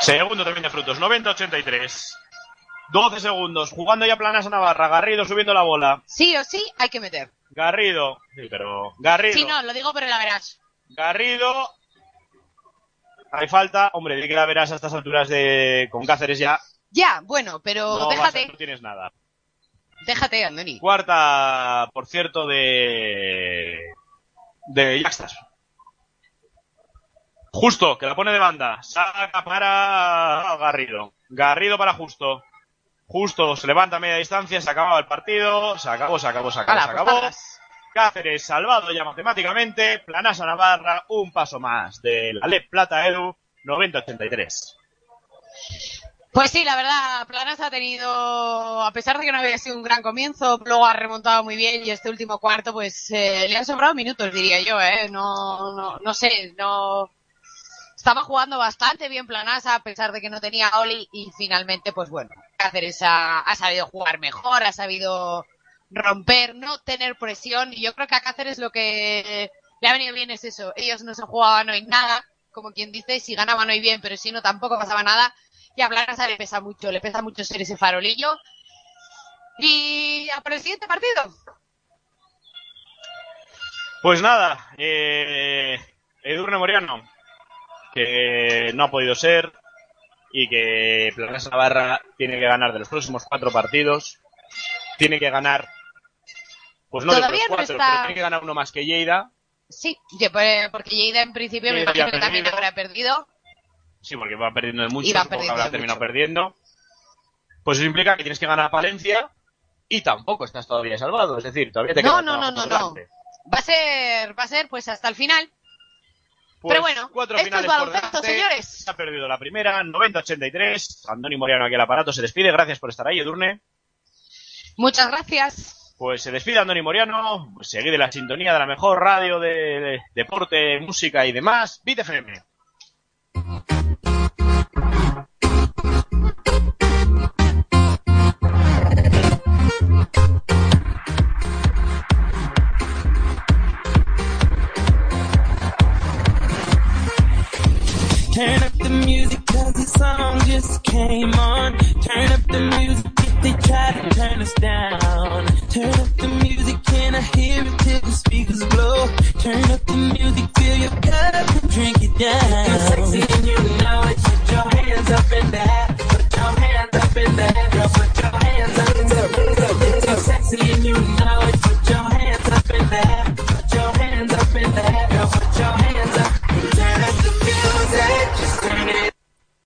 Segundo también de Frutos, 90, 83. 12 segundos, jugando ya planas a Navarra, Garrido subiendo la bola. Sí o sí hay que meter. Garrido, sí, pero Garrido. Sí, no, lo digo, pero la verás. Garrido. Hay falta. Hombre, di que la verás a estas alturas de con Cáceres ya. Ya, bueno, pero No, déjate, no tienes nada. déjate, Andoni. Cuarta, por cierto, de. de Yaxtas. Justo, que la pone de banda. Saca para Garrido. Garrido para Justo. Justo se levanta a media distancia, se acababa el partido, se acabó, se acabó, se acabó, se acabó. Cáceres salvado ya matemáticamente, Planasa Navarra, un paso más de la LEP Plata Edu, 90-83. Pues sí, la verdad, Planas ha tenido, a pesar de que no había sido un gran comienzo, luego ha remontado muy bien y este último cuarto, pues eh, le han sobrado minutos, diría yo, ¿eh? No, no, no sé, no. Estaba jugando bastante bien Planasa a pesar de que no tenía Oli y finalmente, pues bueno, Cáceres ha, ha sabido jugar mejor, ha sabido romper, no tener presión y yo creo que a Cáceres lo que le ha venido bien es eso. Ellos no se jugaban hoy nada, como quien dice, si ganaban hoy bien, pero si no tampoco pasaba nada. Y a Planasa le pesa mucho, le pesa mucho ser ese farolillo. Y a por el siguiente partido. Pues nada, eh, Edurne Moriano, que no ha podido ser y que Planasa Navarra tiene que ganar de los próximos cuatro partidos. Tiene que ganar, pues no de Todavía los no cuatro, está- pero tiene que ganar uno más que Lleida. Sí, porque Lleida en principio me imagino que también habrá perdido. Sí, porque va perdiendo de mucho, Y va supongo que perdiendo habrá de terminado mucho. perdiendo. pues eso implica que tienes que ganar a Palencia y tampoco estás todavía salvado. Es decir, todavía te No, queda no, no, no, no. delante. Va a ser, va a ser pues hasta el final. Pues Pero bueno, cuatro esto es finales por baloncesto, señores. Se ha perdido la primera, 90-83. Andoni Moriano aquí al aparato se despide. Gracias por estar ahí, Edurne. Muchas gracias. Pues se despide Andoni Moriano. Pues seguid en la sintonía de la mejor radio de, de deporte, música y demás. Beat song just came on. Turn up the music if they try to turn us down. Turn up the music, can I hear it till the speakers blow? Turn up the music, fill your cup and drink it down. You're sexy and you know it. Put your hands up in the air. Put your hands up in the air. Put your hands up in the air. You're sexy and you know it.